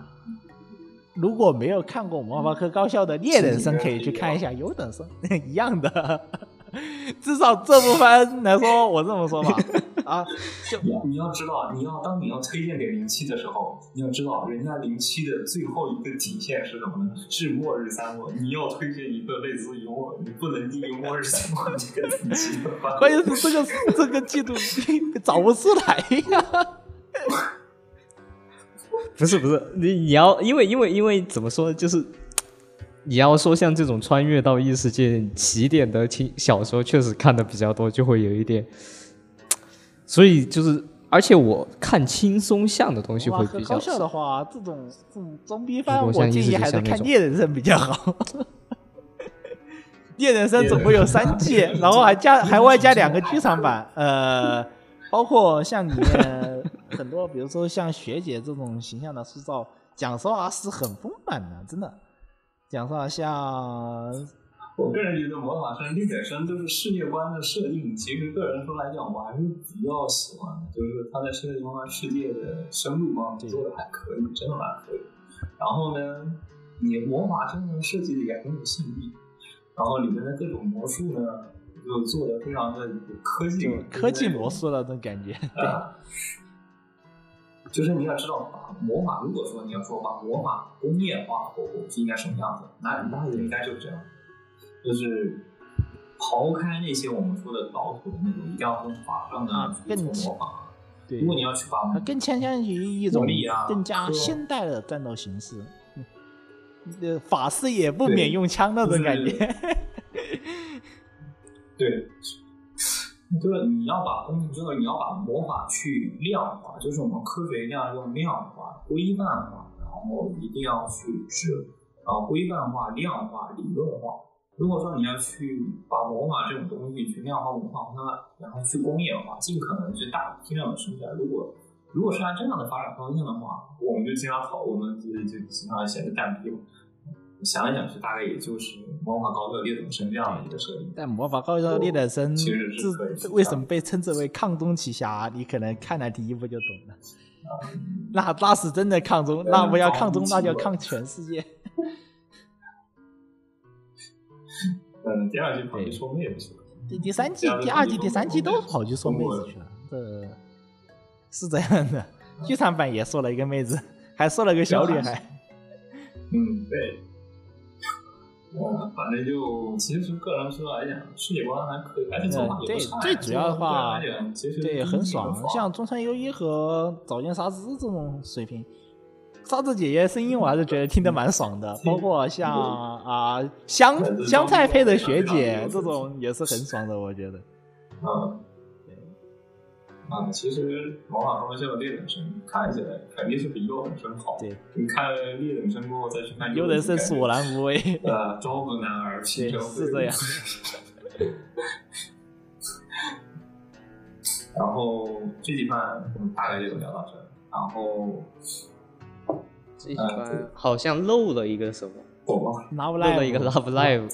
如果没有看过魔法科高校的猎等生，可以去看一下优等生，一样的。至少这部分来说，我这么说吧，啊，就你要知道，你要当你要推荐给零七的时候，你要知道人家零七的最后一个底线是什么呢？是末日三国。你要推荐一个类似于末，你不能低于末日三国这个等级的番。关键是这个这个季度找不出来呀。不是不是，你你要因为因为因为怎么说，就是你要说像这种穿越到异世界起点的轻小说，确实看的比较多，就会有一点。所以就是，而且我看轻松向的东西会比较高校的。话，这种这种装逼番，我建议还是看猎人生比较好。猎人生总共有三季，然后还加还外加两个 剧场版，呃，包括像里面很多，比如说像学姐这种形象的塑造，讲实话是很丰满的，真的。讲实话，像我个人觉得魔法生、猎人生就是世界观的设定，其实个人说来讲，我还是比较喜欢的，就是他在世界观世界的深度方面做的还可以，真的蛮可以。然后呢，你魔法生的设计的也很有吸引力，然后里面的各种魔术呢，就做的非常的有科技就，科技魔术的那种感觉。啊，就是你要知道，把魔法如果说你要说把魔法工业化过后是应该什么样子，那那就应该就是这样，就是刨开那些我们说的老土的那种，一定要用法杖啊去更做魔法。对如，果你要去把它更倾向于一种更加现代的战斗形式。法师也不免用枪那种感觉。对，就是你要把工，就是你要把魔法去量化，就是我们科学一定要用量化、规范化，然后一定要去是啊规范化、量化、理论化。如果说你要去把魔法这种东西去量化、文化化，然后去工业化，尽可能去大批量的生产。如果如果是按这样的发展方向的话，我们就经常讨，我们就就经常显得蛋逼嘛。想一想去，大概也就是魔法高校猎等生这样的一个设定。但魔法高校猎人生其实是为什么被称之为抗中奇侠？你可能看了第一部就懂了。那那是真的抗中，那不要抗中，那就抗全世界。嗯，第二季跑去说妹子去了。第第三季、第二季、第三季都跑去说妹子去了，这是这样的。剧场版也说了一个妹子，还说了个小女孩。嗯，对。嗯，反正就其实个人说来讲，世界观还可以，而且做法也不差。对最主要的话对，很爽。像中山优一和早见沙织这种水平，沙子姐姐声音我还是觉得听得蛮爽的，包括像啊香香菜配的学姐这种也是很爽的，我觉得。嗯。啊，其实魔法高校的猎人生看起来肯定是比优等生好。对，你看了猎人生过后再去看优等生索然无味。呃，招不男儿，平对，生是这样。然后这几番我们大概就聊到这儿，然后这一番好像漏了一个什么，我忘了。拿不漏了一个 Love Live。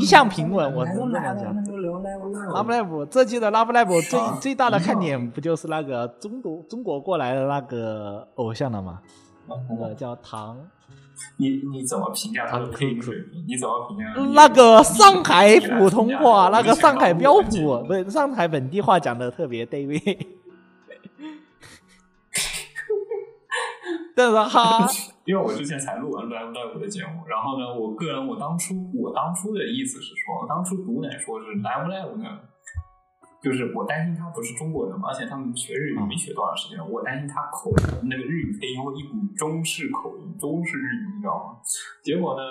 一向平稳，我只能这么讲。Love Live 这季的 Love Live 最啊最大的看点不就是那个中国中国过来的那个偶像了吗？那个叫唐，你你怎么评价他的配音水平？你怎么评价那个上海普通话，那个上海标普，不是上海本地话讲的特别对味。但是哈 因为我之前才录完 Live Live 的节目，然后呢，我个人我当初我当初的意思是说，当初读奶说是 Live Live 呢，就是我担心他不是中国人嘛，而且他们学日语没学多长时间，我担心他口音那个日语配音会一股中式口音，中式日语，你知道吗？结果呢，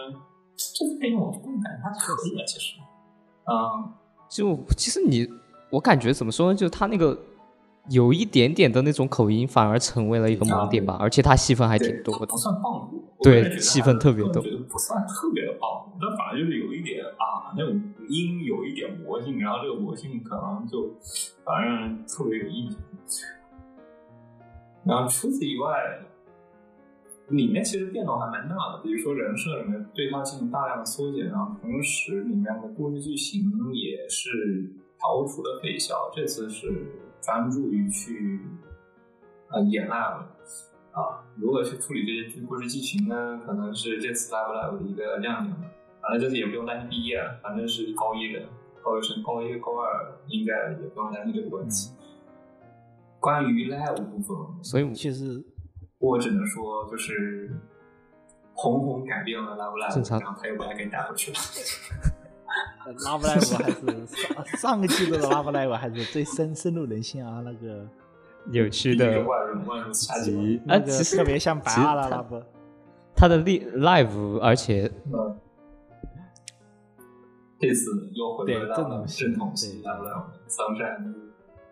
这次配音我个人感觉他可以了，其实，嗯，就其实你，我感觉怎么说呢？就他那个有一点点的那种口音，反而成为了一个盲点吧。而且他戏份还挺多的不。算棒骨，对戏份特别多我觉得不算特别的棒骨，但反而就是有一点啊，那种音有一点魔性，然后这个魔性可能就反正特别有印象。然后除此以外，里面其实变动还蛮大的，比如说人设里面对他进行大量的缩减，然后同时里面的故事剧情也是调出了废校，这次是专注于去呃演 live 啊，如何去处理这些故事剧情呢？可能是这次 live live 的一个亮点吧。反正这次也不用担心毕业了，反正是高一的高一生，高一高二应该也不用担心这个问题。关于 live 部分，所以其实我只能说就是红红改变了 live live，正常然后他又把它给打回去了。Love Live 还是上上个季度的 Love Live 还是最深深入人心啊，那个有趣的万人万人下集，那个啊其实特别像白阿拉 Love，他的 li- live，而且嗯，这次又回归到了正统系正统系对 live live，桑山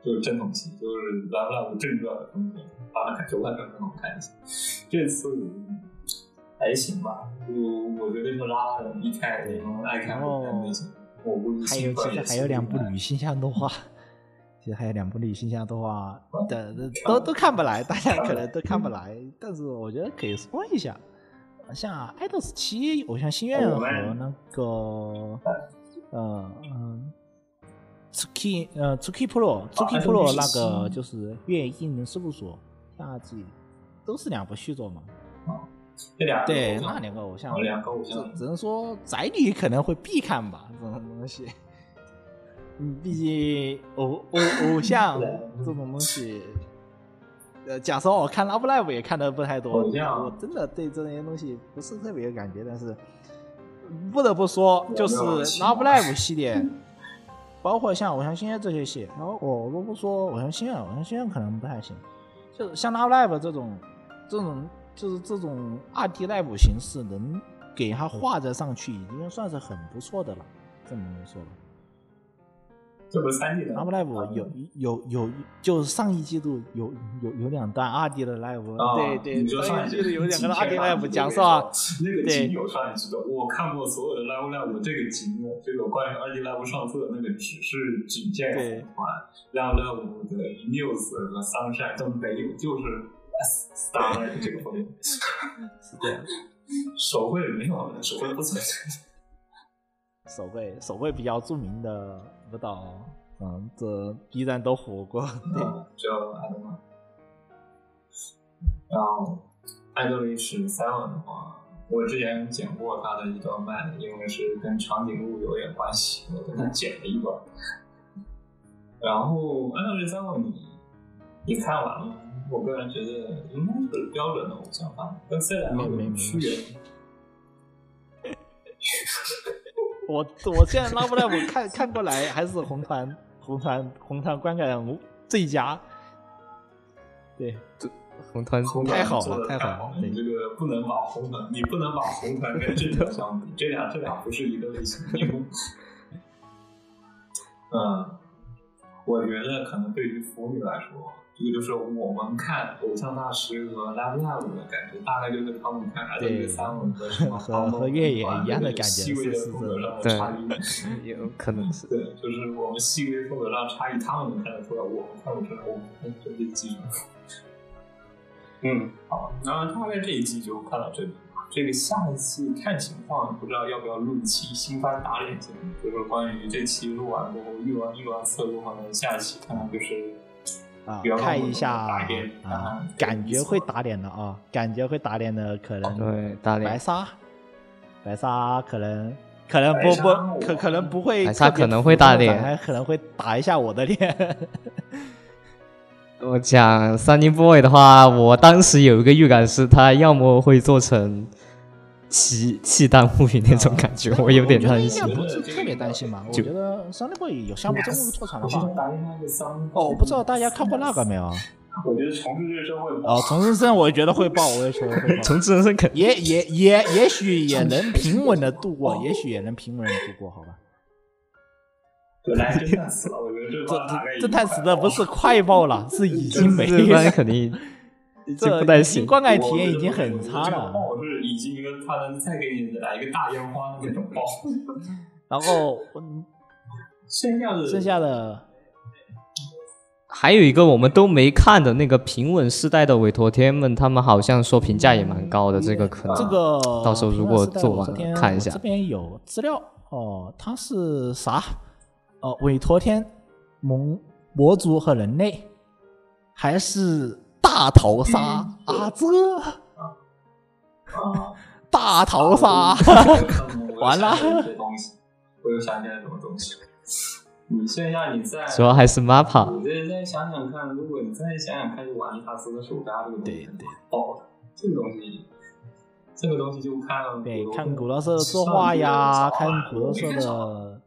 就是正统系，就是 live live 正传的风格，把它改球拍更好看一些。这次还行吧，就我觉得就拉拉人一看你们爱看不看类型，我估计还有其实还有两部女性向动画，其实还有两部女性向动画嗯的的都都看不来，大家可能都 看不来，但是我觉得可以说一下，像《爱豆十七》《偶像心愿》和那个呃嗯。Tsuki 呃，Tsuki Pro，Tsuki 爱豆 Pro 那个就是月印人事务所下季都是两部续作嘛，这俩对，那两个偶像，两个偶像。只只能说宅女可能会必看吧，这种东西。嗯，毕竟偶偶偶像这种东西，呃，假设我看 Love Live 也看的不太多，我真的对这些东西不是特别有感觉，但是不得不说，就是 Love 待 Live 系列，包括像偶像星愿这些戏，然后我如果说偶像星愿，偶像星愿可能不太行，就是像 Love Live 这种这种就是这种二 D live 形式，能给它画在上去，已经算是很不错的了。这么说吧这不是三 D 的 Live 有有有，就是上一季度有有有两段二 D 的 live，、啊对对，你说上一季度有两个景二 D 片 live 啊讲是吧？那个对景有上一季度，我看过所有的 live live，这个景这个关于二 D live 上色那个只是仅见对红团，live live 的 news 和 sunshine 都没有，就是当然这个风格，是这样。手绘没有，手绘不存在。手绘手绘比较著名的。舞蹈，嗯，这 B 站都火过。对，嗯，只有爱豆曼。然后爱豆历史 Seven 的。话，我之前剪过他的。一段漫，因为是跟长颈鹿有点关系，我跟他剪了一段。然后爱豆历史 Seven 你你看完了？我个人觉得应该是标准的偶像吧，跟 C 两个有没没没区别。我我现在 Love Live 看看过来还是红团红团红团观感最佳。对，红团红团太好了太好了太了！你这个不能把红团，你不能把红团跟这个相比，这俩这俩不是一个类型。因为嗯，我觉得可能对于腐女来说，这个就是我们看偶像大师和 Love Live 的感觉，大概就是他们看 Idol 对三文和什么和和越野一样的感觉细微的是是风格上的差异。有可能是对，就是我们细微风格上差异，他们能看得出来，我们看不出来，我们看这是基础。嗯，好，那大概这一季就看到这里。这个下一期看情况，不知道要不要录一期新番打脸节目，就是关于这期录完过后预完预完测录后呢，下一期看看就是啊，看一下啊，感觉会打脸的啊，感觉会打脸的可能对打脸白沙，白沙可能可能不不可可能不会白鲨可能会打脸还可能会打一下我的脸。我讲 Sunny Boy 的话，我当时有一个预感是他要么会做成气气弹物语那种感觉，我有点担心我觉。得应该不是特别担心嘛？我觉得 Sunny Boy 有项目真的破产的话哦，我不知道大家看过那个没有？我觉得重置人生会哦，重生生我也觉得会爆，我也觉得会爆。重置人生肯也也也也许也能平稳的度过，也许也能平稳的度过，好吧？本来侦探死了，我觉得这这这探死的不是快爆了，是已经没了。肯定就这不担心已经。观感体验已经很差这个了。爆是已经他能再给你来一个大烟花的那种爆，然后嗯 剩下的剩下的还有一个我们都没看的那个平稳世代的委托天们，他们好像说评价也蛮高的，这个可能这个到时候如果做完看一下这。边有资料哦，它是啥？哦，委托天蒙魔族和人类，还是大逃杀啊？这啊，大逃杀，完了这东西，我又想起来什么东西。你剩下你在，主要还是 MAPA，你再再想想看，如果你再想想看，就瓦尼塔斯的手札这个东西，对对。爆的。这个东西，这个东西就看对，古看古老社的作画呀，看古老社没看少的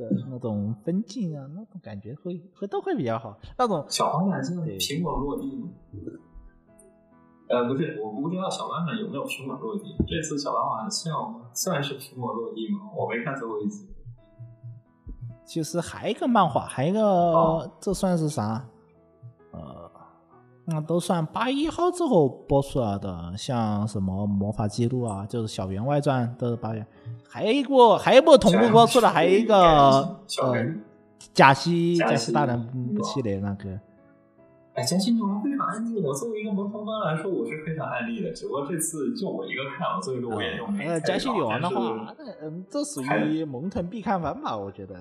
的那种分镜啊，那种感觉会会都会比较好。那种小黄版现在对平稳落地吗？呃，不是，我不知道小蓝染有没有苹果落地。这次小斑马像算是苹果落地吗？我没看最后一集。其实还一个漫画，还一个、哦这算是啥？呃，那都算八一号之后播出来的，像什么魔法记录啊，就是小圆外传都是八月。还有一部，还有一部同步播出的，还有一个呃小人，贾西贾西大人不系列那个。哎，嘉兴女王非常安静。我作为一个萌童番来说，我是非常安利的。只不过这次就我一个看了，所以说我也就没呃，猜到加西女王的话，那嗯，这属于萌腾必看番吧，我觉得。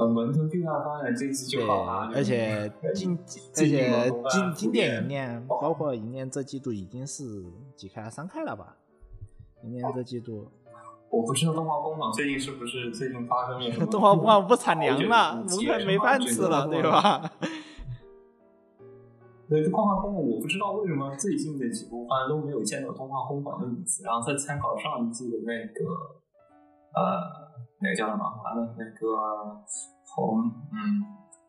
呃，文腾必看番的这次就对，好啊，而且经，而且经经典普遍银链，包括银链这季度已经是几开了？三开了吧？银链这季度，我不知道动画工坊最近是不是最近发生了什么动画工坊不产粮了，得萌腾没饭吃了，对？吧？对，动画工坊我不知道为什么最近的几部番都没有见到动画工坊的影子，然后再参考上一季的那个呃那个叫什么完了那个红嗯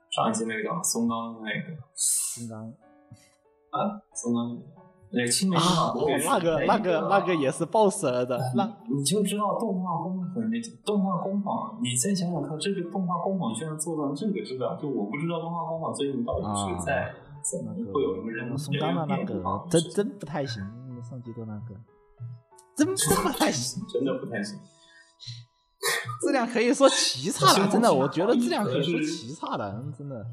上一次那个叫松冈的那个松冈啊松冈那个青梅竹啊，马那个那个那个也是爆死的，那你就知道动画工坊那动画工坊，你再想想看，这个动画工坊居然做到这个质量，就我不知道动画工坊最近到底是在怎么那个会有什么人松冈的那个真真不太行，上季度那个真真不太行，真的不太行。质量可以说奇差了，真的，我觉得质量可以说是奇差的，真的。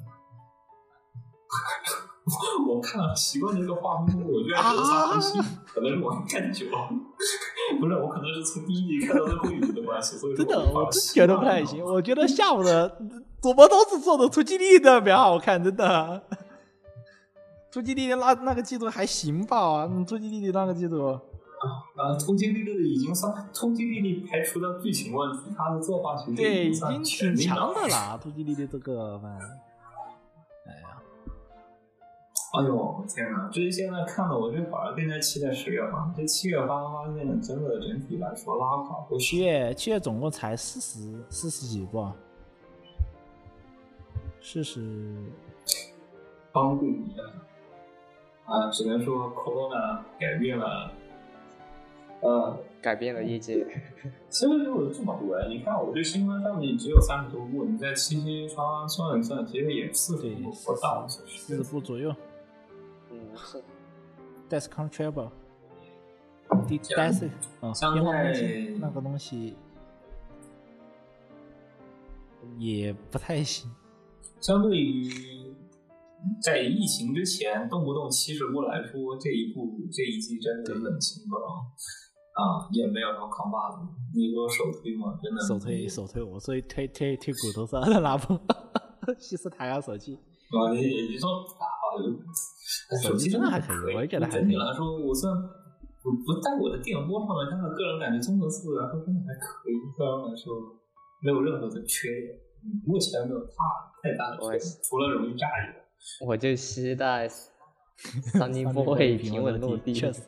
我看了习惯这个画风，我居然觉得它不行，可能是我看久了，不是我可能是从第一集看到最后一集的关系，所以说真的，我我真觉得不太行。我觉得下午的主播都是做的出击力的比较好看，真的。出击力的那那个季度还行吧？啊，突击力的那个季度，啊，通缉莉莉已经算通缉莉莉排除了剧情问题，他的作画其实对，已经挺强的了。突击力的这个番，哎呀，哎呦天哪！这现在看的我这反而更加期待十月份。这七月八发现真的整体来说拉垮不七。月七月总共才四十四十几部，四十帮助你啊，只能说 Corona 改变了，呃，改变了业界。新闻有这么多呀，你看我这新闻上面只有三十多部，你在七七刷算一算，其实也四十对部不到，其四实十部左右。嗯，是。Death Control，第这 Death 啊，像烟花在攻击那个东西也不太行。相对于在疫情之前动不动七十部来说，这一部这一季真的冷清了啊，也没有什么扛把子。你说首推吗？真的首推首推，我所以推推推骨头上的那部 西斯塔亚手机，啊，你你说啊，手机真的还可以，我也觉得还可以整体来说，我虽然不不在我的电波上面，但是个人感觉综合素质来说真的还可以。个人来说，没有任何的缺点，嗯目前没有太太大的缺点，除了容易炸以外。我就期待 Sunny Boy 平稳落地。确实。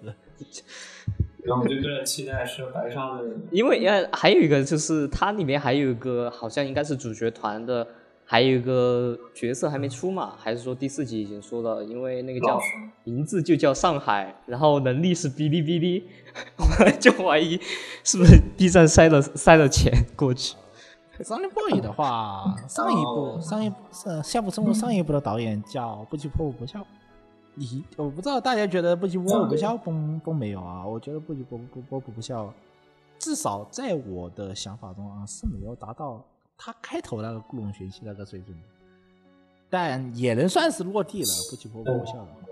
然后我就个人期待是白上的，因为呃，还有一个就是它里面还有一个好像应该是主角团的，还有一个角色还没出嘛？还是说第四集已经出了？因为那个叫名字就叫上海，然后能力是哔哩哔哩，我就怀疑是不是 B 站塞了塞了钱过去。Sunny Boy 的话，上一部哦上一部是夏普生活上一部的导演叫不屈破不笑。你我不知道大家觉得不屈破不笑崩崩没有啊？我觉得不屈破不破不笑，至少在我的想法中啊是没有达到他开头那个故弄玄虚那个水准的。但也能算是落地了，不吉波国校的话，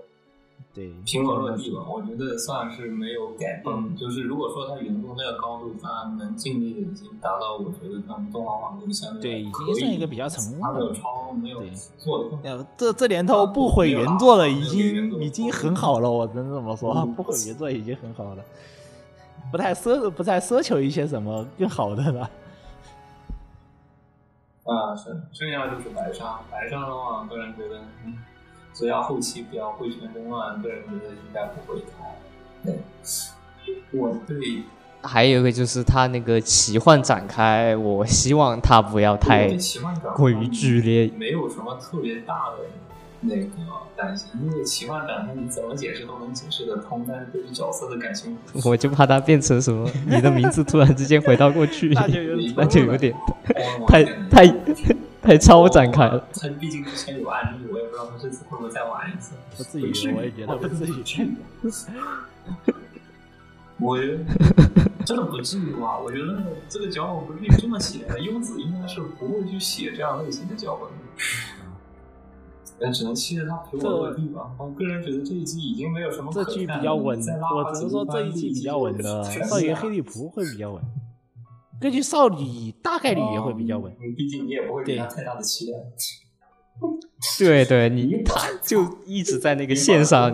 对，苹果落地吧，我觉得算是没有改变。嗯就是如果说它原作那个高度，它能尽力的已经达到，我觉得他们动画化就相对，对已经算一个比较成功它没有的。超，没有对做的这这年头不毁原作了，已经已经很好了，我能这么说，嗯不毁原作已经很好了，不太奢不太奢求一些什么更好的了。啊，是，剩下就是白鲨。白鲨的话，个人觉得，嗯，只要后期不要会全中乱，个人觉得应该不会太。对，我对还有一个就是他那个奇幻展开，我希望他不要太过于剧烈。没有什么特别大的那个担心，因为奇幻展开你怎么解释都能解释得通，但是对于角色的感情，我就怕他变成什么，你的名字突然之间回到过去 那就有点那就有点太太 太超展开了。他毕竟之前有案例，我也不知道他这次会不会再玩一次。不至于，我也觉得不至于。我觉得真的不至于吧？我觉得这个脚本不至于这么写的，优子应该是不会去写这样类型的脚本的。但只能期待他陪我落地吧。我个人觉得这一季已经没有什么这可看的剧比较稳我只能说这一季比较稳的，全少爷黑利普会比较稳，根据少女大概率也会比较稳。嗯毕竟你也不会给他太大的期待。对对，你他就一直在那个线上。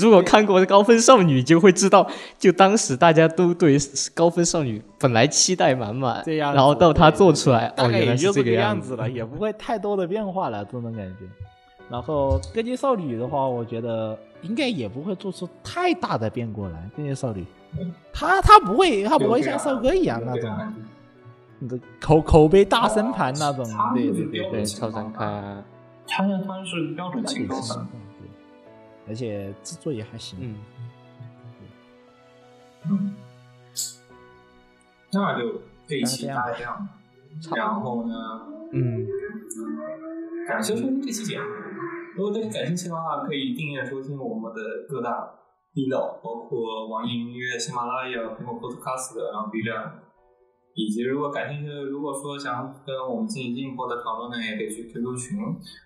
如果看过《高分少女》，就会知道，就当时大家都对《高分少女》本来期待满满，这样子，然后到他做出来，哦，原来也就个这样子了，也不会太多的变化了，这种感觉。然后歌姬少女的话，我觉得应该也不会做出太大的变过来。歌姬少女，他他不会，他不会像少哥一样那种，那个口口碑大升盘那种。对对对对，超展开啊，他那他是标准情况对，而且制作也还行。嗯，嗯，那就这一期大概这样。然后呢，嗯，感谢收听这期节目。如果对你感兴趣的话，可以订阅收听我们的各大频道，包括网易云音乐、喜马拉雅、苹果 Podcast，然后 B 站。以及如果感兴趣的，如果说想跟我们进行进一步的讨论呢，也可以去 QQ 群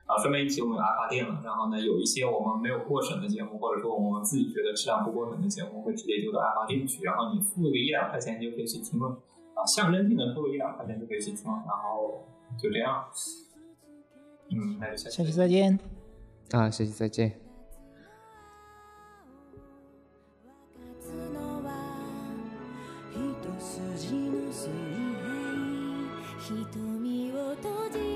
啊。顺便一起，我们有阿发店了。然后呢，有一些我们没有过审的节目，或者说我们自己觉得质量不过审的节目，会直接丢到阿发店去。然后你付个一两块钱就可以去听了啊，象征性的付个一两块钱就可以去听了。然后就这样，嗯，那就下下期再见。啊，下期再见。瞳を閉じ